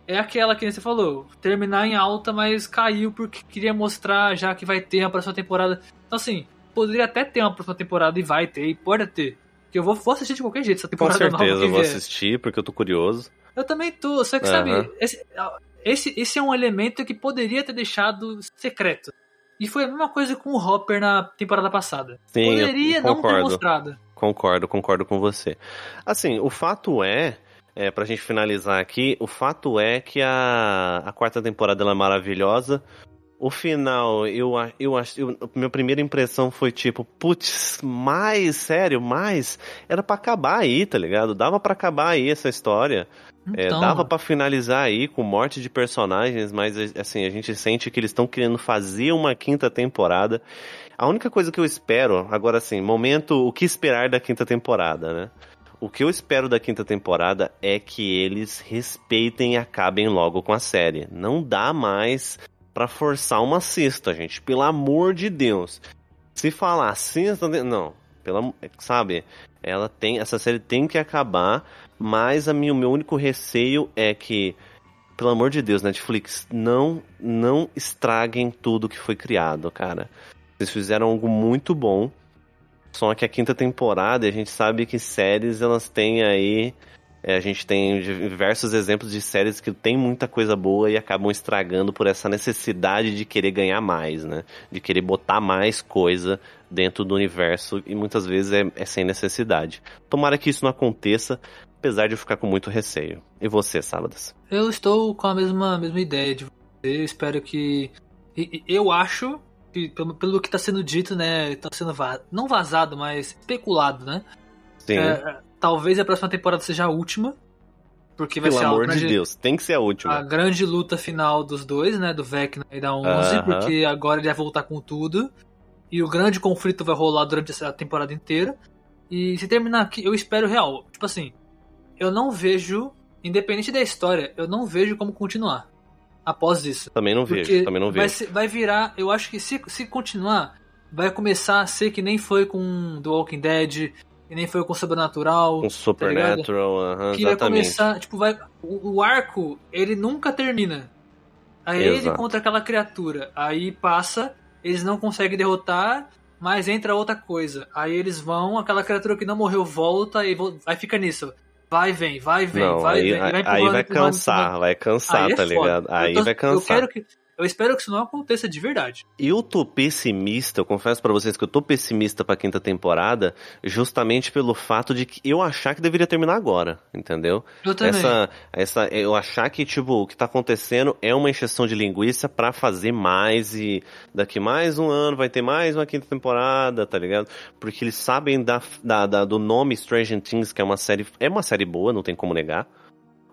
é aquela que você falou. Terminar em alta, mas caiu porque queria mostrar já que vai ter a próxima temporada. Então assim, poderia até ter uma próxima temporada e vai ter, e pode ter. Que eu vou, vou assistir de qualquer jeito essa Com temporada nova certeza que eu vou assistir, porque eu tô curioso. Eu também tô, só que Aham. sabe, esse, esse, esse é um elemento que poderia ter deixado secreto. E foi a mesma coisa com o Hopper na temporada passada. Sim, poderia não ter mostrado. Concordo, concordo com você. Assim, o fato é, é pra gente finalizar aqui, o fato é que a, a quarta temporada ela é maravilhosa. O final, eu eu acho, eu, minha primeira impressão foi tipo, putz, mais, sério, mais, era pra acabar aí, tá ligado? Dava pra acabar aí essa história. É, Então, dava pra finalizar aí com morte de personagens, mas assim, a gente sente que eles estão querendo fazer uma quinta temporada. A única coisa que eu espero, agora assim, momento, o que esperar da quinta temporada, né? O que eu espero da quinta temporada é que eles respeitem e acabem logo com a série. Não dá mais pra forçar uma sexta, gente. Pelo amor de Deus. Se falar sexta, não. Pela, sabe? Ela tem, essa série tem que acabar, mas a minha, o meu único receio é que pelo amor de Deus, Netflix, não não estraguem tudo que foi criado, cara. Vocês fizeram algo muito bom. Só que a quinta temporada, a gente sabe que séries elas têm aí. é, a gente tem diversos exemplos de séries que tem muita coisa boa e acabam estragando por essa necessidade de querer ganhar mais, né? De querer botar mais coisa dentro do universo e muitas vezes é, é sem necessidade. Tomara que isso não aconteça, apesar de eu ficar com muito receio. E você, Sábadas? Eu estou com a mesma, mesma ideia de Eu espero que. Eu acho que, pelo, que tá sendo dito, né? Tá sendo não vazado, mas especulado, né? Sim. É, talvez a próxima temporada seja a última. Porque vai Pelo ser a amor grande, de Deus, tem que ser a última. a grande luta final dos dois, né? Do Vecna e da 11, Aham. porque agora ele vai voltar com tudo. E o grande conflito vai rolar durante essa temporada inteira. E se terminar aqui, eu espero real. Tipo assim, eu não vejo, independente da história, eu não vejo como continuar após isso. Também não vejo, Porque também não vai, vejo. ser- vai virar, eu acho que se, se continuar, vai começar a ser que nem foi com The Walking Dead, que nem foi com Sobrenatural. Com tá? Supernatural, aham, que vai exatamente. começar, tipo, vai. O, o arco, ele nunca termina. Aí ele Exato. contra aquela criatura. Aí passa, eles não conseguem derrotar, mas entra outra coisa. Aí eles vão, aquela criatura que não morreu volta e aí fica nisso. Vai, vem, vai, vem, Não, vai, aí, vem. e aí vai empurrando, cansar, empurrando. vai cansar, Aí é tá ligado? Eu Aí tô- vai Eu cansar. quero que. Eu espero que isso não aconteça de verdade. Eu tô pessimista, eu confesso pra vocês que eu tô pessimista pra quinta temporada, justamente pelo fato de que eu achar que deveria terminar agora, entendeu? Eu também. Essa, essa, eu achar que, tipo, o que tá acontecendo é uma encheção de linguiça pra fazer mais e daqui mais um ano vai ter mais uma quinta temporada, tá ligado? Porque eles sabem da, da, da- do nome Stranger Things, que é uma série, é uma série boa, não tem como negar,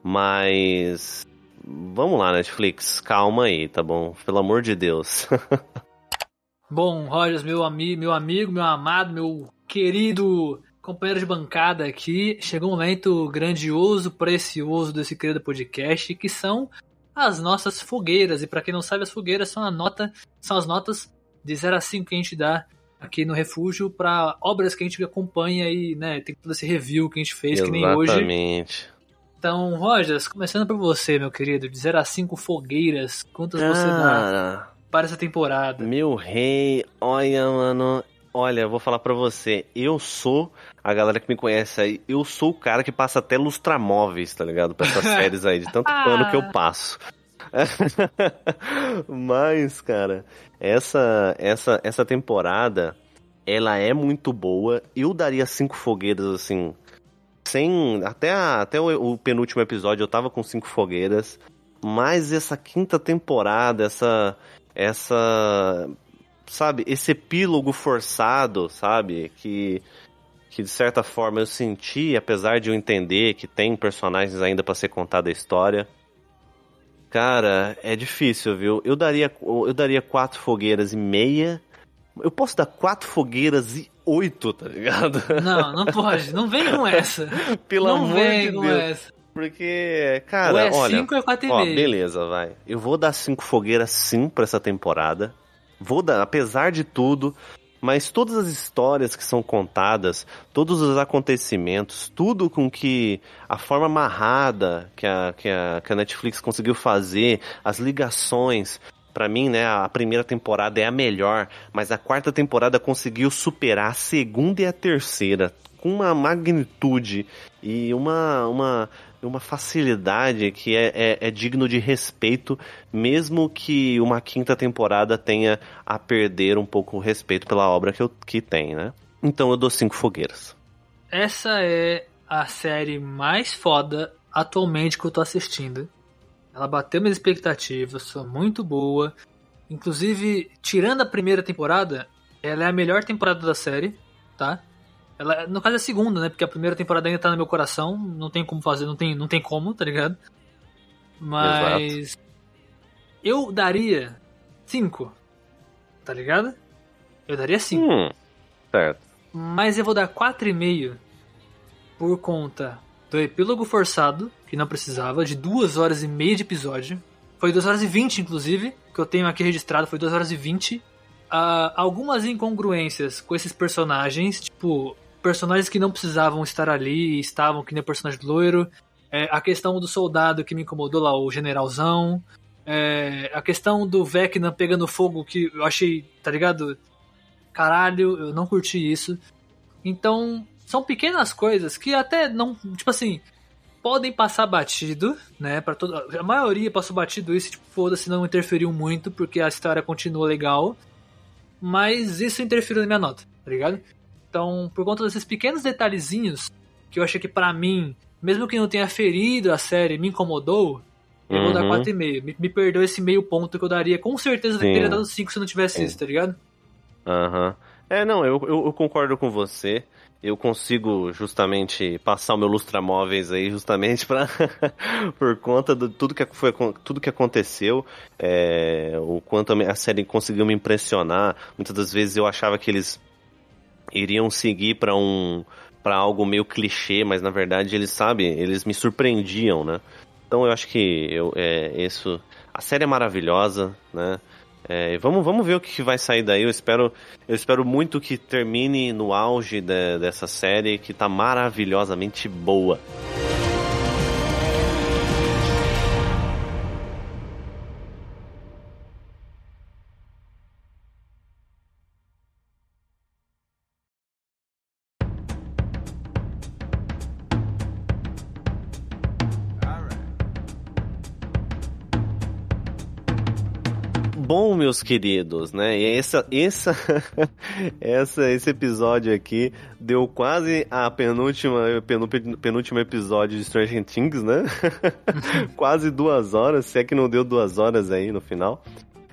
mas... Vamos lá, Netflix, calma aí, tá bom? Pelo amor de Deus. Bom, Rogers, meu, ami meu amigo, meu amado, meu querido companheiro de bancada aqui, chegou um momento grandioso, precioso desse querido podcast, que são as nossas fogueiras. E pra quem não sabe, as fogueiras são a nota, são as notas de 0 a 5 que a gente dá aqui no refúgio para obras que a gente acompanha e, né, tem todo esse review que a gente fez, que nem hoje. Então, Rogers, começando por você, meu querido, de 0 a 5 fogueiras, quantas você dá para essa temporada? meu rei, olha, mano. Olha, eu vou falar pra você. Eu sou, a galera que me conhece aí, eu sou o cara que passa até lustramóveis, tá ligado? Pra essas séries aí, de tanto pano que eu passo. Mas, cara, essa, essa, essa temporada, ela é muito boa. Eu daria cinco fogueiras, assim, sem. Até, a- até o, o penúltimo episódio eu tava com cinco fogueiras. Mas essa quinta temporada, essa. Essa. Sabe, esse epílogo forçado, sabe? Que. Que de certa forma eu senti, apesar de eu entender que tem personagens ainda pra ser contada a história. Cara, é difícil, viu? Eu daria, eu daria quatro fogueiras e meia. Eu posso dar quatro fogueiras e oito, tá ligado? Não, não pode. Não vem com essa. Pelo não amor vem de com Deus. essa. Porque, cara, é olha. 5 ou é 4,5. Ó, beleza, vai. Eu vou dar cinco fogueiras sim pra essa temporada. Vou dar, apesar de tudo. Mas todas as histórias que são contadas, todos os acontecimentos, tudo com que a forma amarrada que a, que a, que a Netflix conseguiu fazer, as ligações. Pra mim, né, a primeira temporada é a melhor, mas a quarta temporada conseguiu superar a segunda e a terceira com uma magnitude e uma, uma, uma facilidade que é, é, é digno de respeito, mesmo que uma quinta temporada tenha a perder um pouco o respeito pela obra que, eu, que tem, né? Então eu dou cinco fogueiras. Essa é a série mais foda atualmente que eu tô assistindo. Ela bateu minhas expectativas, foi muito boa. Inclusive, tirando a primeira temporada, ela é a melhor temporada da série, tá? Ela, no caso é a segunda, né? Porque a primeira temporada ainda tá no meu coração, não tem como fazer, não tem, não tem como, tá ligado? Mas eu daria 5, tá ligado? Eu daria 5. Hum, certo. Mas eu vou dar 4,5 por conta do epílogo forçado, que não precisava, de 2 horas e meia de episódio. Foi 2 horas e 20, inclusive, que eu tenho aqui registrado, foi 2 horas e 20. Ah, algumas incongruências com esses personagens, tipo, personagens que não precisavam estar ali estavam, que nem o personagem loiro. É, a questão do soldado que me incomodou lá, o generalzão. É, a questão do Vecna pegando fogo, que eu achei, tá ligado? Caralho, eu não curti isso. Então, são pequenas coisas que até não, tipo assim, podem passar batido, né? Para toda a maioria passou batido isso, tipo, foda-se, não interferiu muito porque a história continua legal. Mas isso interferiu na minha nota, tá ligado? Então, por conta desses pequenos detalhezinhos que eu achei que pra mim, mesmo que não tenha ferido a série, me incomodou, Eu vou dar Uhum. 4,5. Me, me perdoa esse meio ponto que eu daria. Com certeza eu Sim. teria dado 5 se não tivesse isso, tá ligado? Aham. É, não, eu, eu, eu concordo com você. Eu consigo justamente passar o meu lustramóveis aí justamente para por conta de tudo que foi tudo que aconteceu, é, o quanto a série conseguiu me impressionar. Muitas das vezes eu achava que eles iriam seguir para um para algo meio clichê, mas na verdade eles sabem, eles me surpreendiam, né? Então eu acho que eu, é, isso a série é maravilhosa, né? É, vamos, vamos ver o que vai sair daí. Eu espero, eu espero muito que termine no auge de- dessa série, que tá maravilhosamente boa. Meus queridos, né? E essa, essa, essa, esse episódio aqui deu quase a penúltima, penúltimo, penúltimo episódio de Stranger Things, né? quase duas horas, se é que não deu duas horas aí no final.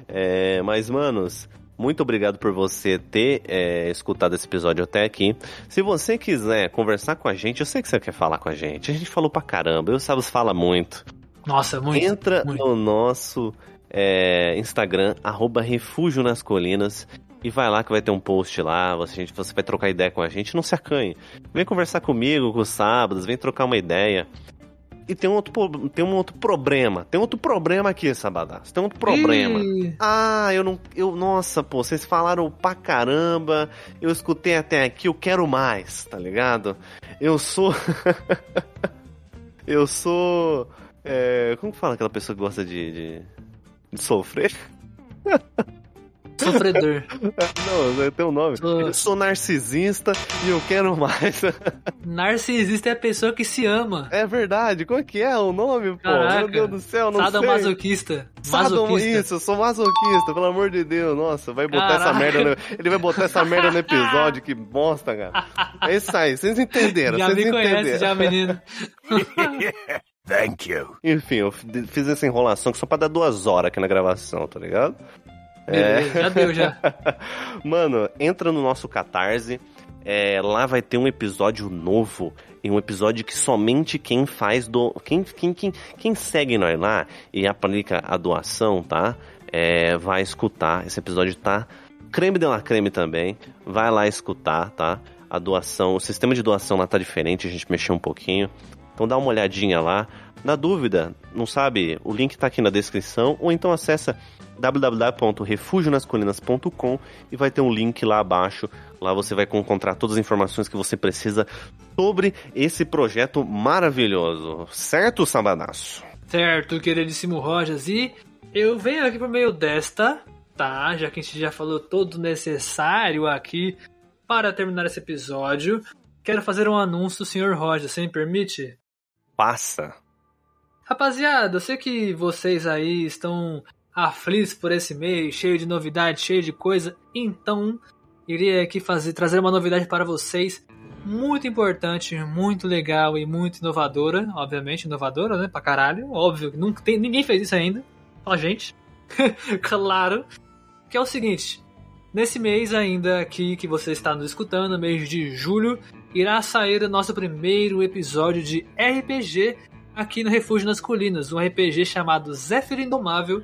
É, mas, manos, muito obrigado por você ter é, escutado esse episódio até aqui. Se você quiser conversar com a gente, eu sei que você quer falar com a gente. A gente falou pra caramba, eu Sabes fala muito. Nossa, muito. Entra muito. no nosso é, Instagram, arroba Refúgio nas Colinas, e vai lá que vai ter um post lá, você, você vai trocar ideia com a gente, não se acanhe. Vem conversar comigo com os sábados, vem trocar uma ideia. E tem um outro, tem um outro problema. Tem outro problema aqui, Sabadaço. Tem outro problema. Ih, Ah, eu não. Eu, nossa, pô, vocês falaram pra caramba. Eu escutei até aqui, eu quero mais, tá ligado? Eu sou. eu sou. é, como que fala aquela pessoa que gosta de, de sofrer? Sofredor. Não, tem um nome. Sou- Eu sou narcisista e eu quero mais. Narcisista é a pessoa que se ama. É verdade, qual que é o nome, pô? Caraca. Meu Deus do céu, não sei. Sadomasoquista. Sadom- Masoquista. Isso, eu sou masoquista, pelo amor de Deus. Nossa, vai botar essa Caraca. merda no... Ele vai botar essa merda no episódio, que bosta, cara. É isso aí, vocês entenderam, Já vocês me entenderam. conhece, já, menino. Thank you. Enfim, eu fiz essa enrolação só pra dar duas horas aqui na gravação, tá ligado? É. Já deu, já. Mano, entra no nosso Catarse. é, lá vai ter um episódio novo. E um episódio que somente quem faz do. Quem, quem, quem, quem segue nós lá e aplica a doação, tá? É, vai escutar. Esse episódio tá creme de la creme também. Vai lá escutar, tá? A doação, o sistema de doação lá tá diferente, a gente mexeu um pouquinho. Então dá uma olhadinha lá. Na dúvida, não sabe? O link tá aqui na descrição. Ou então acessa www.refugionascolinas.com e vai ter um link lá abaixo. Lá você vai encontrar todas as informações que você precisa sobre esse projeto maravilhoso. Certo, Sabadaço? Certo, queridíssimo Rojas. E eu venho aqui por meio desta, tá? Já que a gente já falou todo o necessário aqui para terminar esse episódio. Quero fazer um anúncio, senhor Rojas, você me permite? Passa. Rapaziada, eu sei que vocês aí estão aflitos por esse mês, cheio de novidade, cheio de coisa. Então, iria aqui fazer, trazer uma novidade para vocês muito importante, muito legal e muito inovadora. Obviamente, inovadora, né? Pra caralho. Óbvio, nunca tem, ninguém fez isso ainda. A gente. claro. Que é o seguinte. Nesse mês ainda aqui que você está nos escutando, mês de julho, irá sair o nosso primeiro episódio de RPG aqui no Refúgio nas Colinas, um RPG chamado Zephyr Indomável,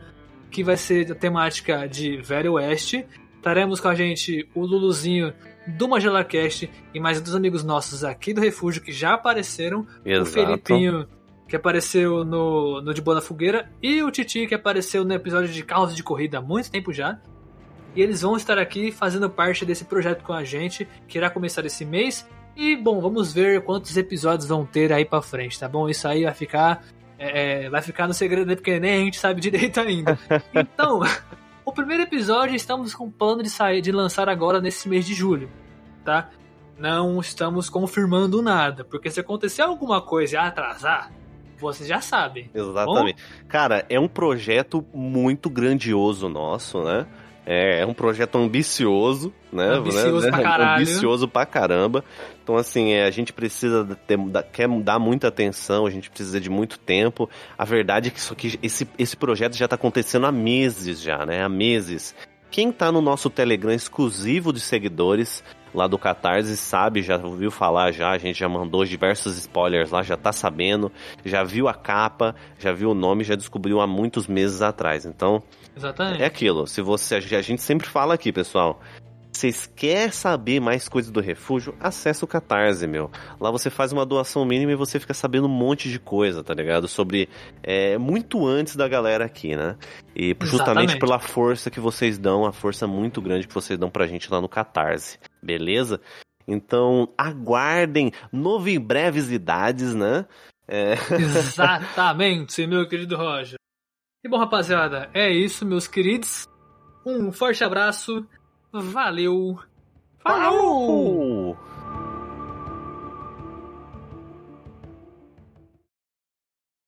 que vai ser a temática de Velho Oeste. Estaremos com a gente o Luluzinho do MagelaCast e mais dois amigos nossos aqui do Refúgio que já apareceram. O Exato. Felipinho, que apareceu no, no De Boa na Fogueira, e o Titi, que apareceu no episódio de Carros de Corrida há muito tempo já. E eles vão estar aqui fazendo parte desse projeto com a gente, que irá começar esse mês. E, bom, vamos ver quantos episódios vão ter aí pra frente, tá bom? Isso aí vai ficar. é, vai ficar no segredo, né? porque nem a gente sabe direito ainda. Então, o primeiro episódio estamos com plano de sair, de lançar agora nesse mês de julho, tá? Não estamos confirmando nada, porque se acontecer alguma coisa e atrasar, vocês já sabem. Exatamente. Cara, é um projeto muito grandioso nosso, né? É, é um projeto ambicioso, né? Ambicioso né? pra caralho. Ambicioso pra caramba. Então, assim, é, a gente precisa ter, quer dar muita atenção, a gente precisa de muito tempo. A verdade é que, isso aqui, esse, esse projeto já tá acontecendo há meses já, né? Há meses. Quem tá no nosso Telegram exclusivo de seguidores lá do Catarse sabe, já ouviu falar já, a gente já mandou diversos spoilers lá, já tá sabendo, já viu a capa, já viu o nome, já descobriu há muitos meses atrás. Então, Exatamente. é aquilo. Se você, a gente sempre fala aqui, pessoal. Vocês querem saber mais coisas do refúgio? Acesse o Catarse, meu. Lá você faz uma doação mínima e você fica sabendo um monte de coisa, tá ligado? Sobre. é, muito antes da galera aqui, né? E justamente Exatamente. pela força que vocês dão, a força muito grande que vocês dão pra gente lá no Catarse. Beleza? Então, aguardem novo breves idades, né? É, Exatamente, meu querido Roger. E bom, rapaziada, é isso, meus queridos. Um forte abraço. Valeu. Falou!